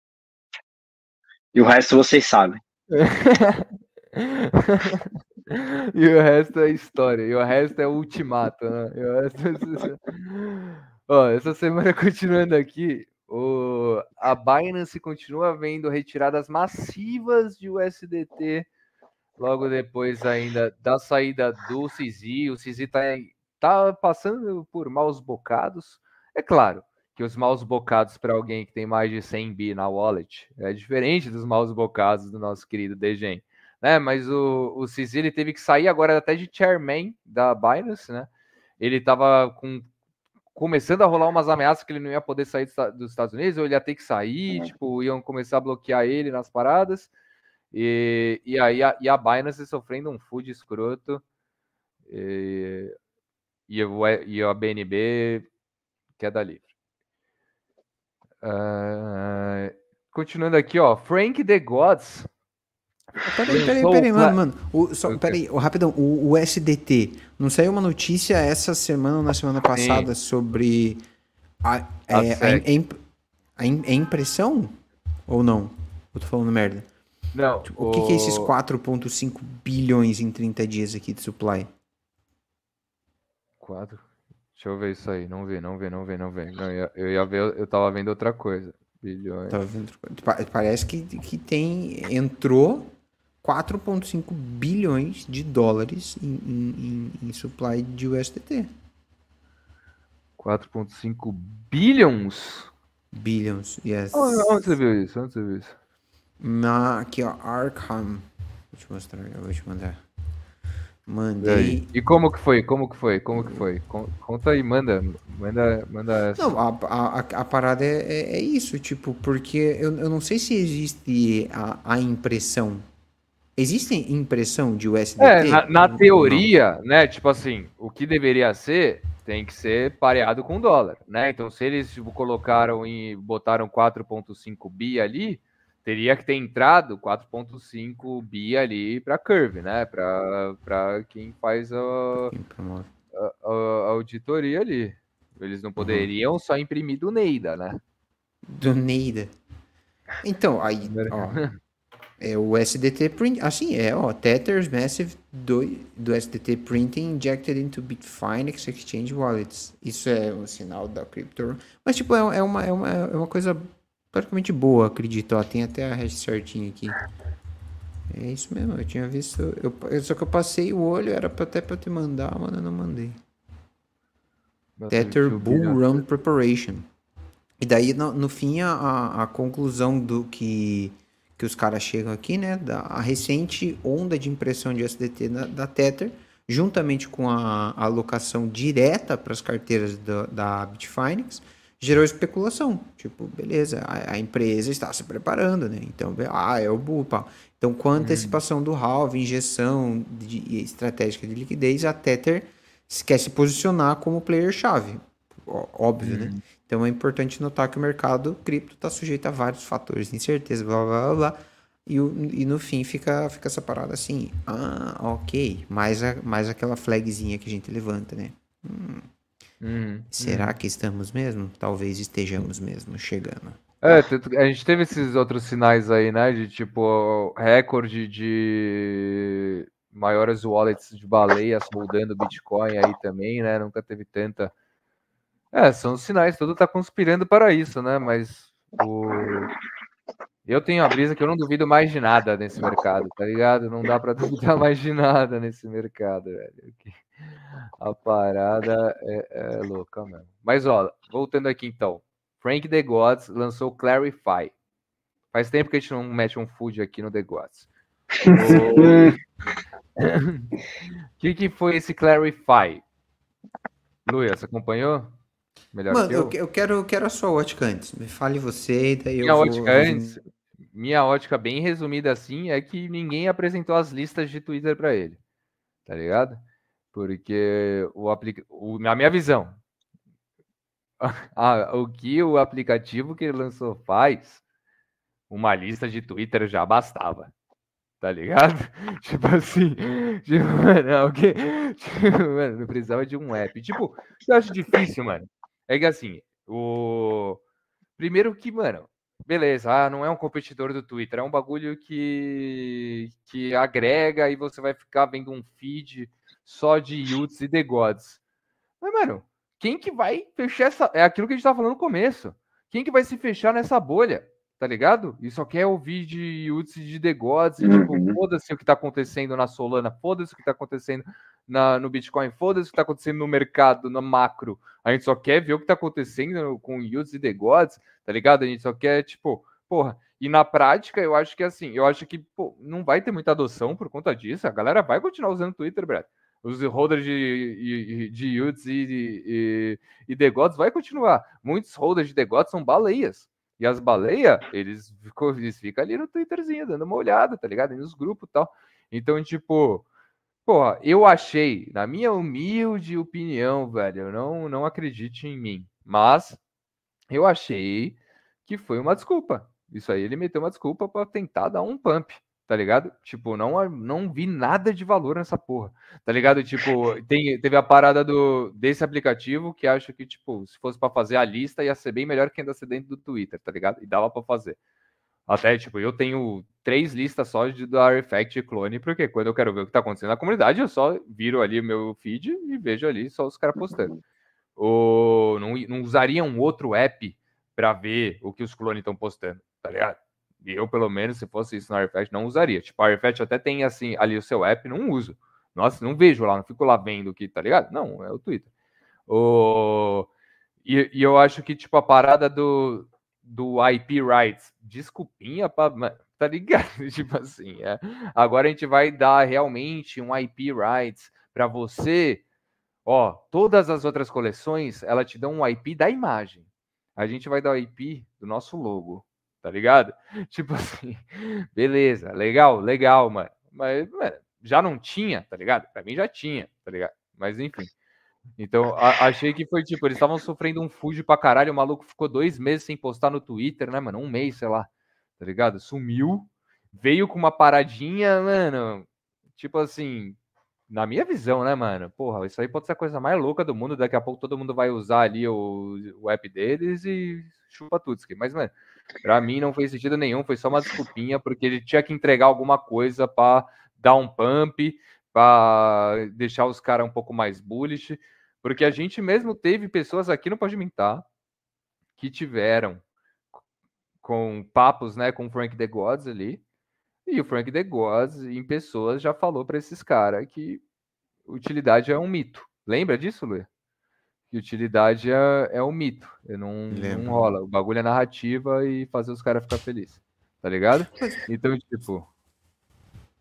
S4: e o resto vocês sabem.
S3: e o resto é história, e o resto é ultimato, né? E o resto é... Ó, essa semana, continuando aqui, o, a Binance continua vendo retiradas massivas de USDT logo depois ainda da saída do CZ. O CZ está tá passando por maus bocados. É claro que os maus bocados para alguém que tem mais de 100 bi na wallet é diferente dos maus bocados do nosso querido Degen. Né? Mas o, o CZ ele teve que sair agora até de chairman da Binance, né? Ele estava com começando a rolar umas ameaças que ele não ia poder sair dos Estados Unidos, ou ele ia ter que sair, uhum. tipo, iam começar a bloquear ele nas paradas. E, e aí a, e a Binance sofrendo um food escroto. E, e, o, e a BNB queda livre. Uh, continuando aqui, ó, Frank the Gods
S1: Peraí, peraí, peraí, mano, mano. O, só. Peraí, o, rapidão, o, o, SDT. Não saiu uma notícia essa semana ou na semana passada Sim. sobre a, é, a, a, a, impressão? Ou não? Eu tô falando merda.
S3: Não.
S1: Tipo, o que, que é esses 4,5 bilhões em 30 dias aqui de supply?
S3: 4? Deixa eu ver isso aí. Não vi, não vi, não vi, não vi. Não, eu, eu ia ver, eu tava vendo outra coisa. Bilhões. Tava vendo,
S1: parece que, que tem. Entrou 4,5 bilhões de dólares em, em, em supply de USDT.
S3: 4,5 bilhões?
S1: Billions, yes.
S3: Onde, onde, você viu isso? Onde você viu isso?
S1: Na, aqui, ó, Arkham. Vou te mostrar, eu vou te mandar. Mandei.
S3: E, e como que foi? Como que foi? Como que foi? Conta aí, manda. Manda, manda essa.
S1: Não, a, a, a parada é, é, é, isso, tipo, porque eu, eu não sei se existe a, a impressão Existe impressão de USDT?
S3: É, na, na teoria, né? Tipo assim, o que deveria ser tem que ser pareado com dólar, né? Então, se eles tipo, colocaram e botaram 4,5 bi ali, teria que ter entrado 4,5 bi ali para Curve, né? Para quem faz a, a, a, auditoria ali. Eles não uhum. poderiam uhum. só imprimir do Neida, né?
S1: Do Neida. Então, aí, ó, É o SDT print, assim é, ó, Tether's Massive do, do SDT Printing injected into Bitfinex Exchange Wallets. Isso é um sinal da Crypto. Mas, tipo, é, é, uma, é, uma, é uma coisa praticamente boa, acredito. Ó, tem até a hash certinho aqui. É isso mesmo, eu tinha visto. Eu, só que eu passei o olho, era pra, até pra te mandar, mas eu não mandei. Tether Bull Run Preparation. E daí, no, no fim, a, a conclusão do que que os caras chegam aqui, né? Da, a recente onda de impressão de SDT da, da Tether, juntamente com a, alocação direta para as carteiras da, da Bitfinex, gerou especulação. Tipo, beleza, a, a empresa está se preparando, né? Então, ah, é o Bupa. Então, com a
S3: Uhum.
S1: antecipação do halve, injeção de, estratégica de liquidez, a Tether quer se posicionar como player-chave. Óbvio, né? Então é importante notar que o mercado cripto está sujeito a vários fatores de incerteza, blá blá blá blá. E, e no fim fica, fica essa parada assim, ah, ok, mais, a, mais aquela flagzinha que a gente levanta, né?
S3: Uhum.
S1: Será que estamos mesmo? Talvez estejamos mesmo chegando.
S3: É, a gente teve esses outros sinais aí, né? De tipo, recorde de maiores wallets de baleias holdando Bitcoin aí também, né? Nunca teve tanta. É, são os sinais, tudo tá conspirando para isso, né? Mas o. Eu tenho a brisa que eu não duvido mais de nada nesse mercado, tá ligado? Não dá pra duvidar mais de nada nesse mercado, velho. A parada é, é louca mesmo. Mas, ó, voltando aqui então. Frank The Gods lançou Clarify. Faz tempo que a gente não mete um food aqui no The Gods. O que, que foi esse Clarify? Você acompanhou? Melhor
S1: Mano,
S3: que
S1: eu,
S3: eu?
S1: que- eu quero, eu quero a sua ótica antes. Me fale você e daí eu
S3: Minha
S1: vou...
S3: ótica antes, minha ótica bem resumida assim, é que ninguém apresentou as listas de Twitter para ele. Tá ligado? Porque o aplica... o, na minha visão, a- o que o aplicativo que ele lançou faz, uma lista de Twitter já bastava. Tá ligado? Tipo assim, tipo, mano, alguém, tipo, mano, não precisava de um app. Tipo, eu acho difícil, mano. É que assim, o primeiro que, mano, beleza, ah, não é um competidor do Twitter, é um bagulho que que agrega e você vai ficar vendo um feed só de Yuts e The Gods. Mas, mano, quem que vai fechar essa. É aquilo que a gente tava falando no começo. Quem que vai se fechar nessa bolha? Tá ligado? E só quer ouvir de Yuts e de The Gods. E, tipo,
S4: Uhum.
S3: foda-se o que tá acontecendo na Solana, foda-se o que tá acontecendo na, no Bitcoin, foda-se o que tá acontecendo no mercado, no macro. A gente só quer ver o que tá acontecendo com Yuts e The Gods, tá ligado? A gente só quer, tipo, porra. E na prática, eu acho que assim, eu acho que pô, não vai ter muita adoção por conta disso. A galera vai continuar usando o Twitter, Brad. Os holders de, de, de Yuts e, e, e vai continuar. Muitos holders de The Gods são baleias. E as baleias, eles, eles ficam ali no Twitterzinho, dando uma olhada, tá ligado? E nos grupos e tal. Então, tipo, porra, eu achei, na minha humilde opinião, velho, eu não, não acredite em mim, mas eu achei que foi uma desculpa. Isso aí ele meteu uma desculpa pra tentar dar um pump, tá ligado? Tipo, não, não vi nada de valor nessa porra, tá ligado? Tipo, tem, teve a parada do, desse aplicativo que acho que, tipo, se fosse pra fazer a lista, ia ser bem melhor que ainda ser dentro do Twitter, tá ligado? E dava pra fazer. Até, tipo, eu tenho três listas só de do Artifact e clone, porque quando eu quero ver o que tá acontecendo na comunidade, eu só viro ali o meu feed e vejo ali só os caras postando. Ou não, não usaria um outro app para ver o que os clones estão postando, tá ligado? E eu, pelo menos, se fosse isso no Artifact, não usaria. Tipo, a Artifact até tem assim ali o seu app, não uso. Nossa, não vejo lá, não fico lá vendo o que, tá ligado? Não, é o Twitter. O... E, e eu acho que, tipo, a parada do, do IP rights, desculpinha, pra, tá ligado? tipo assim, é. agora a gente vai dar realmente um IP rights para você. Ó, todas as outras coleções, ela te dão um IP da imagem. A gente vai dar o IP do nosso logo, tá ligado? Tipo assim, beleza, legal, legal, mano. Mas, mano, já não tinha, tá ligado? Pra mim já tinha, tá ligado? Mas enfim. Então, a- achei que foi tipo, eles estavam sofrendo um fujo pra caralho. O maluco ficou dois meses sem postar no Twitter, né, mano? Um mês, sei lá, tá ligado? Sumiu, veio com uma paradinha, mano. Tipo assim, na minha visão, né, mano? Porra, isso aí pode ser a coisa mais louca do mundo. Daqui a pouco todo mundo vai usar ali o, o app deles e chupa tudo. Mas, mano, pra mim não fez sentido nenhum. Foi só uma desculpinha, porque ele tinha que entregar alguma coisa pra dar um pump, pra deixar os caras um pouco mais bullish. Porque a gente mesmo teve pessoas aqui no Pode Mintar que tiveram com papos, né, com o Frank The Gods ali. E o Frank The Gods, em pessoas, já falou para esses caras que utilidade é um mito. Lembra disso, Luê? Que utilidade é, é um mito. Não, não rola. O bagulho é narrativa e fazer os caras ficar felizes. Tá ligado? Então, tipo.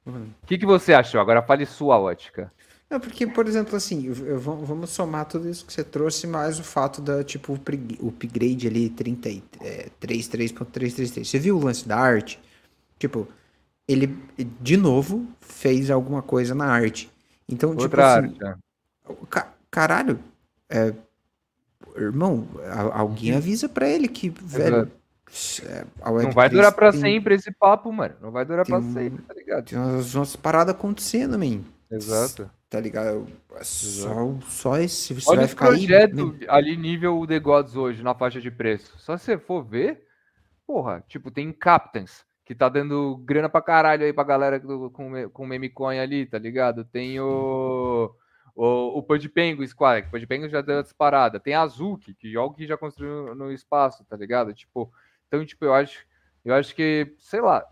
S1: Uhum.
S3: O que, que você achou? Agora fale sua ótica.
S1: Não, porque, por exemplo, assim, eu- eu- vamos somar tudo isso que você trouxe, mais o fato da, tipo, o upg- o upgrade ali, 33, 3.333. Você viu o lance da arte? Tipo, ele, de novo, fez alguma coisa na arte. Então, tipo
S3: Outra
S1: assim,
S3: arte.
S1: ca- caralho, é, irmão, alguém avisa pra ele que, velho, é,
S3: Não
S1: Web3
S3: vai durar pra
S1: tem-
S3: sempre esse papo, mano. Não vai durar pra
S1: um-
S3: sempre, tá ligado?
S1: Tem umas, umas paradas acontecendo, man.
S3: Exato.
S1: Tá ligado? É Só, só esse. Você
S3: Olha
S1: vai ficar aí.
S3: projetos ali nível The Gods hoje, na faixa de preço. Só se você for ver, porra, tipo, tem Captains, que tá dando grana pra caralho aí pra galera do, com, com meme coin ali, tá ligado? Tem o... O, o Pud Penguin Squad, que o Pud Penguin já deu disparada. Tem a Azuki, que joga que já construiu no espaço, tá ligado? Tipo, então, tipo, eu acho, eu acho que, sei lá,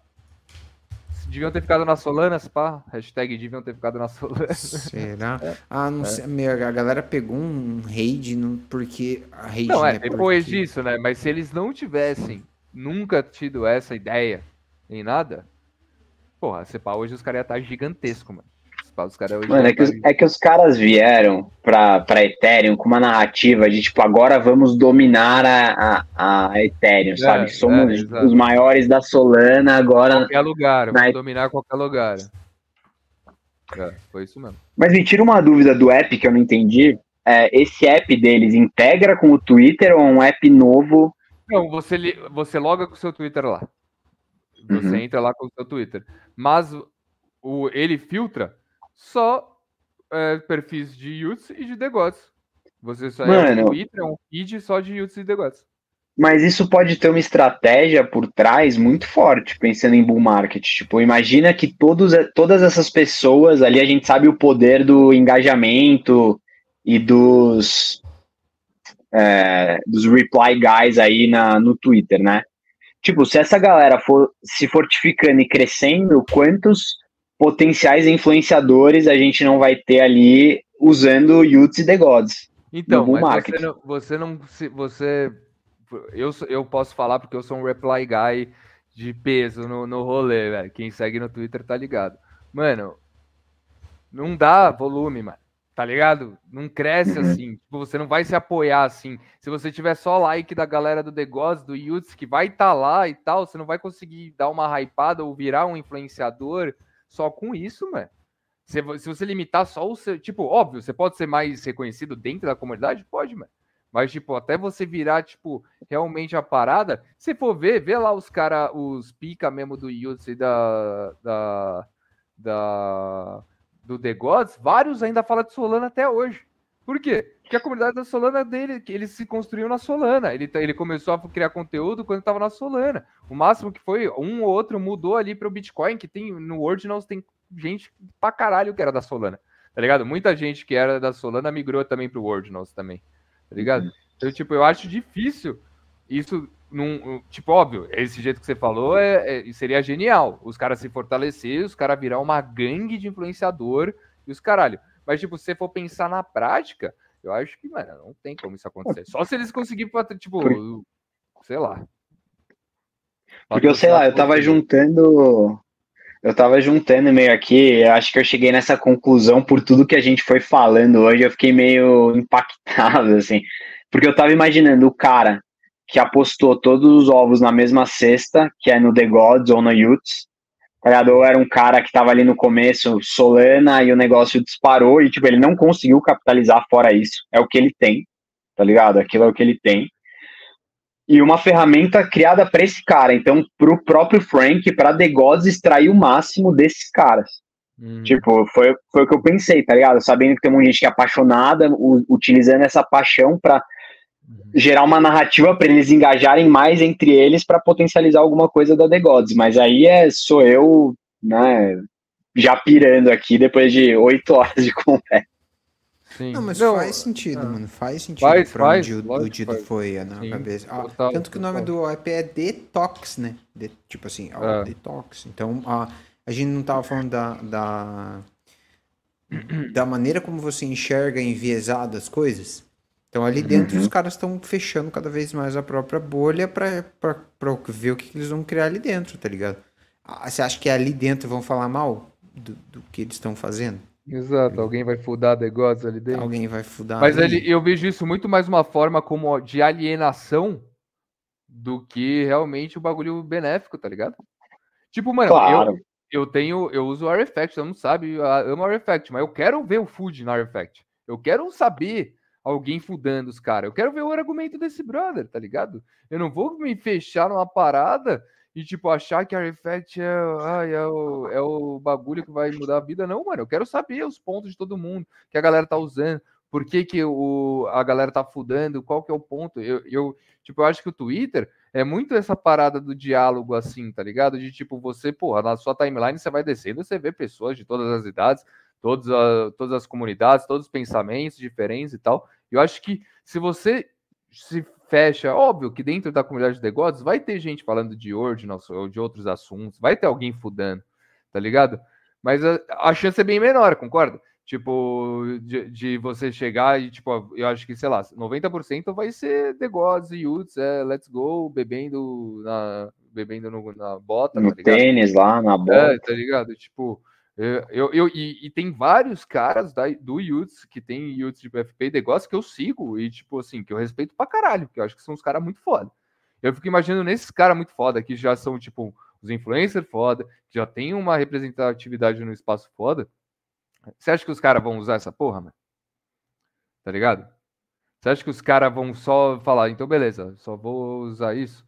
S3: deviam ter ficado na Solana, pá. Hashtag deviam ter ficado na Solana.
S1: Será?
S3: É.
S1: Ah, não sei. Meu, a galera pegou um raid no- porque. A raid,
S3: Não, é,
S1: né,
S3: depois
S1: porque-
S3: disso, né? Mas se eles não tivessem nunca tido essa ideia nem nada, porra, se pá, hoje os caras iam estar gigantesco, mano. Os caras hoje
S4: Mano, é que, os, é que os caras vieram pra, pra Ethereum com uma narrativa de tipo, agora vamos dominar a, a, a Ethereum, sabe?
S3: É,
S4: Somos
S3: é,
S4: os maiores da Solana, agora.
S3: qualquer lugar,
S4: Vai-
S3: vamos dominar qualquer lugar. É, foi isso mesmo.
S4: Mas me tira uma dúvida do app que eu não entendi. É, esse app deles integra com o Twitter ou é um app novo?
S3: Não, você, li- você loga com o seu Twitter lá. Você
S4: Uhum.
S3: entra lá com o seu Twitter. Mas o, ele filtra só é, perfis de Yuts e de The Gods. Você só é
S4: Mano.
S3: um Twitter, é um feed só de Yuts e The Gods.
S4: Mas isso pode ter uma estratégia por trás muito forte, pensando em bull market. Tipo, imagina que todos, todas essas pessoas ali, a gente sabe o poder do engajamento e dos, é, dos reply guys aí na, no Twitter, né? Tipo, se essa galera for se fortificando e crescendo, quantos potenciais influenciadores a gente não vai ter ali usando Yuts e The Gods?
S3: Então, você não, você não se você eu eu posso falar porque eu sou um reply guy de peso no, no rolê, velho. Quem segue no Twitter tá ligado. Mano, não dá volume, mano. Tá ligado? Não cresce
S4: Uhum.
S3: assim. Tipo, você não vai se apoiar assim. Se você tiver só like da galera do The Gods, do Yuts, que vai estar lá e tal, você não vai conseguir dar uma hypada ou virar um influenciador só com isso, mano. Se, se você limitar só o seu. Tipo, óbvio, você pode ser mais reconhecido dentro da comunidade? Pode, mano. Mas, tipo, até você virar, tipo, realmente a parada, se for ver, vê lá os cara, os pica mesmo do Yuts e da, da, da, do The Gods, vários ainda falam de Solana até hoje. Por quê? Porque a comunidade da Solana dele, que ele se construiu na Solana. Ele, tá- ele começou a criar conteúdo quando estava na Solana. O máximo que foi, um ou outro mudou ali para o Bitcoin, que tem no Ordinals tem gente pra caralho que era da Solana. Tá ligado? Muita gente que era da Solana migrou também pro Ordinals também. Tá ligado? Então, tipo, eu acho difícil isso num. Tipo, óbvio, esse jeito que você falou é, é- seria genial. Os caras se fortalecer, os caras virar uma gangue de influenciador e os caralho. Mas, tipo, se você for pensar na prática, eu acho que, mano, não tem como isso acontecer. Só se eles conseguirem, tipo, sei lá.
S4: Porque eu sei lá, eu tava juntando. Eu tava juntando meio aqui, acho que eu cheguei nessa conclusão por tudo que a gente foi falando hoje, eu fiquei meio impactado, assim. Porque eu tava imaginando o cara que apostou todos os ovos na mesma cesta, que é no The Gods ou no Utes. Tá ligado? Ou era um cara que tava ali no começo, Solana, e o negócio disparou, e tipo, ele não conseguiu capitalizar fora isso. É o que ele tem, tá ligado? Aquilo é o que ele tem e uma ferramenta criada para esse cara. Então, para o próprio Frank, para The Gods extrair o máximo desses caras.
S3: Hum.
S4: Tipo, foi, foi o que eu pensei, tá ligado? Sabendo que tem muita gente que é apaixonada, u- utilizando essa paixão para gerar uma narrativa para eles engajarem mais entre eles para potencializar alguma coisa da The Gods. Mas aí é sou eu, né, já pirando aqui depois de oito horas de conversa.
S3: Sim.
S1: Não, mas
S3: Não,
S1: faz sentido,
S3: ah.
S1: mano. Faz sentido
S3: Faz,
S1: pra
S3: faz,
S1: onde o, o Dido
S3: faz.
S1: foi na
S3: Sim,
S1: cabeça. Ah,
S3: total,
S1: tanto que o nome
S3: total.
S1: do app é Detox, né? De- tipo assim, ó,
S3: É.
S1: Detox. Então, a, a gente não tava falando da, da, da maneira como você enxerga enviesado as coisas. Então, ali dentro,
S4: Uhum.
S1: os caras estão fechando cada vez mais a própria bolha pra ver o que, que eles vão criar ali dentro, tá ligado? Ah, você acha que ali dentro vão falar mal do, do que eles estão fazendo?
S3: Exato, alguém vai fudar Gods ali dentro.
S1: Alguém vai fudar.
S3: Mas
S1: ali.
S3: eu vejo isso muito mais uma forma como de alienação do que realmente o bagulho benéfico, tá ligado? Tipo, mano,
S4: Claro.
S3: eu, eu tenho, eu uso o Artifact, você não sabe, eu amo o Artifact, mas eu quero ver o food no Artifact. Eu quero saber alguém fudando os caras. Eu quero ver o argumento desse brother, tá ligado? Eu não vou me fechar numa parada e, tipo, achar que a Artifact é, ai, é, o, é o bagulho que vai mudar a vida. Não, mano. Eu quero saber os pontos de todo mundo que a galera tá usando. Por que, que o, a galera tá fudando? Qual que é o ponto? Eu, eu, tipo, eu acho que o Twitter é muito essa parada do diálogo, assim, tá ligado? De, tipo, você, porra, na sua timeline você vai descendo, você vê pessoas de todas as idades, todas, a, todas as comunidades, todos os pensamentos diferentes e tal. Eu acho que se você se fecha, óbvio que dentro da comunidade de Gods vai ter gente falando de Ordinals ou de outros assuntos, vai ter alguém fudando, tá ligado? Mas a, a chance é bem menor, concorda? Tipo, de, de, você chegar e, tipo, eu acho que, sei lá, 90% vai ser The Gods e Youths, é Let's Go, bebendo na, bebendo no, na bota,
S4: No
S3: tá
S4: tênis lá, na bola.
S3: É, tá ligado? Tipo, eu, eu, eu e, e, tem vários caras da, do Yuts que tem Yuts de PFP e negócio que eu sigo e, tipo, assim, que eu respeito pra caralho, que eu acho que são uns caras muito foda. Eu fico imaginando nesses caras muito foda, que já são, tipo, os influencers foda, que já tem uma representatividade no espaço foda. Você acha que os caras vão usar essa porra, mano? Tá ligado? Você acha que os caras vão só falar, então beleza, só vou usar isso?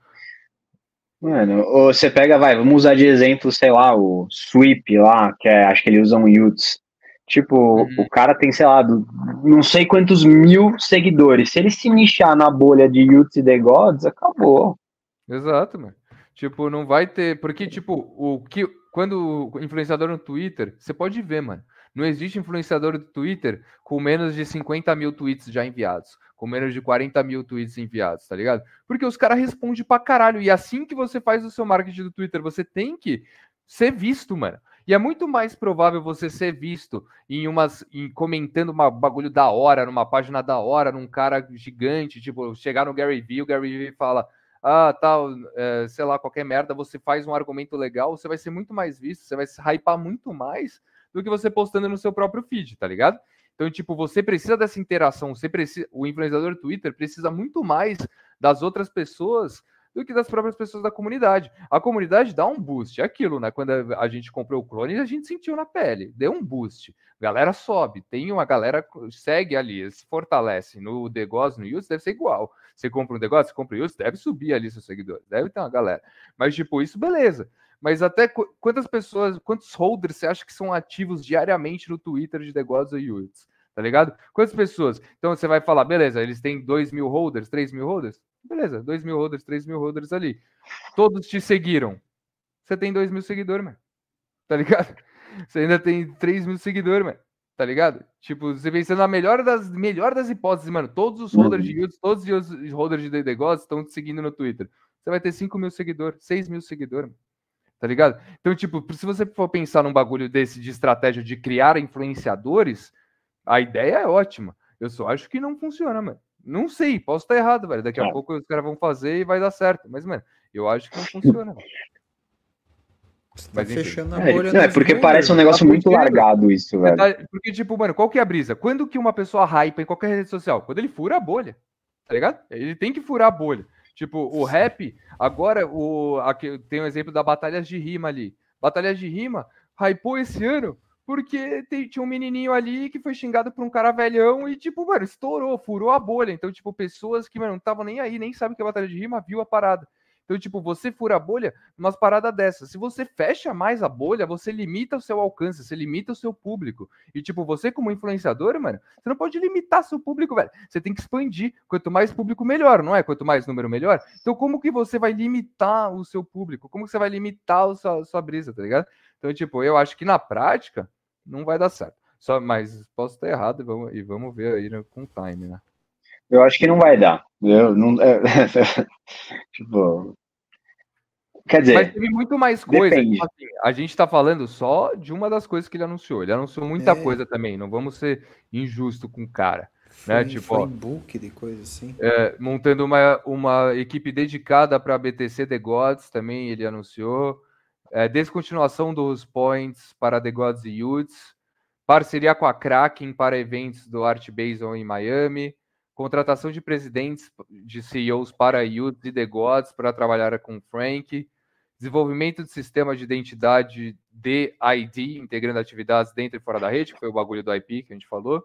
S4: Mano, ou você pega, vai, vamos usar de exemplo, sei lá, o Sweep lá, que é, acho que ele usa um Yuts. Tipo,
S3: Uhum.
S4: o cara tem, sei lá, do- não sei quantos mil seguidores. Se ele se nichar na bolha de Yuts e The Gods, acabou.
S3: Exato, mano. Tipo, não vai ter. Porque, tipo, o que. Quando o influenciador no Twitter, você pode ver, mano. Não existe influenciador do Twitter com menos de 50 mil tweets já enviados. Com menos de 40 mil tweets enviados, tá ligado? Porque os caras respondem pra caralho. E assim que você faz o seu marketing do Twitter, você tem que ser visto, mano. E é muito mais provável você ser visto em umas. Em comentando uma bagulho da hora, numa página da hora, num cara gigante, tipo, chegar no Gary Vee, o Gary Vee fala ah, tal, é, sei lá, qualquer merda, você faz um argumento legal, você vai ser muito mais visto, você vai se hypar muito mais do que você postando no seu próprio feed, tá ligado? Então, tipo, você precisa dessa interação, você precisa, o influenciador do Twitter precisa muito mais das outras pessoas do que das próprias pessoas da comunidade. A comunidade dá um boost, é aquilo, né? Quando a gente comprou o clone, a gente sentiu na pele, deu um boost. Galera sobe, tem uma galera segue ali, se fortalece. No Degos, no Yus, deve ser igual. Você compra um Degos, você compra o Yus, deve subir ali seus seguidores, deve ter uma galera. Mas, tipo, isso beleza. Mas até qu quantas pessoas, quantos holders você acha que são ativos diariamente no Twitter de Degos ou Yus? Tá ligado? Quantas pessoas? Então você vai falar, beleza, eles têm 2 mil holders, 3 mil holders? Beleza, 2 mil holders, 3 mil holders ali. Todos te seguiram. Você tem 2 mil seguidores, mano. Tá ligado? Você ainda tem 3 mil seguidores, mano. Tá ligado? Tipo, você pensando na melhor das, melhor das hipóteses, mano. Todos os holders de yields, todos os holders de negócio estão te seguindo no Twitter. Você vai ter 5 mil seguidores, 6 mil seguidores, mano. Tá ligado? Então, tipo, se você for pensar num bagulho desse de estratégia de criar influenciadores, a ideia é ótima. Eu só acho que não funciona, mano. Não sei, posso estar errado, velho. Daqui a
S4: É.
S3: pouco os caras vão fazer e vai dar certo. Mas, mano, eu acho que não funciona. velho.
S1: Você tá
S3: enfim.
S1: fechando a
S4: É,
S1: bolha
S4: não, é
S1: dos
S4: porque
S1: números.
S4: parece um negócio
S3: Tá
S4: muito largado isso, velho.
S3: Tá- Porque, tipo, mano, qual que é a brisa? Quando que uma pessoa hypa em qualquer rede social? Quando ele fura a bolha. Tá ligado? Ele tem que furar a bolha. Tipo, o rap, agora o, aqui, tem um exemplo da Batalhas de Rima ali. Batalhas de Rima hypou esse ano porque tem- tinha um menininho ali que foi xingado por um cara velhão e, tipo, mano, estourou, furou a bolha. Então, tipo, pessoas que, mano, não estavam nem aí, nem sabem o que é Batalha de Rima, viu a parada. Então, tipo, você fura a bolha umas paradas dessas. Se você fecha mais a bolha, você limita o seu alcance, você limita o seu público. E, tipo, você como influenciador, mano, você não pode limitar seu público, velho. Você tem que expandir. Quanto mais público, melhor, não é? Quanto mais número, melhor. Então, como que você vai limitar o seu público? Como que você vai limitar a sua, a sua brisa, tá ligado? Então, tipo, eu acho que na prática não vai dar certo. Só, mas posso estar errado e vamos, e vamos ver aí né, com o time, né?
S4: Eu acho que não vai dar. Eu não, é, tipo. Quer dizer,
S3: Mas teve muito mais coisa. tipo assim, a gente tá falando só de uma das coisas que ele anunciou. Ele anunciou muita
S1: É.
S3: coisa também. Não vamos ser injusto com o cara.
S1: Foi,
S3: né, tipo, ó.
S1: em book de coisa assim.
S3: É, montando uma, uma equipe dedicada para BTC The Gods também, ele anunciou. É, descontinuação dos points para The Gods e Youths. parceria com a Kraken para eventos do Art Basel em Miami, contratação de presidentes de CEOs para Youth e The Gods para trabalhar com Frank, desenvolvimento de sistema de identidade DID, integrando atividades dentro e fora da rede, que foi o bagulho do IP que a gente falou,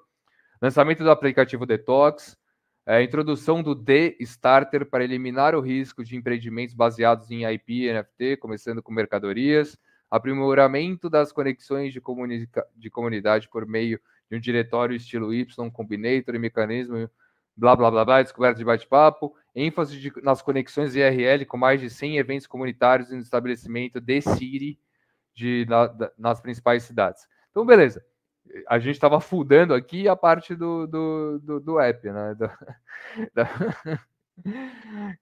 S3: lançamento do aplicativo Detox, é, introdução do D-Starter para eliminar o risco de empreendimentos baseados em IP e NFT, começando com mercadorias, aprimoramento das conexões de, de comunidade por meio de um diretório estilo Y, Combinator e mecanismo blá blá blá blá, descoberta de bate-papo, ênfase de, nas conexões IRL com mais de 100 eventos comunitários no estabelecimento de City de, na, da, nas principais cidades. Então, beleza. A gente estava fudando aqui a parte do, do, do, do app, né? Da, da...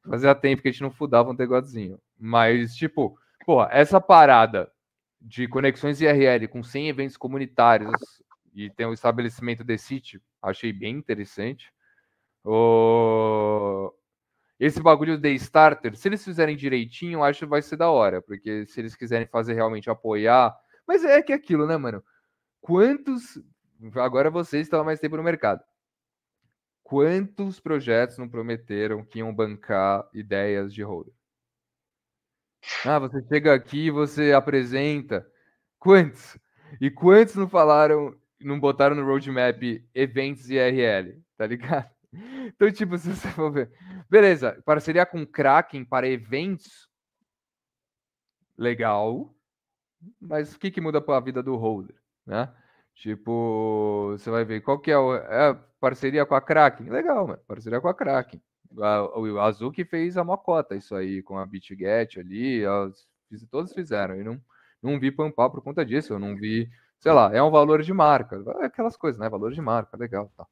S3: Fazia tempo que a gente não fudava um negocinho. Mas, tipo, pô, essa parada de conexões IRL com 100 eventos comunitários e tem o estabelecimento de City, achei bem interessante. O... Esse bagulho de starter, se eles fizerem direitinho, acho que vai ser da hora, porque se eles quiserem fazer realmente apoiar. Mas é que é aquilo, né, mano? Quantos. Agora vocês estão há mais tempo no mercado. Quantos projetos não prometeram que iam bancar ideias de holder? Ah, você chega aqui e você apresenta. Quantos? E quantos não falaram, não botaram no roadmap eventos IRL, tá ligado? Então, tipo, se você for ver. Beleza, parceria com Kraken para eventos. Legal. Mas o que, que muda para a vida do holder, né? Tipo, você vai ver qual que é, o, é parceria com a Kraken. Legal, mano. Parceria com a Kraken. o Azul que fez a mocota, isso aí, com a BitGet ali. todos fizeram. E não, não vi pampar por conta disso. Eu não vi, sei lá, é um valor de marca. É aquelas coisas, né? Valor de marca, legal. Tá.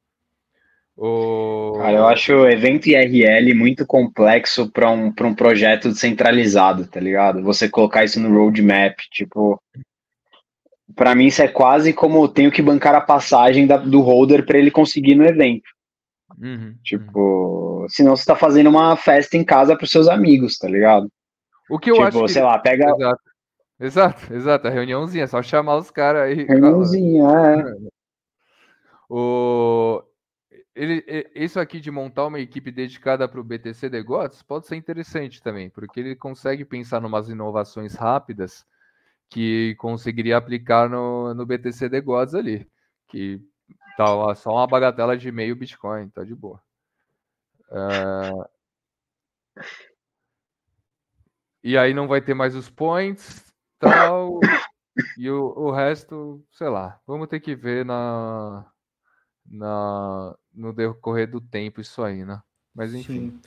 S4: O... Cara, eu acho o evento IRL muito complexo para um, um projeto descentralizado, tá ligado? Você colocar isso no roadmap, tipo. Para mim, isso é quase como tenho que bancar a passagem da, do holder para ele conseguir no evento. Uhum, tipo, uhum. senão você tá fazendo uma festa em casa para seus amigos, tá ligado?
S3: O que eu tipo, acho
S4: que... sei lá, pega.
S3: Exato, exato, exato. A reuniãozinha, só chamar os caras aí.
S4: Reuniãozinha, é.
S3: O ele, isso aqui de montar uma equipe dedicada para o BTC The Gods pode ser interessante também, porque ele consegue pensar em umas inovações rápidas que conseguiria aplicar no, no BTC The Gods ali, que tá só uma bagatela de meio Bitcoin, tá de boa. Uh... E aí não vai ter mais os points, tal, e o, o resto, sei lá, vamos ter que ver na, na, no decorrer do tempo isso aí, né? Mas enfim.
S1: Sim.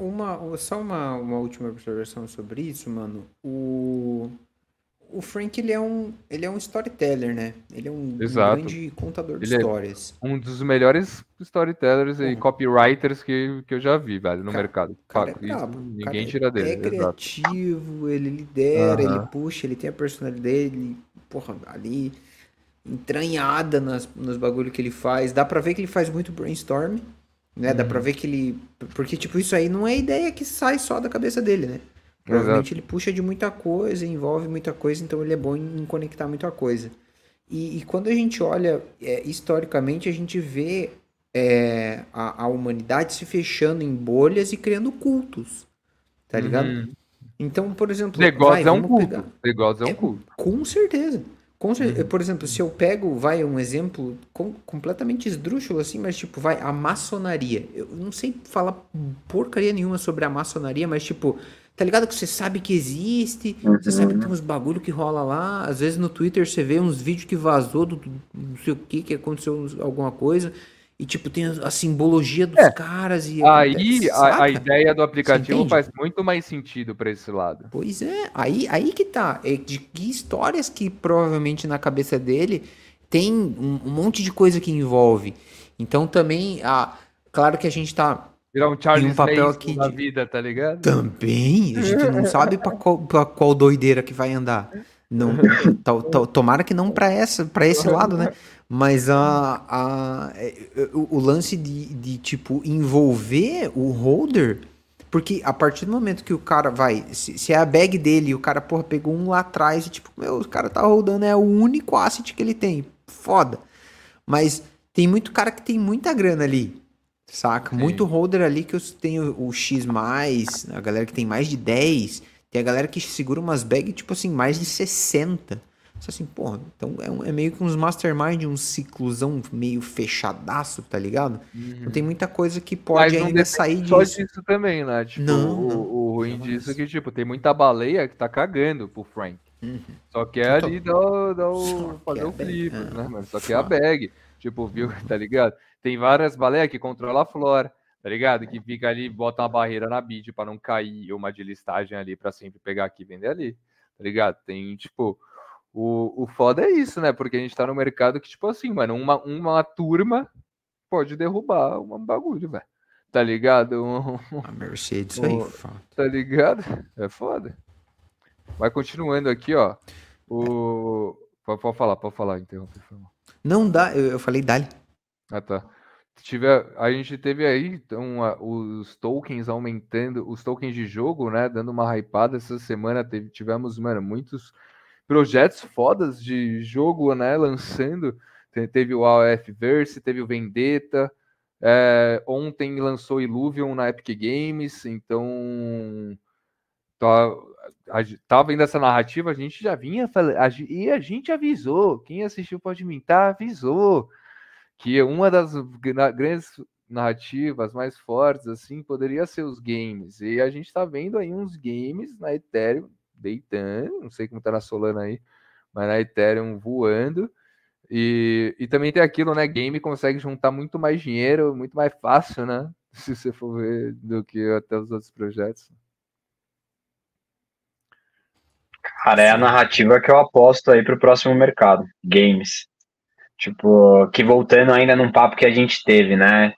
S1: Uma, só uma, uma última observação sobre isso, mano. O, o Frank ele é um ele é um storyteller, né? Ele é um, um grande contador de ele é histórias.
S3: É um dos melhores storytellers e copywriters que, que eu já vi, velho, no cara, mercado. Cara, é brabo, ninguém cara tira dele.
S1: É criativo, ele lidera, ele puxa, ele tem a personalidade dele, porra, ali entranhada nas, nos bagulhos que ele faz. Dá pra ver que ele faz muito brainstorm, né? Uhum. Dá pra uhum. ver que ele. Porque, tipo, isso aí não é ideia que sai só da cabeça dele, né? Provavelmente Exato. ele puxa de muita coisa, envolve muita coisa, então ele é bom em conectar muita coisa. E, e quando a gente olha é, historicamente, a gente vê é, a, a, humanidade se fechando em bolhas e criando cultos. Tá ligado?
S3: Uhum.
S1: Então, por exemplo.
S3: Negócio vai, é um culto. Negócio é um é, culto.
S1: Com certeza. Com, uhum. Por exemplo, se eu pego, vai, um exemplo com, completamente esdrúxulo assim, mas tipo, vai, a maçonaria. Eu não sei falar porcaria nenhuma sobre a maçonaria, mas tipo, tá ligado que você sabe que existe, uhum. você sabe que tem uns bagulho que rola lá, às vezes no Twitter você vê uns vídeos que vazou do, do não sei o que, que aconteceu alguma coisa. E, tipo, tem a, simbologia dos é. caras e...
S3: Aí a, a, ideia do aplicativo faz muito mais sentido para esse lado.
S1: Pois é, aí, aí que tá. É de que histórias que provavelmente na cabeça dele tem um, um monte de coisa que envolve. Então também, a, claro que a gente tá
S3: Virar um Charles um papel aqui da de... vida, tá ligado?
S1: Também, a gente não sabe para qual, pra qual doideira que vai andar. Não, to, to, tomara que não para essa, para esse lado, né? Mas a, a, é, o, o lance de, de, tipo, envolver o holder. Porque a partir do momento que o cara vai. Se, se é a bag dele e o cara, porra, pegou um lá atrás e, tipo, meu, o cara tá rodando, é o único asset que ele tem. foda. Mas tem muito cara que tem muita grana ali, saca?
S3: Sim.
S1: Muito holder ali que eu tenho o X+, a galera que tem mais de 10, tem a galera que segura umas bags, tipo assim, mais de 60. Só assim, porra, então é, um- é meio que uns mastermind, um ciclozão meio fechadaço, tá ligado? Então tem muita coisa que pode
S3: não
S1: ainda sair
S3: Só
S1: disso.
S3: disso também, né? Tipo,
S1: Não,
S3: o,
S1: não.
S3: o ruim
S1: Não,
S3: disso é que, tipo, tem muita baleia que tá cagando pro Frank.
S1: Uhum.
S3: Só quer
S1: Então,
S3: ali dar, o- dar
S1: só
S3: o, fazer
S1: quer
S3: o flip,
S1: é.
S3: né, mano? Só que é a bag. Tipo, viu, tá ligado? Tem várias baleias que controlam a flora, tá ligado? Que fica ali, bota uma barreira na bid pra não cair, uma de listagem ali pra sempre pegar aqui e vender ali, tá ligado? Tem, tipo, o, o foda é isso, né? Porque a gente tá no mercado que, tipo assim, mano, uma, uma turma pode derrubar um bagulho, velho. Tá ligado? Um-
S1: A Mercedes aí,
S3: O-
S1: fa-
S3: tá ligado? É foda. Vai continuando aqui, ó. O. Pode, pode falar, pode falar, interromper. favor.
S1: Não dá, eu, eu falei dali.
S3: Ah, tá. Tive, a gente teve aí então, a- os tokens aumentando, os tokens de jogo, né? Dando uma hypada essa semana. Teve, tivemos, mano, muitos projetos fodas de jogo, né? Lançando. Te- Teve o AOF Verse, teve o Vendetta. é, ontem lançou Illuvion na Epic Games, então tá, tava vendo essa narrativa, a gente já vinha falando, e a gente avisou, quem assistiu pode mintar, avisou que uma das gra- grandes narrativas mais fortes assim poderia ser os games. E a gente tá vendo aí uns games na Ethereum deitando, não sei como tá na Solana aí, mas na Ethereum voando. E, e também tem aquilo, né? Game consegue juntar muito mais dinheiro, muito mais fácil, né? Se você for ver, do que até os outros projetos.
S4: Cara, é a narrativa que eu aposto aí pro próximo mercado, games. Tipo, que voltando ainda num papo que a gente teve, né?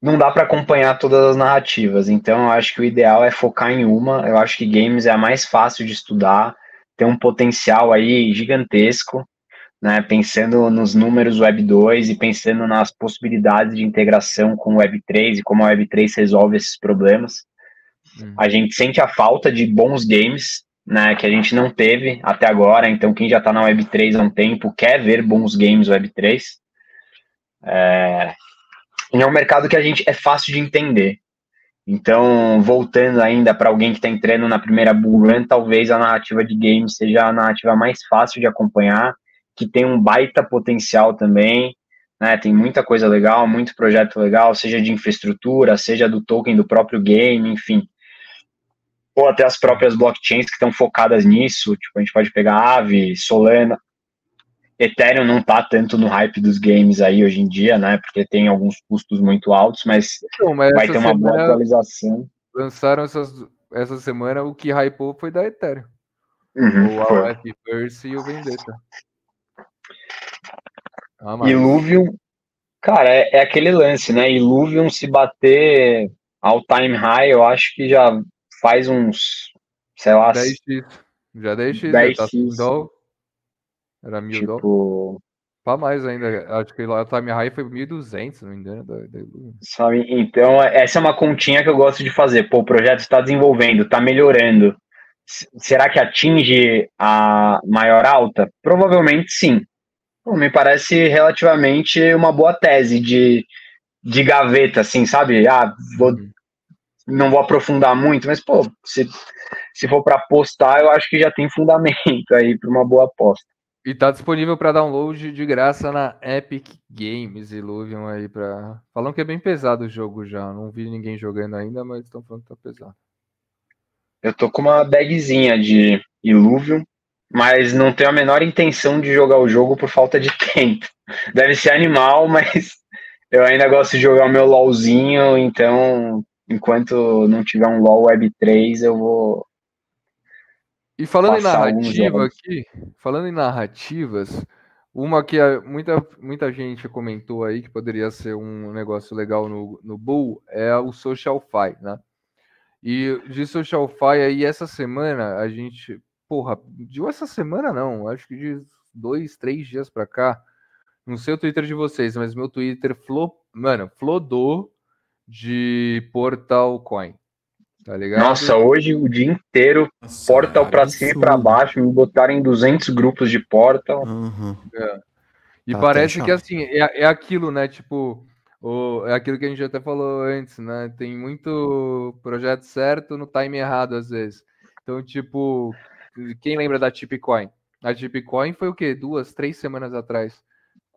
S4: Não dá para acompanhar todas as narrativas, então eu acho que o ideal é focar em uma. Eu acho que games é a mais fácil de estudar, tem um potencial aí gigantesco, né? Pensando nos números Web 2 e pensando nas possibilidades de integração com o Web 3 e como a Web 3 resolve esses problemas.
S3: Hum.
S4: A gente sente a falta de bons games, né, que a gente não teve até agora. Então, quem já está na Web3 há um tempo quer ver bons games Web3. É... E é um mercado que a gente é fácil de entender. Então, voltando ainda para alguém que está entrando na primeira bull run, talvez a narrativa de games seja a narrativa mais fácil de acompanhar, que tem um baita potencial também. Né, tem muita coisa legal, muito projeto legal, seja de infraestrutura, seja do token do próprio game, enfim ou até as próprias blockchains que estão focadas nisso, tipo, a gente pode pegar Aave, Solana, Ethereum não tá tanto no hype dos games aí hoje em dia, né, porque tem alguns custos muito altos, mas
S3: Então, mas
S4: vai ter uma boa atualização.
S3: lançaram essas, essa semana o que hypou foi da Ethereum.
S4: Uhum,
S3: o Verse e o Vendetta. Ah, mas-
S4: Illuvium, cara, é, é aquele lance, né, Illuvium se bater all time high, eu acho que já faz uns, sei lá,
S3: 10x. Já 10x,
S4: 10x.
S3: já tá sem dó. Era mil
S4: tipo,
S3: Pra mais ainda. Acho que lá o time high foi 1.200, se não me engano. Da, da Illuvium.
S4: Sabe? Então, essa é uma continha que eu gosto de fazer. Pô, o projeto está desenvolvendo, está melhorando. Será que atinge a maior alta? Provavelmente sim. Pô, me parece relativamente uma boa tese de, de gaveta, assim, sabe? Ah, vou,
S3: Uhum.
S4: Não vou aprofundar muito, mas, pô, se, se for para apostar, eu acho que já tem fundamento aí para uma boa aposta.
S3: E tá disponível para download de graça na Epic Games Illuvium aí para. Falam que é bem pesado o jogo já. Não vi ninguém jogando ainda, mas estão falando que tá pesado.
S4: Eu tô com uma bagzinha de Illuvium, mas não tenho a menor intenção de jogar o jogo por falta de tempo. Deve ser animal, mas eu ainda gosto de jogar o meu LOLzinho, então enquanto não tiver um LOL Web 3, eu vou.
S3: E falando em narrativa aqui, falando em narrativas, uma que muita, muita gente comentou aí que poderia ser um negócio legal no, no Bull é o Social Fi, né? E de Social Fi aí, essa semana, a gente. Porra, de essa semana não, acho que de dois, três dias pra cá. Não sei o Twitter de vocês, mas meu Twitter flo, mano, flodou de Portal Coin. Tá ligado?
S4: Nossa, hoje o dia inteiro,
S1: Nossa,
S4: Portal pra cima e pra
S1: absurdo.
S4: baixo, me botaram em 200 grupos de Portal.
S1: Uhum.
S3: E tá parece que assim, é, é aquilo, né? Tipo, o, é aquilo que a gente até falou antes, né? Tem muito projeto certo no time errado, às vezes. Então, tipo, quem lembra da Tipcoin? A Tipcoin foi o quê? Duas, três semanas atrás.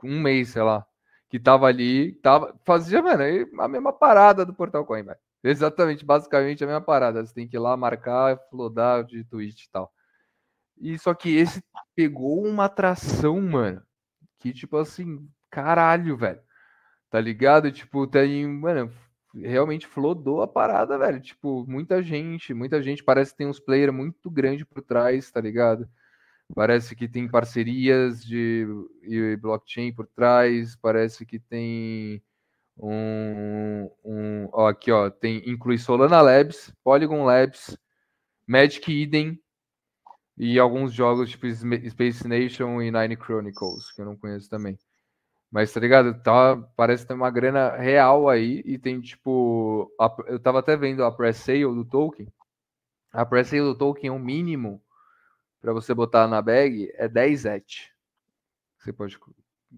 S3: Um mês, sei lá. Que tava ali, tava, fazia, mano, a mesma parada do Portal Coin, velho. Exatamente, basicamente a mesma parada. Você tem que ir lá marcar, flodar de tweet e tal. E só que esse pegou uma atração, mano. Que tipo assim, caralho, velho. Tá ligado? Tipo, tem, mano, realmente flodou a parada, velho. Tipo, muita gente, muita gente. Parece que tem uns players muito grandes por trás, tá ligado? Parece que tem parcerias de blockchain por trás. Parece que tem um, um ó, aqui, ó, tem inclui Solana Labs, Polygon Labs, Magic Eden e alguns jogos tipo Space Nation e Nine Chronicles, que eu não conheço também. Mas tá ligado? Tá, parece ter uma grana real aí e tem tipo. A, eu tava até vendo a pre-sale do token. A pre-sale do token é o um mínimo para você botar na bag é 10 ET. Você pode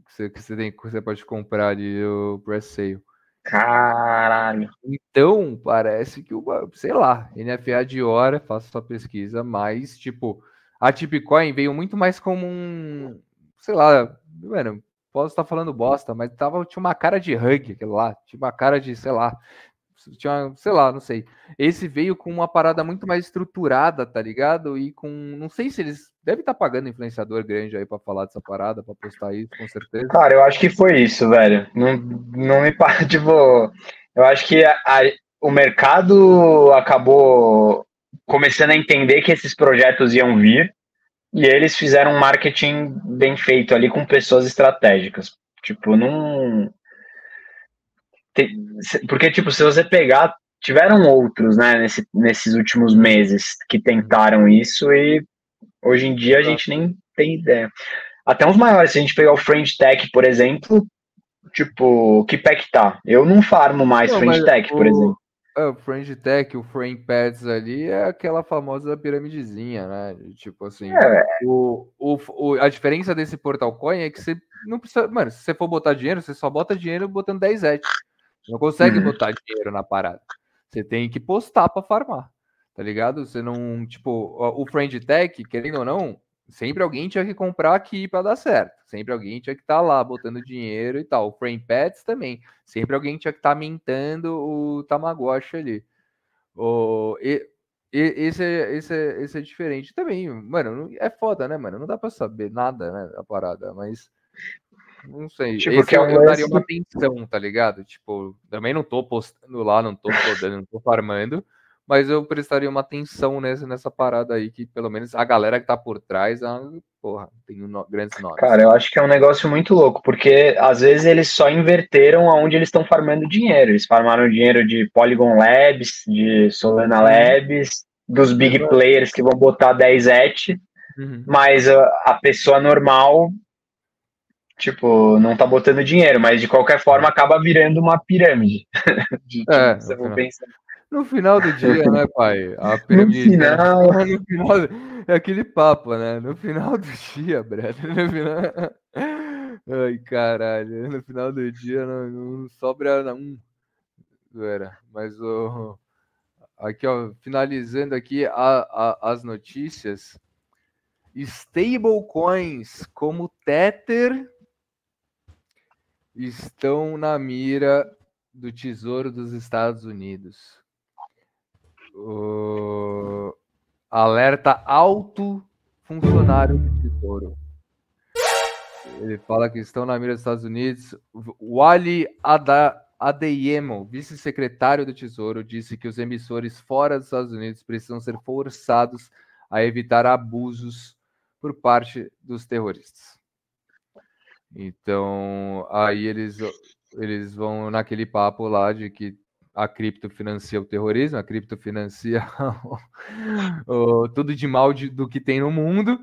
S3: você, que você, tem, você pode comprar ali o pre-sale.
S4: Caralho.
S3: Então, parece que o, sei lá, NFA de hora, faça sua pesquisa, mas, tipo, a Tipcoin veio muito mais como um, sei lá, mano, posso estar falando bosta, mas tava, tinha uma cara de hug aquilo lá, tinha uma cara de, sei lá, tinha, sei lá, não sei. Esse veio com uma parada muito mais estruturada, tá ligado? E com, não sei se eles devem estar tá pagando influenciador grande aí para falar dessa parada, para postar isso, com certeza.
S4: Cara, eu acho que foi isso, velho. Não, não me para, tipo, eu acho que a, a, o mercado acabou começando a entender que esses projetos iam vir e eles fizeram um marketing bem feito ali com pessoas estratégicas. Tipo, não porque, tipo, se você pegar, tiveram outros, né, nesse, nesses últimos meses que tentaram isso e hoje em dia a gente nem tem ideia. Até uns maiores, se a gente pegar o Fringe Tech, por exemplo, tipo, que pack tá? Eu não farmo mais não, Fringe Tech, o, por exemplo.
S3: É, o Fringe Tech, o Frame Pads ali é aquela famosa piramidezinha, né? Tipo assim, é. o, o, o, a diferença desse Portal Coin é que você não precisa. Mano, se você for botar dinheiro, você só bota dinheiro botando 10 ETH. Não consegue uhum. botar dinheiro na parada. Você tem que postar para farmar. Tá ligado? Você não, tipo, o Friend Tech, querendo ou não, sempre alguém tinha que comprar aqui para dar certo. Sempre alguém tinha que estar tá lá botando dinheiro e tal. O Frame Pets também. Sempre alguém tinha que estar tá mintando o Tamagotchi ali. O, e, e, esse, é, esse, é, esse é diferente também. Mano, é foda, né, mano? Não dá para saber nada, né, da parada. Mas não sei. Tipo, Esse que é um eu daria uma atenção, tá ligado? Tipo, também não tô postando lá, não tô podendo, não tô farmando, mas eu prestaria uma atenção nessa, nessa parada aí, que pelo menos a galera que tá por trás, a, porra, tem um, grandes nomes.
S4: Cara, eu acho que é um negócio muito louco, porque às vezes eles só inverteram aonde eles estão farmando dinheiro. Eles farmaram dinheiro de Polygon Labs, de Solana uhum. Labs, dos big players que vão botar 10 ET, uhum. mas a, a pessoa normal tipo, não tá botando dinheiro, mas de qualquer forma acaba virando uma pirâmide.
S3: de, tipo, é, você no, final. no final do dia, né, pai? A pirâmide. No final... no final. É aquele papo, né? No final do dia, brother. No final... Ai, caralho. No final do dia não, não sobra um. Era. Mas o. Aqui, ó, finalizando aqui a, a, as notícias. Stablecoins como Tether estão na mira do Tesouro dos Estados Unidos. O... Alerta alto funcionário do Tesouro. Ele fala que estão na mira dos Estados Unidos. Wally Adeyemo, vice-secretário do Tesouro, disse que os emissores fora dos Estados Unidos precisam ser forçados a evitar abusos por parte dos terroristas. Então, aí eles, eles vão naquele papo lá de que a cripto financia o terrorismo, a cripto financia o, tudo de mal de, do que tem no mundo,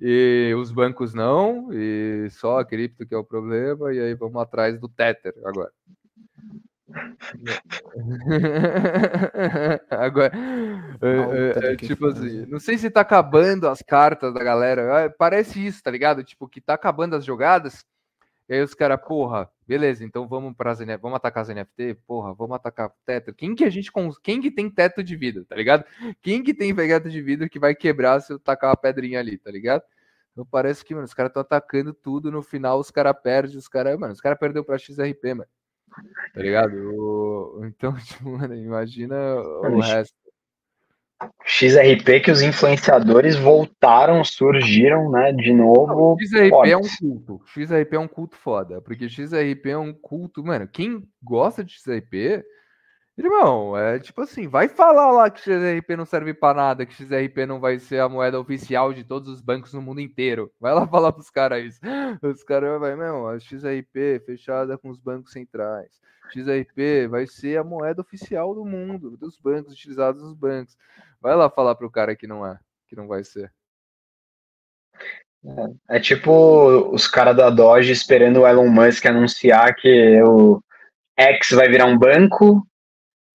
S3: e os bancos não, e só a cripto que é o problema, e aí vamos atrás do Tether agora. Agora, é, é, é, tipo assim, não sei se tá acabando as cartas da galera. Parece isso, tá ligado? Tipo, que tá acabando as jogadas E aí os caras, porra, beleza, então vamos para NFT, vamos atacar as NFT, porra, vamos atacar teto. Quem que a gente quem que tem teto de vidro, tá ligado? Quem que tem teto de vidro que vai quebrar se eu tacar uma pedrinha ali, tá ligado? Então parece que, mano, os caras estão atacando tudo, no final os caras perdem, os caras, mano, os caras perdeu pra XRP, mano. Tá ligado? O... Então, tipo, mano, imagina o resto.
S4: XRP que os influenciadores voltaram, surgiram, né, de novo.
S3: XRP fortes. é um culto. XRP é um culto foda, porque XRP é um culto, mano, quem gosta de XRP, irmão, é tipo assim, vai falar lá que XRP não serve para nada, que XRP não vai ser a moeda oficial de todos os bancos no mundo inteiro. Vai lá falar pros caras isso. Os caras vai, não, a XRP fechada com os bancos centrais. XRP vai ser a moeda oficial do mundo, dos bancos utilizados nos bancos. Vai lá falar pro cara que não é, que não vai ser.
S4: É, é tipo os caras da Doge esperando o Elon Musk anunciar que o X vai virar um banco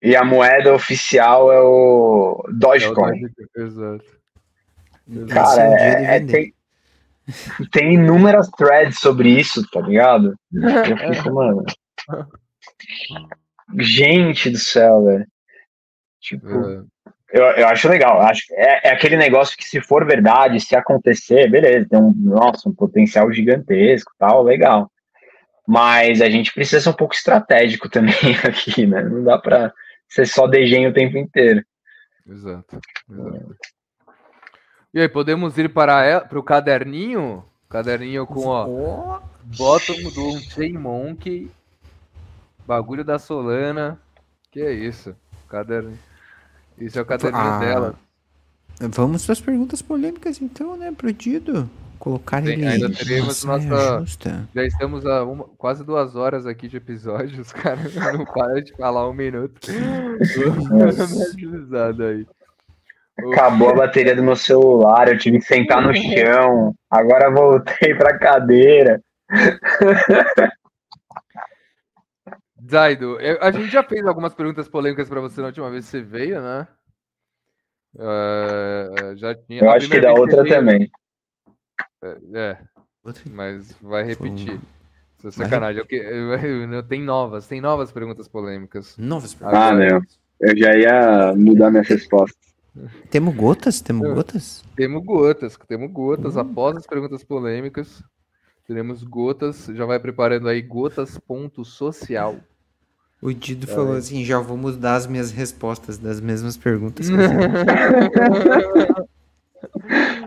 S4: e a moeda oficial é o Dogecoin. É o Exato. Cara, é, é, tem, tem inúmeras threads sobre isso, tá ligado? Eu fico, mano. Gente do céu, velho. Tipo, é eu, eu acho legal. Acho é, é aquele negócio que, se for verdade, se acontecer, beleza, tem um, nossa, um potencial gigantesco tal, legal. Mas a gente precisa ser um pouco estratégico também aqui, né? Não dá para ser só desenho o tempo inteiro.
S3: Exato. exato. E aí, podemos ir para, o caderninho? Caderninho com, ó, bottom do Chain Monkey, bagulho da Solana. Que é isso? Caderninho. Isso é o caderninho ah, dela.
S1: Vamos para as perguntas polêmicas então, né, pro Dido? Colocar Sim, ele
S3: ainda teremos nossa. Justa. Já estamos a uma, quase duas horas aqui de episódio, os caras não param de falar um minuto.
S4: aí. Acabou a bateria do meu celular, eu tive que sentar no chão. Agora voltei pra cadeira.
S3: Zaido, a gente já fez algumas perguntas polêmicas para você na última vez que você veio, né? Uh, já tinha.
S4: Eu acho que da outra veio, também.
S3: É, é, mas vai repetir. Isso é sacanagem. Vai... Tem novas, tem novas perguntas polêmicas.
S1: Novas perguntas.
S4: Ah, não. Eu já ia mudar minha resposta.
S1: Temos gotas? Temos gotas?
S3: Temos gotas, temos gotas. Uhum. Após as perguntas polêmicas, teremos gotas. Já vai preparando aí gotas ponto social.
S1: O Dido é. falou assim: já vou mudar as minhas respostas das mesmas perguntas.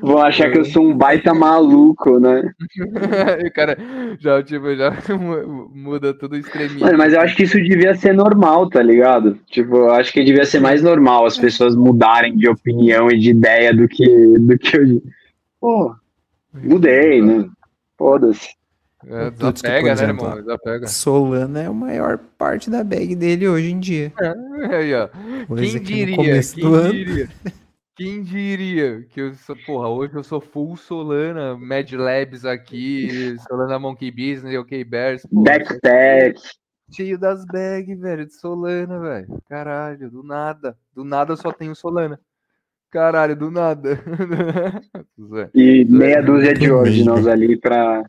S4: Vão achar que eu sou um baita maluco, né?
S3: o cara já, tipo, já muda tudo extremismo.
S4: Mano, mas eu acho que isso devia ser normal, tá ligado? Tipo, eu acho que devia ser mais normal as pessoas mudarem de opinião e de ideia do que, do que eu. Pô, mudei, né? Foda-se.
S3: É, desapega, né, irmão? Desapega.
S1: Solana é a maior parte da bag dele hoje em dia.
S3: É, aí, ó. Quem diria? Quem diria? Quem diria que eu sou, porra, hoje eu sou full Solana, Mad Labs aqui, Solana Monkey Business, OK Bears.
S4: Backpack.
S3: Cheio das bags, velho, de Solana, velho. Caralho, do nada. Do nada eu só tenho Solana. Caralho, do nada.
S4: e meia dúzia de ordinals ali pra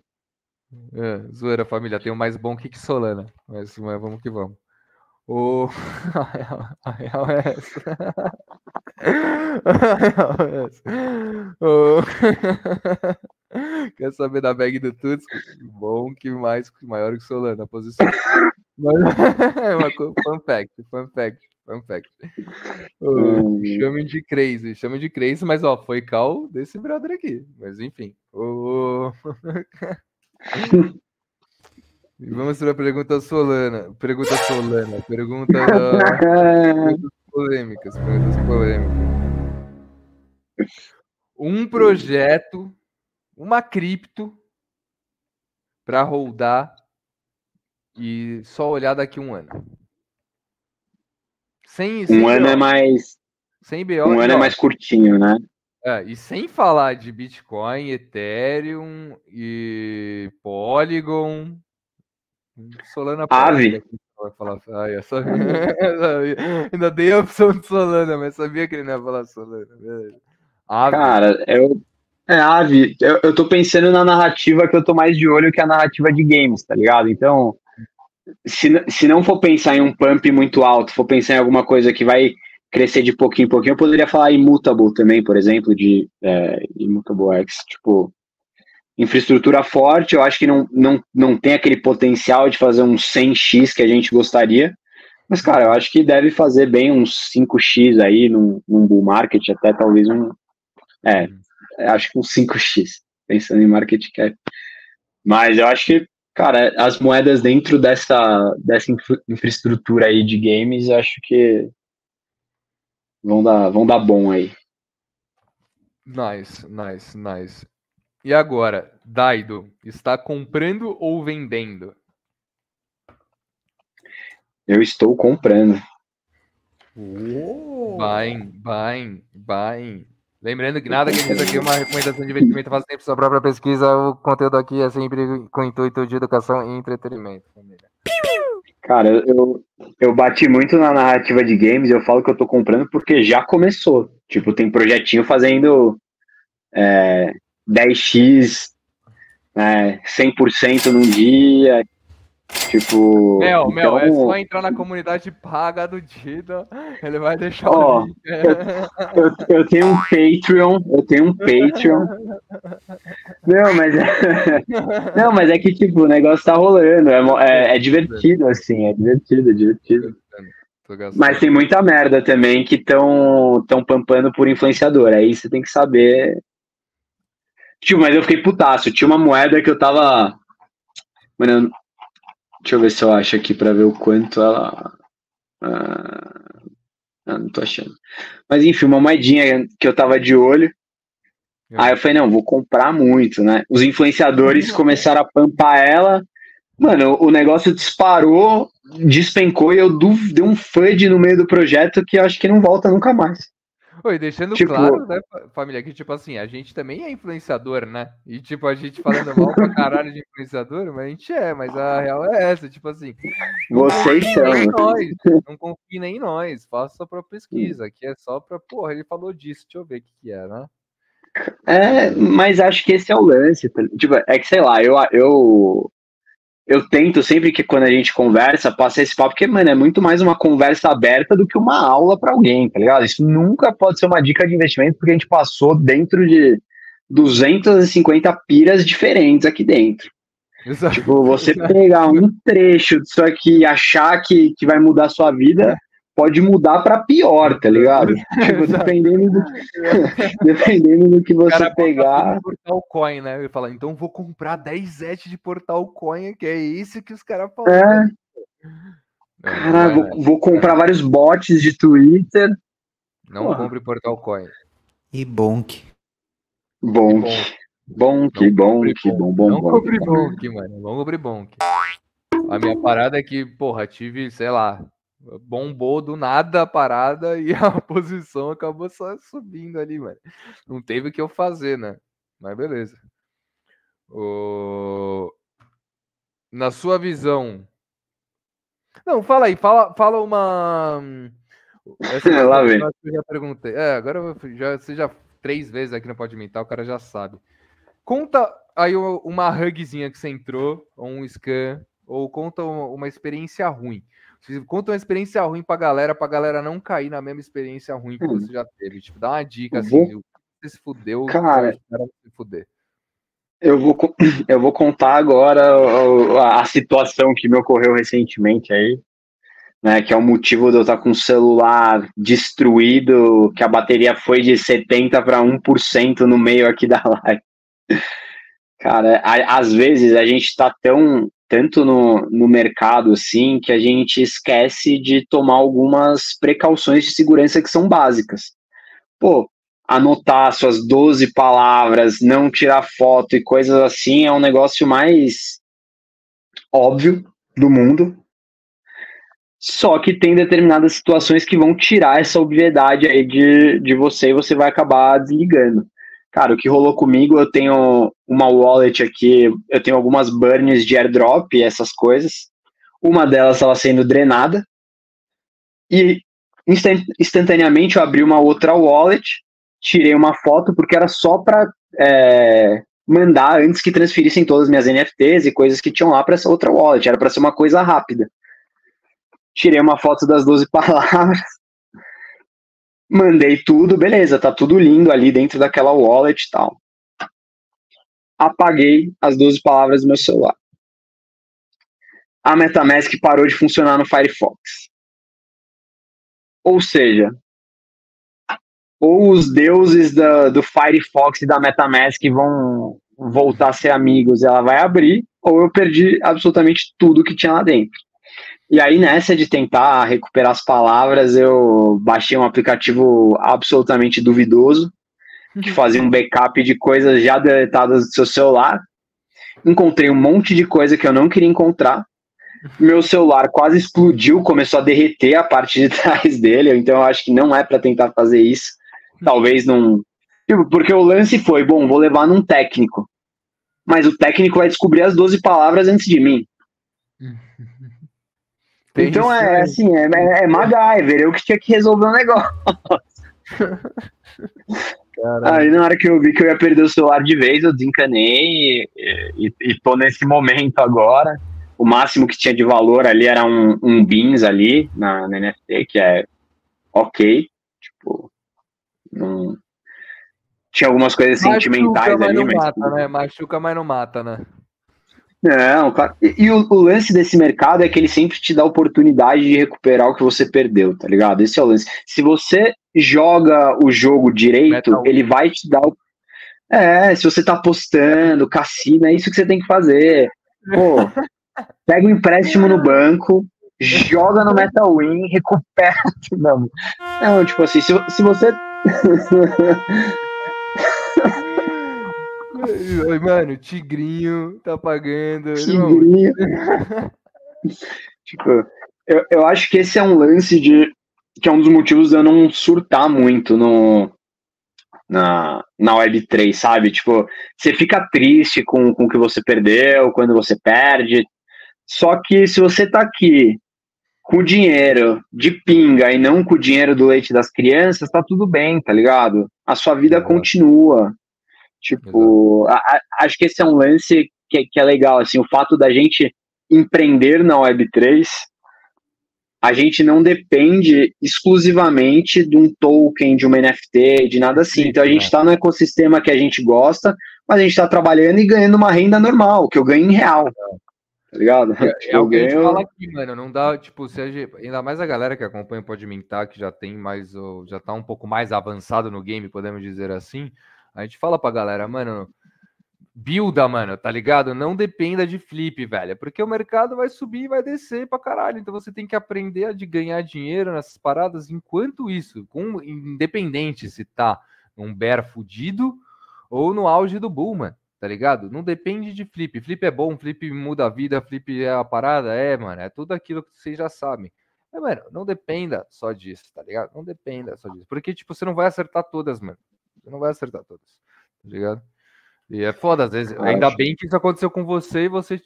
S3: é, zoeira, família. Tem o mais bom que Solana. Mas, mas vamos que vamos. O... A real é essa. A real é essa. O... Quer saber da bag do Tuts? Bom que mais, maior que Solana, a posição. uma fun fact, fun fact, fun fact. O... Chame de crazy, chame de crazy, mas ó, foi cal desse brother aqui. Mas enfim. O... Vamos para a pergunta Solana. Pergunta Solana. Pergunta perguntas polêmicas. Perguntas polêmicas. Um projeto, uma cripto para rodar e só olhar daqui um ano. Sem,
S4: sem um ano é mais.
S3: Sem BO.
S4: Um ano é mais curtinho, né?
S3: É, e sem falar de Bitcoin, Ethereum e Polygon, Solana
S4: Ave.
S3: Vai falar, ah, eu sabia, ainda dei a opção de Solana, mas sabia que ele não ia falar Solana.
S4: Ave. Cara, eu, É, Avi, eu, eu tô pensando na narrativa que eu tô mais de olho que a narrativa de games, tá ligado? Então, se, se não for pensar em um pump muito alto, for pensar em alguma coisa que vai crescer de pouquinho em pouquinho, eu poderia falar Immutable também, por exemplo, de é, Immutable X, tipo, infraestrutura forte, eu acho que não, não, não tem aquele potencial de fazer um 100x que a gente gostaria, mas, cara, eu acho que deve fazer bem uns 5x aí num, num bull market, até talvez um, é, acho que um 5x, pensando em market cap. Mas eu acho que, cara, as moedas dentro dessa, dessa infraestrutura aí de games, acho que vão dar, vão dar bom aí.
S3: Nice, nice, nice. E agora, Daido, está comprando ou vendendo?
S4: Eu estou comprando.
S3: Oh. Buying, buying, buying. Lembrando que nada que diz aqui é uma recomendação de investimento, faz sempre sua própria pesquisa. O conteúdo aqui é sempre com intuito de educação e entretenimento.
S4: Cara, eu, eu bati muito na narrativa de games. Eu falo que eu tô comprando porque já começou. Tipo, tem projetinho fazendo é, 10x, é, 100% num dia. Tipo.
S3: Mel, então... Mel, é só entrar na comunidade paga do Dida. Ele vai deixar
S4: oh, o link. Eu, eu, eu, tenho um Patreon, eu tenho um Patreon. Não, mas é, não, mas é que tipo, o negócio tá rolando. É, é, é divertido, assim, é divertido, é divertido. Mas tem muita merda também que estão tão pampando por influenciador. Aí você tem que saber. Tipo, mas eu fiquei putaço. Tinha uma moeda que eu tava. Mano, Deixa eu ver se eu acho aqui para ver o quanto ela. Ah, não tô achando. Mas enfim, uma moedinha que eu tava de olho. É. Aí eu falei, não, vou comprar muito, né? Os influenciadores começaram a pampar ela. Mano, o negócio disparou, despencou e eu dei um FUD no meio do projeto que eu acho que não volta nunca mais.
S3: Oi, deixando tipo... claro, né, família, que tipo assim, a gente também é influenciador, né? E tipo, a gente falando mal pra caralho de influenciador, mas a gente é, mas a real é essa, tipo assim.
S4: Vocês são.
S3: Nós, não confie nem em nós, faça sua própria pesquisa, que é só pra, porra, ele falou disso, deixa eu ver o que, que é, né?
S4: É, mas acho que esse é o lance. Tá? Tipo, é que sei lá, eu, eu eu tento sempre que quando a gente conversa, passar esse papo, porque, mano, é muito mais uma conversa aberta do que uma aula para alguém, tá ligado? Isso nunca pode ser uma dica de investimento, porque a gente passou dentro de 250 piras diferentes aqui dentro. Exato. Tipo, você pegar um trecho disso aqui e achar que, que vai mudar a sua vida, pode mudar para pior, tá ligado? tipo, dependendo do, dependendo do que você cara pegar.
S3: Portal Coin, né? Eu falo, então vou comprar 10 ETH de Portal Coin, que é isso que os caras falam. É.
S4: Cara, é. vou, vou, comprar vários bots de Twitter.
S3: Não Porra. compre Portal Coin.
S1: E Bonk.
S4: Bonk. Bonk, Bonk, bom, bom,
S3: Não compre Bonk, mano. Não compre Bonk. A minha parada é que, porra, tive, sei lá, bombou do nada a parada e a posição acabou só subindo ali, mano. Não teve o que eu fazer, né? Mas beleza. O... Na sua visão. Não, fala aí, fala, fala uma.
S4: Essa é Lá vem.
S3: eu já perguntei. É, agora eu já, você já três vezes aqui no Pode Mental, o cara já sabe. Conta aí uma hugzinha que você entrou, ou um scan, ou conta uma experiência ruim. Conta uma experiência ruim pra galera, pra galera não cair na mesma experiência ruim que hum. você já teve. Tipo, dá uma dica assim, vou... você se fudeu,
S4: cara,
S3: se fuder.
S4: Eu vou, eu vou contar agora a, a situação que me ocorreu recentemente aí, né, que é o motivo de eu estar com o celular destruído, que a bateria foi de 70 para 1% no meio aqui da live. Cara, a, às vezes a gente está tão tanto no, no mercado assim que a gente esquece de tomar algumas precauções de segurança que são básicas. Pô, anotar suas 12 palavras, não tirar foto e coisas assim é um negócio mais óbvio do mundo. Só que tem determinadas situações que vão tirar essa obviedade aí de, de você e você vai acabar desligando. Cara, o que rolou comigo, eu tenho uma wallet aqui, eu tenho algumas burns de airdrop essas coisas. Uma delas estava sendo drenada. E instantaneamente eu abri uma outra wallet, tirei uma foto, porque era só para é, mandar antes que transferissem todas as minhas NFTs e coisas que tinham lá para essa outra wallet. Era para ser uma coisa rápida. Tirei uma foto das 12 palavras, mandei tudo, beleza, tá tudo lindo ali dentro daquela wallet e tal. Apaguei as 12 palavras do meu celular. A MetaMask parou de funcionar no Firefox. Ou seja, ou os deuses da, do Firefox e da MetaMask vão voltar a ser amigos e ela vai abrir, ou eu perdi absolutamente tudo que tinha lá dentro. E aí, nessa de tentar recuperar as palavras, eu baixei um aplicativo absolutamente duvidoso, que fazia um backup de coisas já deletadas do seu celular. Encontrei um monte de coisa que eu não queria encontrar meu celular quase explodiu, começou a derreter a parte de trás dele, então eu acho que não é para tentar fazer isso. Talvez não. Tipo, porque o lance foi, bom, vou levar num técnico. Mas o técnico vai descobrir as 12 palavras antes de mim. Então é assim, é, é, é MacGyver, eu que tinha que resolver o um negócio. Aí na hora que eu vi que eu ia perder o celular de vez, eu desencanei e, e, e tô nesse momento agora o máximo que tinha de valor ali era um, um beans ali na, na NFT, que é ok, tipo, não... tinha algumas coisas Machuca, sentimentais
S3: mas
S4: ali,
S3: não mas... mata, né? Machuca, mas não mata, né?
S4: Não, claro. E, e o, o, lance desse mercado é que ele sempre te dá a oportunidade de recuperar o que você perdeu, tá ligado? Esse é o lance. Se você joga o jogo direito, Metal. ele vai te dar o... É, se você tá apostando, cassino, é isso que você tem que fazer. Pô, pega o um empréstimo no banco, joga no Metal Win, recupera. Não, não tipo assim, se, se você.
S3: Mano, Tigrinho tá pagando.
S4: Tigrinho. tipo, eu, eu acho que esse é um lance de. que é um dos motivos de eu não surtar muito no, na, na Web3, sabe? Tipo, você fica triste com, com o que você perdeu, quando você perde, só que se você tá aqui com dinheiro de pinga e não com o dinheiro do leite das crianças, tá tudo bem, tá ligado? A sua vida Exato. continua. Tipo, a, a, acho que esse é um lance que, que é legal, assim, o fato da gente empreender na Web3, a gente não depende exclusivamente de um token, de uma NFT, de nada assim. Então a gente está no ecossistema que a gente gosta, mas a gente está trabalhando e ganhando uma renda normal, que eu ganho em real tá ligado?
S3: É, tipo, é o que a gente fala aqui, mano, não dá, tipo, se gente, ainda mais a galera que acompanha o Podmintar, que já tem mais, já tá um pouco mais avançado no game, podemos dizer assim, a gente fala pra galera, mano, builda, mano, tá ligado? Não dependa de flip, velho, porque o mercado vai subir e vai descer pra caralho, então você tem que aprender a de ganhar dinheiro nessas paradas, enquanto isso, com, independente se tá num bear fudido ou no auge do bull, mano tá ligado? Não depende de flip. Flip é bom, flip muda a vida, flip é a parada, é, mano, é tudo aquilo que vocês já sabem. É, mano, não dependa só disso, tá ligado? Não dependa só disso. Porque, tipo, você não vai acertar todas, mano. Você não vai acertar todas, tá ligado? E é foda, às vezes. Ainda bem que isso aconteceu com você e você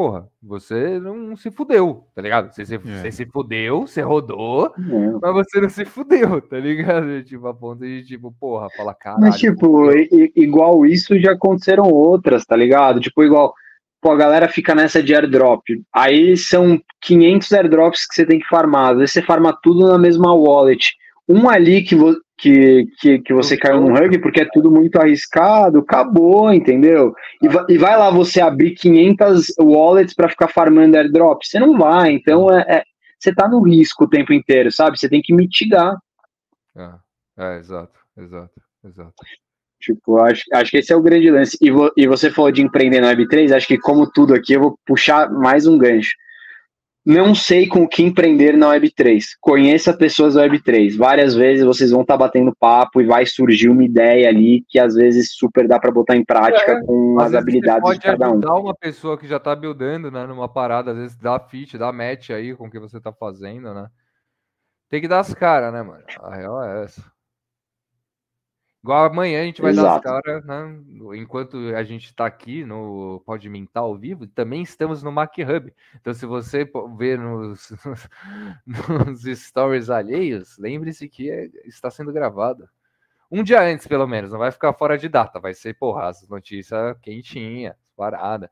S3: porra, você não se fudeu, tá ligado? Você se, é. você se fudeu, você rodou, é. mas você não se fudeu, tá ligado? Tipo, a ponto de, tipo, porra, fala, caralho.
S4: Mas, tipo, igual isso já aconteceram outras, tá ligado? Tipo, igual, pô, a galera fica nessa de airdrop. Aí são 500 airdrops que você tem que farmar. Às vezes você farma tudo na mesma wallet. Um ali que, que, que, que você caiu no rugby porque é tudo muito arriscado, acabou, entendeu? E, vai, e vai lá você abrir 500 wallets para ficar farmando airdrop, você não vai, então é, é, você tá no risco o tempo inteiro, sabe? Você tem que mitigar.
S3: É, é exato, exato, exato.
S4: Tipo, acho, acho que esse é o grande lance. E, vo, e você falou de empreender na Web3, acho que como tudo aqui, eu vou puxar mais um gancho. Não sei com o que empreender na Web3. Conheça pessoas da Web3. Várias vezes vocês vão estar tá batendo papo e vai surgir uma ideia ali que às vezes super dá para botar em prática é, com as habilidades de cada um. Pode
S3: ajudar uma pessoa que já está buildando, né, numa parada, às vezes dá fit, dá match aí com o que você está fazendo, né? Tem que dar as caras, né, mano? A real é essa. Igual amanhã a gente vai Exato. dar as caras, né? Enquanto a gente está aqui no Pode Mintar ao vivo, também estamos no Mac Hub. Então, se você ver nos, nos stories alheios, lembre-se que é, está sendo gravado. Um dia antes, pelo menos, não vai ficar fora de data, vai ser, porra, as notícias quentinhas, parada.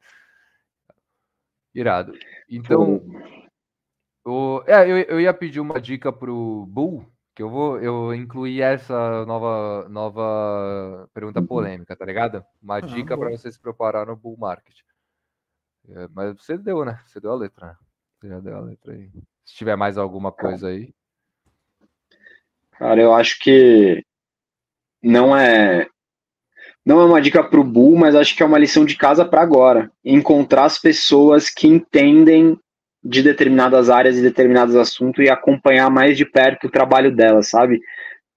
S3: Irado. Então, o, é, eu, eu ia pedir uma dica pro Bull, que eu vou eu incluir essa nova nova pergunta uhum. polêmica, tá ligado? Uma ah, dica para você se preparar no bull market. É, mas você deu, né? Você deu a letra, né? Você já deu a letra aí. Se tiver mais alguma coisa aí.
S4: Cara, eu acho que não é não é uma dica para o Bull, mas acho que é uma lição de casa para agora. Encontrar as pessoas que entendem de determinadas áreas e determinados assuntos e acompanhar mais de perto o trabalho delas, sabe?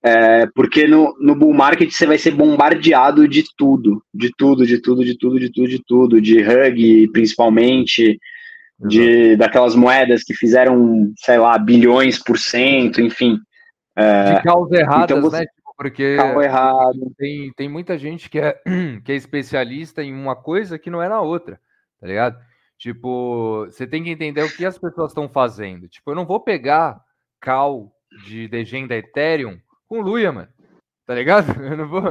S4: É, porque no, no bull market você vai ser bombardeado de tudo, de tudo, de tudo, de tudo, de tudo, de tudo, de hug principalmente, de daquelas moedas que fizeram, sei lá, bilhões por cento, enfim.
S3: É, de causas erradas, então você, né? Tipo, porque errado. Tem, tem muita gente que é, que é especialista em uma coisa que não é na outra, tá ligado? Tipo, você tem que entender o que as pessoas estão fazendo. Tipo, eu não vou pegar cal de legenda Ethereum com Luia, mano. Tá ligado? Eu não vou.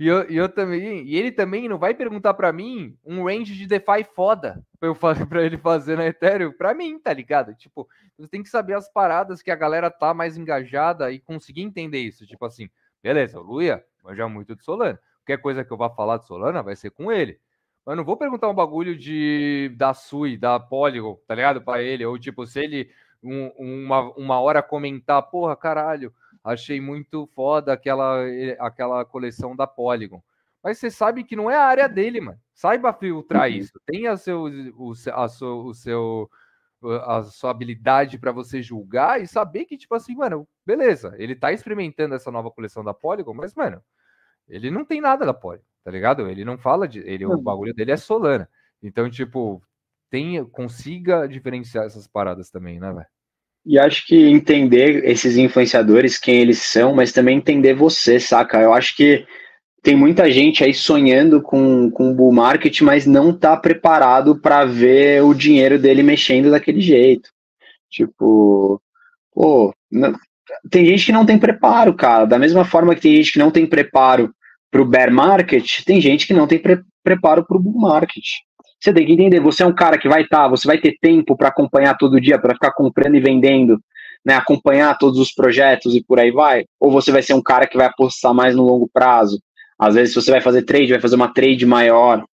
S3: E eu, e eu também. E ele também não vai perguntar para mim um range de DeFi foda pra eu fazer para ele fazer na Ethereum. Pra mim, tá ligado? Tipo, você tem que saber as paradas que a galera tá mais engajada e conseguir entender isso. Tipo assim, beleza, o Luia manja muito de Solana. Qualquer coisa que eu vá falar de Solana vai ser com ele. Mas não vou perguntar um bagulho de da Sui, da Polygon, tá ligado? Para ele. Ou tipo, se ele um, uma, uma hora comentar, porra, caralho, achei muito foda aquela, aquela coleção da Polygon. Mas você sabe que não é a área dele, mano. Saiba filtrar uhum. isso. Tenha seu, o, a seu, o seu a sua habilidade para você julgar e saber que, tipo assim, mano, beleza, ele tá experimentando essa nova coleção da Polygon, mas, mano, ele não tem nada da Polygon tá ligado? Ele não fala de. Ele, o bagulho dele é Solana. Então, tipo, tenha, consiga diferenciar essas paradas também, né, velho?
S4: E acho que entender esses influenciadores, quem eles são, mas também entender você, saca? Eu acho que tem muita gente aí sonhando com, com o bull market, mas não tá preparado para ver o dinheiro dele mexendo daquele jeito. Tipo, pô, não, tem gente que não tem preparo, cara. Da mesma forma que tem gente que não tem preparo para o bear market, tem gente que não tem pre preparo para o bull market. Você tem que entender, você é um cara que vai estar, tá, você vai ter tempo para acompanhar todo dia, para ficar comprando e vendendo, né, acompanhar todos os projetos e por aí vai, ou você vai ser um cara que vai apostar mais no longo prazo. Às vezes, você vai fazer trade, vai fazer uma trade maior.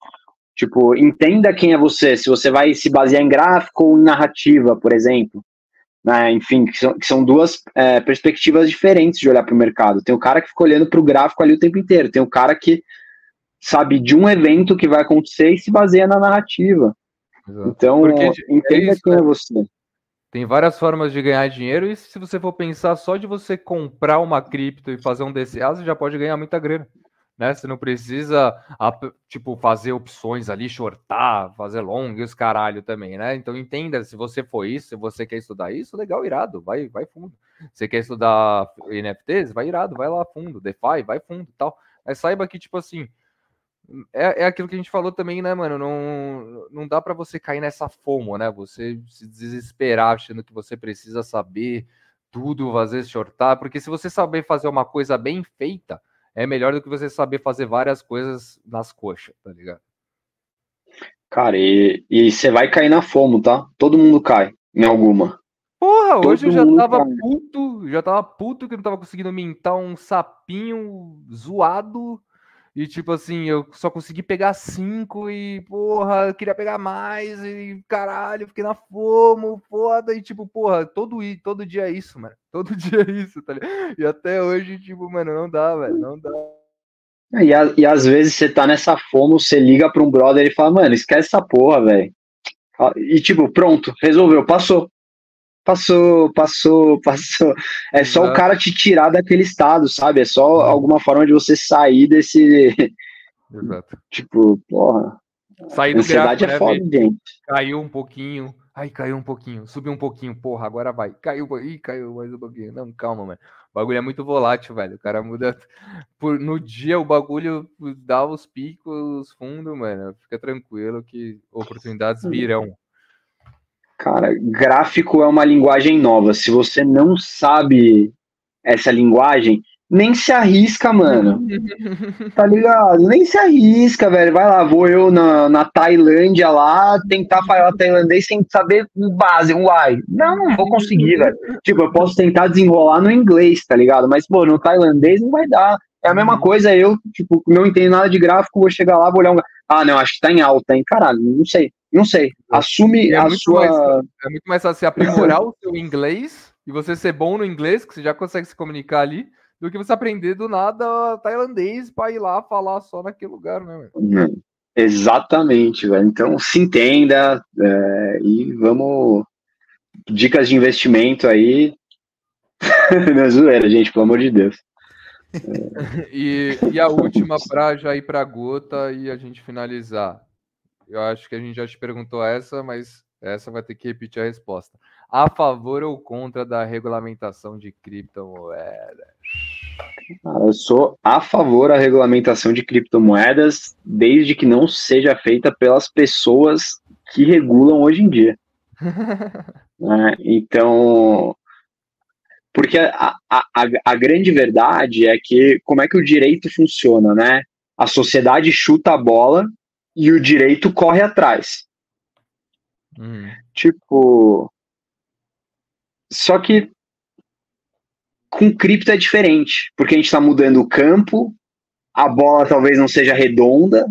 S4: Tipo, entenda quem é você, se você vai se basear em gráfico ou em narrativa, por exemplo né? Enfim, que são, que são duas é, perspectivas diferentes de olhar para o mercado. Tem o cara que fica olhando para o gráfico ali o tempo inteiro, tem o cara que sabe de um evento que vai acontecer e se baseia na narrativa. Exato. Então, Porque, entenda é isso, quem é né? você.
S3: Tem várias formas de ganhar dinheiro, e se você for pensar só de você comprar uma cripto e fazer um DCA, você já pode ganhar muita grana né? Você não precisa, tipo, fazer opções ali, shortar, fazer long e os caralho também, né? Então entenda, se você for isso, se você quer estudar isso, legal, irado, vai, vai fundo. Você quer estudar NFTs, vai irado, vai lá fundo, DeFi, vai fundo tal. Mas saiba que, tipo assim, é, é aquilo que a gente falou também, né, mano? Não, não dá para você cair nessa fomo, né? Você se desesperar achando que você precisa saber tudo, fazer shortar, porque se você saber fazer uma coisa bem feita, é melhor do que você saber fazer várias coisas nas coxas, tá ligado?
S4: Cara, e, e você vai cair na fomo, tá? Todo mundo cai em alguma.
S3: Porra, Todo hoje eu já tava cai. puto, já tava puto que não tava conseguindo mintar um sapinho zoado e tipo assim, eu só consegui pegar cinco e, porra, eu queria pegar mais e caralho, fiquei na fomo, foda. E tipo, porra, todo, todo dia é isso, mano. Todo dia é isso, tá ligado? E até hoje, tipo, mano, não dá, velho, não dá.
S4: E, a, e às vezes você tá nessa fomo, você liga pra um brother e fala, mano, esquece essa porra, velho. E tipo, pronto, resolveu, passou passou, passou, passou. É só o cara te tirar daquele estado, sabe? É só alguma forma de você sair desse. Exato. tipo, porra.
S3: Sair do ansiedade é né, foda, gente. Caiu um pouquinho. Ai, caiu um pouquinho. Subiu um pouquinho. Porra, agora vai. Caiu. Ih, caiu mais um pouquinho. Não, calma, mano. O bagulho é muito volátil, velho. O cara muda. Por, no dia o bagulho dá os picos, os fundos, mano. Fica tranquilo que oportunidades virão.
S4: Cara, gráfico é uma linguagem nova. Se você não sabe essa linguagem, nem se arrisca, mano. tá ligado? Nem se arrisca, velho. Vai lá, vou eu na, na Tailândia lá tentar falar tailandês sem saber o base, o ai. Não, não vou conseguir, velho. Tipo, eu posso tentar desenrolar no inglês, tá ligado? Mas, pô, no tailandês não vai dar. É a mesma coisa, eu, tipo, não entendo nada de gráfico, vou chegar lá, vou olhar um. Ah, não, acho que tá em alta, hein? Caralho, não sei. Não sei. Assume é a sua.
S3: Mais, é muito mais fácil você aprimorar o seu inglês e você ser bom no inglês, que você já consegue se comunicar ali, do que você aprender do nada tailandês para ir lá falar só naquele lugar, né?
S4: Hum, exatamente, velho. Então se entenda é, e vamos. Dicas de investimento aí. Não é zoeira, gente, pelo amor de Deus.
S3: É. e, e a última para já ir para a gota e a gente finalizar. Eu acho que a gente já te perguntou essa, mas essa vai ter que repetir a resposta. A favor ou contra da regulamentação de criptomoedas?
S4: Eu sou a favor da regulamentação de criptomoedas, desde que não seja feita pelas pessoas que regulam hoje em dia. é, então, porque a, a, a, grande verdade é que como é que o direito funciona, né? A sociedade chuta a bola e o direito corre atrás. Hum. Tipo. Só que com cripto é diferente, porque a gente está mudando o campo, a bola talvez não seja redonda,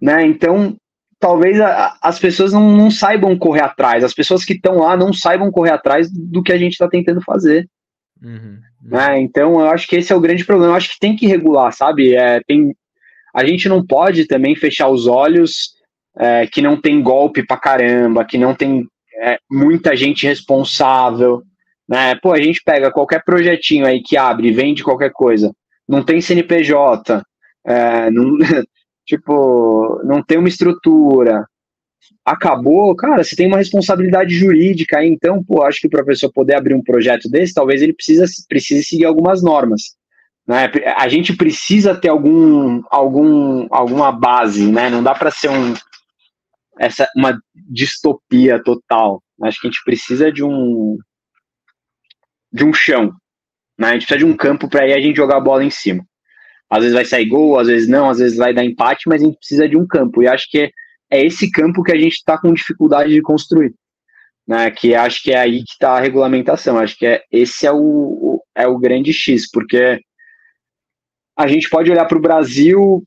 S4: né? Então, talvez a, as pessoas não, não, saibam correr atrás, as pessoas que estão lá não saibam correr atrás do que a gente está tentando fazer. Uhum, uhum. Né? Então, eu acho que esse é o grande problema. Eu acho que tem que regular, sabe? É, tem, a gente não pode também fechar os olhos é, que não tem golpe pra caramba, que não tem é, muita gente responsável. Né? Pô, a gente pega qualquer projetinho aí que abre vende qualquer coisa, não tem CNPJ, é, não, tipo, não tem uma estrutura, acabou, cara, você tem uma responsabilidade jurídica então, pô, acho que o professor poder abrir um projeto desse, talvez ele precisa, precise seguir algumas normas. Né? A gente precisa ter algum, algum, alguma base, né? Não dá para ser um, essa, uma distopia total. Acho que a gente precisa de um, de um chão. Né? A gente precisa de um campo para aí a gente jogar a bola em cima. Às vezes vai sair gol, às vezes não, às vezes vai dar empate, mas a gente precisa de um campo. E acho que é, é esse campo que a gente está com dificuldade de construir. Né? Que acho que é aí que está a regulamentação. Acho que é, esse é o, o, é o grande X, porque a gente pode olhar para o Brasil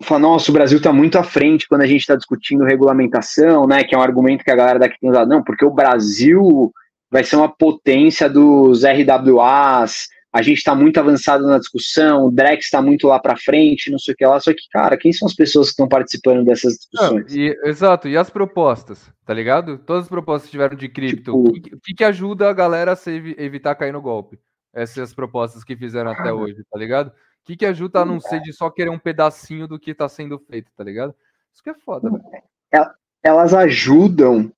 S4: e falar, nossa, o Brasil está muito à frente quando a gente está discutindo regulamentação, né? Que é um argumento que a galera daqui tem usado. Não, porque o Brasil vai ser uma potência dos RWAs, a gente está muito avançado na discussão, o Drex está muito lá para frente, não sei o que lá. Só que, cara, quem são as pessoas que estão participando dessas discussões?
S3: Não, e, exato, e as propostas, tá ligado? Todas as propostas que tiveram de cripto. Tipo, o que, que, que, ajuda a galera a se evitar cair no golpe? Essas propostas que fizeram até hoje, tá ligado? O que, que ajuda a não ser de só querer um pedacinho do que está sendo feito, tá ligado? Isso que é foda, velho.
S4: Elas ajudam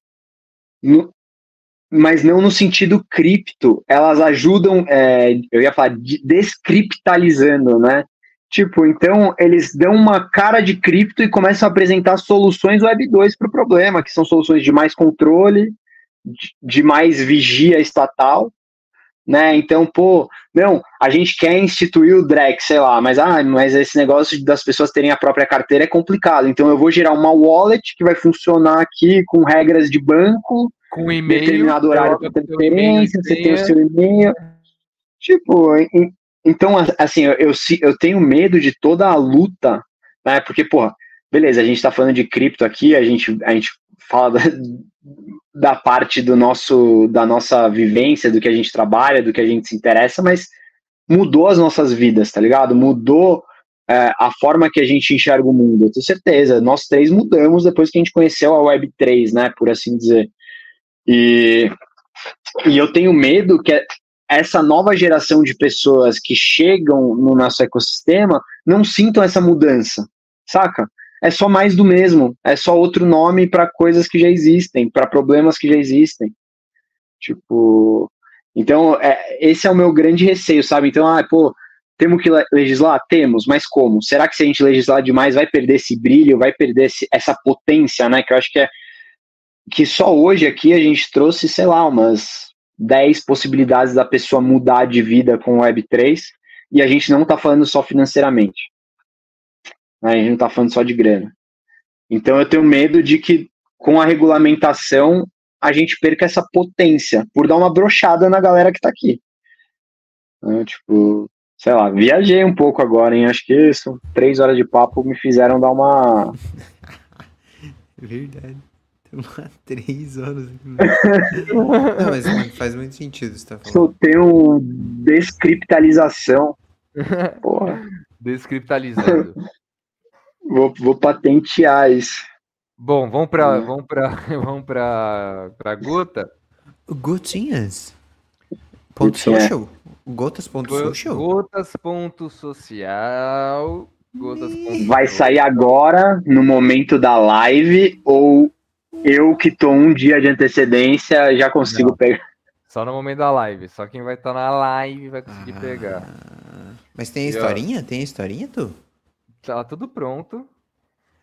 S4: no, mas não no sentido cripto. Elas ajudam, é, eu ia falar, descriptalizando, né? Tipo, então eles dão uma cara de cripto e começam a apresentar soluções Web 2 para o problema, que são soluções de mais controle, de, de mais vigia estatal, né? Então, pô, não, a gente quer instituir o Drex, sei lá, mas ah, mas esse negócio das pessoas terem a própria carteira é complicado. Então eu vou gerar uma wallet que vai funcionar aqui com regras de banco,
S3: com e-mail,
S4: determinado horário para transferência, você tem o seu e-mail. Tipo, então, assim, eu, eu, eu tenho medo de toda a luta, né? Porque, porra, beleza, a gente está falando de cripto aqui, a gente, a gente fala da, parte do nosso, da nossa vivência, do que a gente trabalha, do que a gente se interessa, mas mudou as nossas vidas, tá ligado? Mudou é, a forma que a gente enxerga o mundo. Eu tenho certeza, nós três mudamos depois que a gente conheceu a Web3, né? Por assim dizer. E, e eu tenho medo que essa nova geração de pessoas que chegam no nosso ecossistema não sintam essa mudança, saca? É só mais do mesmo, é só outro nome para coisas que já existem, para problemas que já existem. Tipo, então é, esse é o meu grande receio, sabe? Então, ah, pô, temos que legislar? Temos, mas como? Será que se a gente legislar demais vai perder esse brilho, vai perder esse, essa potência, né? Que eu acho que é que só hoje aqui a gente trouxe, sei lá, umas 10 possibilidades da pessoa mudar de vida com Web3. e a gente não está falando só financeiramente. A gente não está falando só de grana. Então eu tenho medo de que com a regulamentação a gente perca essa potência por dar uma brochada na galera que está aqui. Né, tipo, sei lá, viajei um pouco agora, hein? Acho que são três horas de papo me fizeram dar uma.
S1: Verdade. Há três horas. Não, mas faz muito sentido você tá falando.
S4: Soltei um descriptalização. Porra.
S3: Descriptalizando.
S4: Vou, vou patentear isso.
S3: Bom, vamos para vamos para vamos para para Gota.
S1: Gotinhas. Ponto social. Gotas.social.
S3: Gotas.social. Gotas.
S4: Vai sair agora, no momento da live, ou eu que tô um dia de antecedência já consigo Não. pegar?
S3: Só no momento da live. Só quem vai estar tá na live vai conseguir ah, pegar.
S1: Mas tem historinha? Tem historinha, tu?
S3: Tá tudo pronto.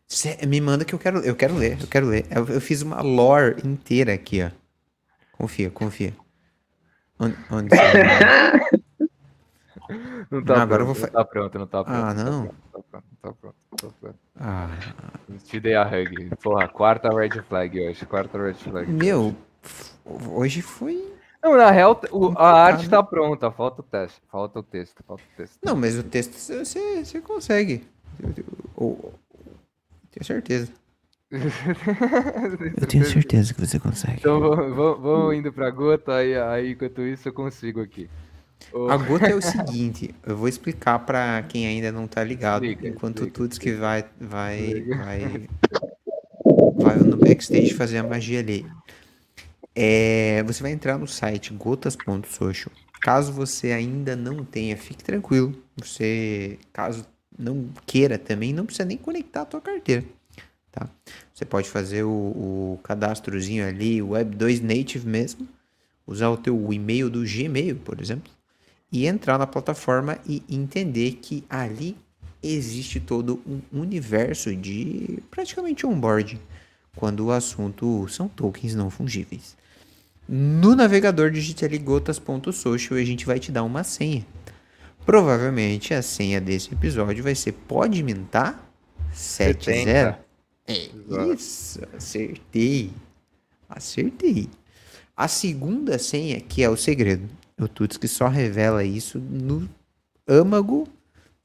S1: Cê, me manda que eu quero, eu quero ler, eu quero ler. Eu, eu fiz uma lore inteira aqui, ó. Confia, confia. Onde, onde
S3: Não tá não, agora pronto, eu vou não tá pronto, não tá pronto.
S1: Ah, não?
S3: Tá pronto, tá pronto, tá pronto. Ah. Te dei a hug. Porra, quarta red flag hoje, quarta red flag.
S1: Meu, hoje foi...
S3: Não, na real, o, a arte tá pronta, falta o teste, falta o texto, falta o texto.
S1: Não, mas o texto você, você consegue. Eu, tenho certeza. eu tenho certeza que você consegue.
S3: Então vamos indo pra gota, aí, aí enquanto isso eu consigo aqui.
S1: A gota é o seguinte, eu vou explicar para quem ainda não tá ligado, explica, enquanto explica, tudo que vai vai vai vai no backstage fazer a magia ali. É, você vai entrar no site gotas.social. Caso você ainda não tenha, fique tranquilo. Você, caso não queira também, não precisa nem conectar a tua carteira. Tá? Você pode fazer o, o cadastrozinho ali, Web 2 Native mesmo, usar o teu e-mail do Gmail, por exemplo, e entrar na plataforma e entender que ali existe todo um universo de praticamente onboarding quando o assunto são tokens não fungíveis. No navegador digite e a gente vai te dar uma senha. Provavelmente a senha desse episódio vai ser pode mintar 70. É isso, acertei. Acertei. A segunda senha, que é o segredo, o Tuts que só revela isso no âmago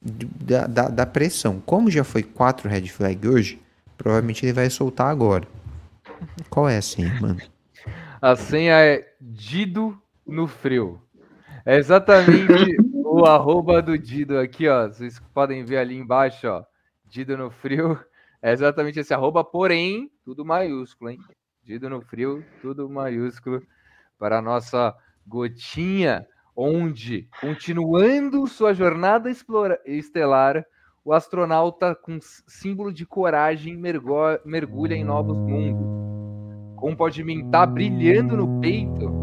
S1: da, da, da, pressão. Como já foi 4 red flag hoje, provavelmente ele vai soltar agora. Qual é a senha, mano?
S3: A senha é Dido no frio. É exatamente o arroba do Dido aqui, ó. Vocês podem ver ali embaixo, ó. Dido no frio. É exatamente esse arroba, porém, tudo maiúsculo, hein? Dido no frio, tudo maiúsculo para a nossa Gotinha, onde, continuando sua jornada estelar, o astronauta com símbolo de coragem mergulha em novos mundos. Com Podimentar brilhando no peito,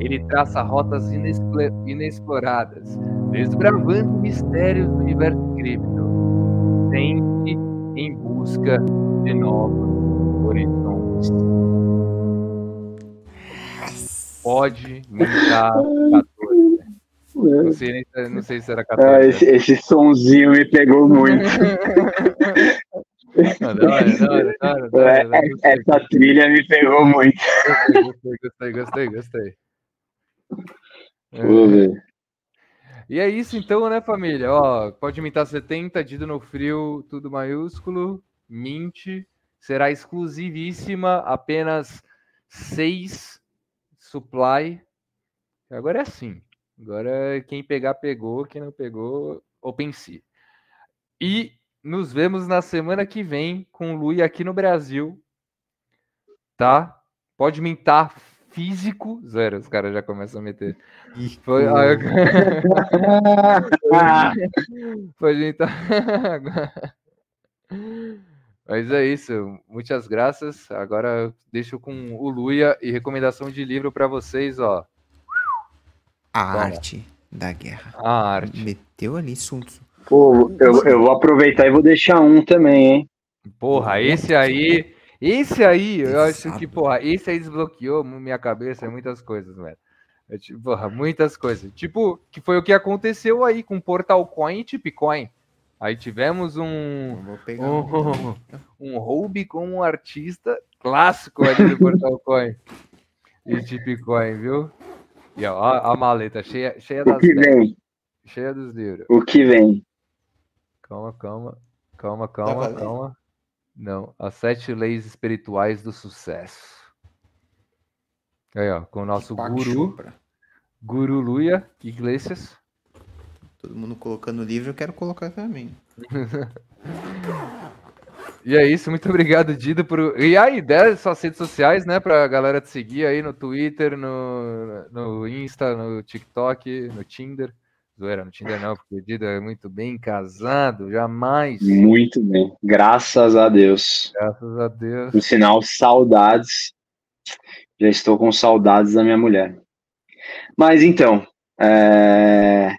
S3: ele traça rotas inexploradas, desbravando mistérios do universo cripto, sempre em busca de novos horizontes pode mintar 14. Não sei, não sei se era 14.
S4: Ah, esse, esse sonzinho me pegou muito. Essa trilha me pegou muito.
S3: Gostei, gostei, gostei.
S4: Vou ver.
S3: E é isso então, né, família? Ó, pode mintar 70, Dido no frio, tudo maiúsculo. Mint será exclusivíssima, apenas 6 supply. Agora é assim. Agora quem pegar, pegou. Quem não pegou, OpenSea. E nos vemos na semana que vem com o Lui aqui no Brasil. Tá? Pode mintar físico. Zero, os caras já começam a meter. Foi... Pode mintar. Mas é isso. Muitas graças. Agora deixo com o Luia e recomendação de livro para vocês, ó.
S1: A Toma. arte da guerra.
S3: A arte.
S1: Meteu ali Sun
S4: Pô, eu, eu vou aproveitar e vou deixar um também, hein?
S3: Porra, esse aí. Esse aí, eu acho que, porra, esse aí desbloqueou minha cabeça muitas coisas, velho. É tipo, porra, muitas coisas. Tipo, que foi o que aconteceu aí com Portal Coin e Tipcoin. Aí tivemos um, um, um hobby com um artista clássico ali do Portal Coin e Tipcoin, viu? E ó, a, a maleta cheia, cheia
S4: das. O que vem?
S3: Cheia dos livros.
S4: O que vem?
S3: Calma, calma, calma, calma, calma. Não, as sete leis espirituais do sucesso. Aí, ó, com o nosso guru, Guru Luia Iglesias.
S1: Todo mundo colocando o livro, eu quero colocar também.
S3: e é isso, muito obrigado, Dido, por. E a ideia das suas redes sociais, né, pra galera te seguir aí no Twitter, no, no Insta, no TikTok, no Tinder. Zoeira, no Tinder não, porque o Dido é muito bem casado, jamais.
S4: Muito bem, graças a Deus.
S3: Graças a Deus.
S4: No sinal, saudades. Já estou com saudades da minha mulher. Mas então, é...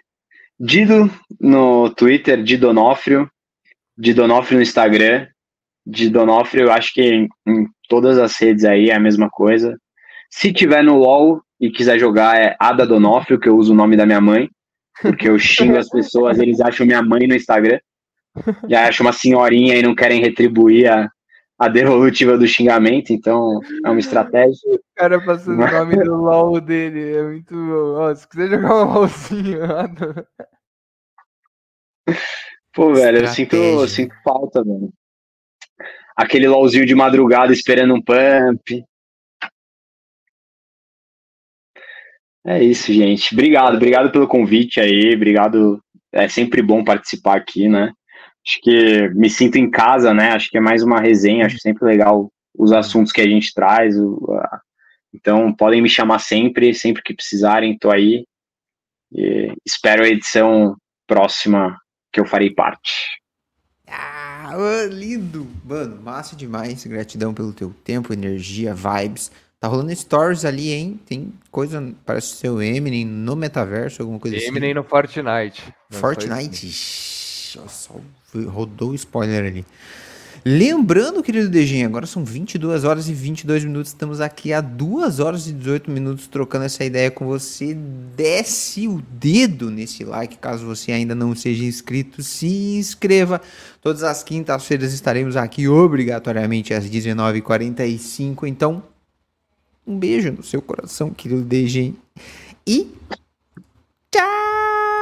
S4: Dido no Twitter, Didonofrio, Didonofrio no Instagram, Didonofrio, eu acho que em, em, todas as redes aí é a mesma coisa. Se tiver no LoL e quiser jogar, é Ada Donofrio, que eu uso o nome da minha mãe, porque eu xingo as pessoas, eles acham minha mãe no Instagram, e acham uma senhorinha e não querem retribuir a, a devolutiva do xingamento, então é uma estratégia. O
S3: cara passando o nome do LOL dele, é muito bom. se quiser jogar um LOLzinho,
S4: Pô, velho, eu sinto, eu sinto falta, mano. Aquele LOLzinho de madrugada esperando um pump. É isso, gente. Obrigado, obrigado pelo convite aí. Obrigado. É sempre bom participar aqui, né? Acho que me sinto em casa, né? Acho que é mais uma resenha. Acho sempre legal os assuntos que a gente traz. Então, podem me chamar sempre, sempre que precisarem, tô aí. E espero a edição próxima que eu farei parte.
S1: Ah, lindo! Mano, massa demais. Gratidão pelo teu tempo, energia, vibes. Tá rolando stories ali, hein? Tem coisa, parece ser o Eminem no metaverso, alguma coisa
S3: Eminem assim. Eminem no Fortnite.
S1: Fortnite? Só rodou o spoiler ali. Lembrando, querido Dejinho, agora são 22 horas e 22 minutos. Estamos aqui há 2 horas e 18 minutos trocando essa ideia com você. Desce o dedo nesse like, caso você ainda não seja inscrito. Se inscreva. Todas as quintas-feiras estaremos aqui obrigatoriamente às 19h45. Então, um beijo no seu coração, querido DG. E tchau!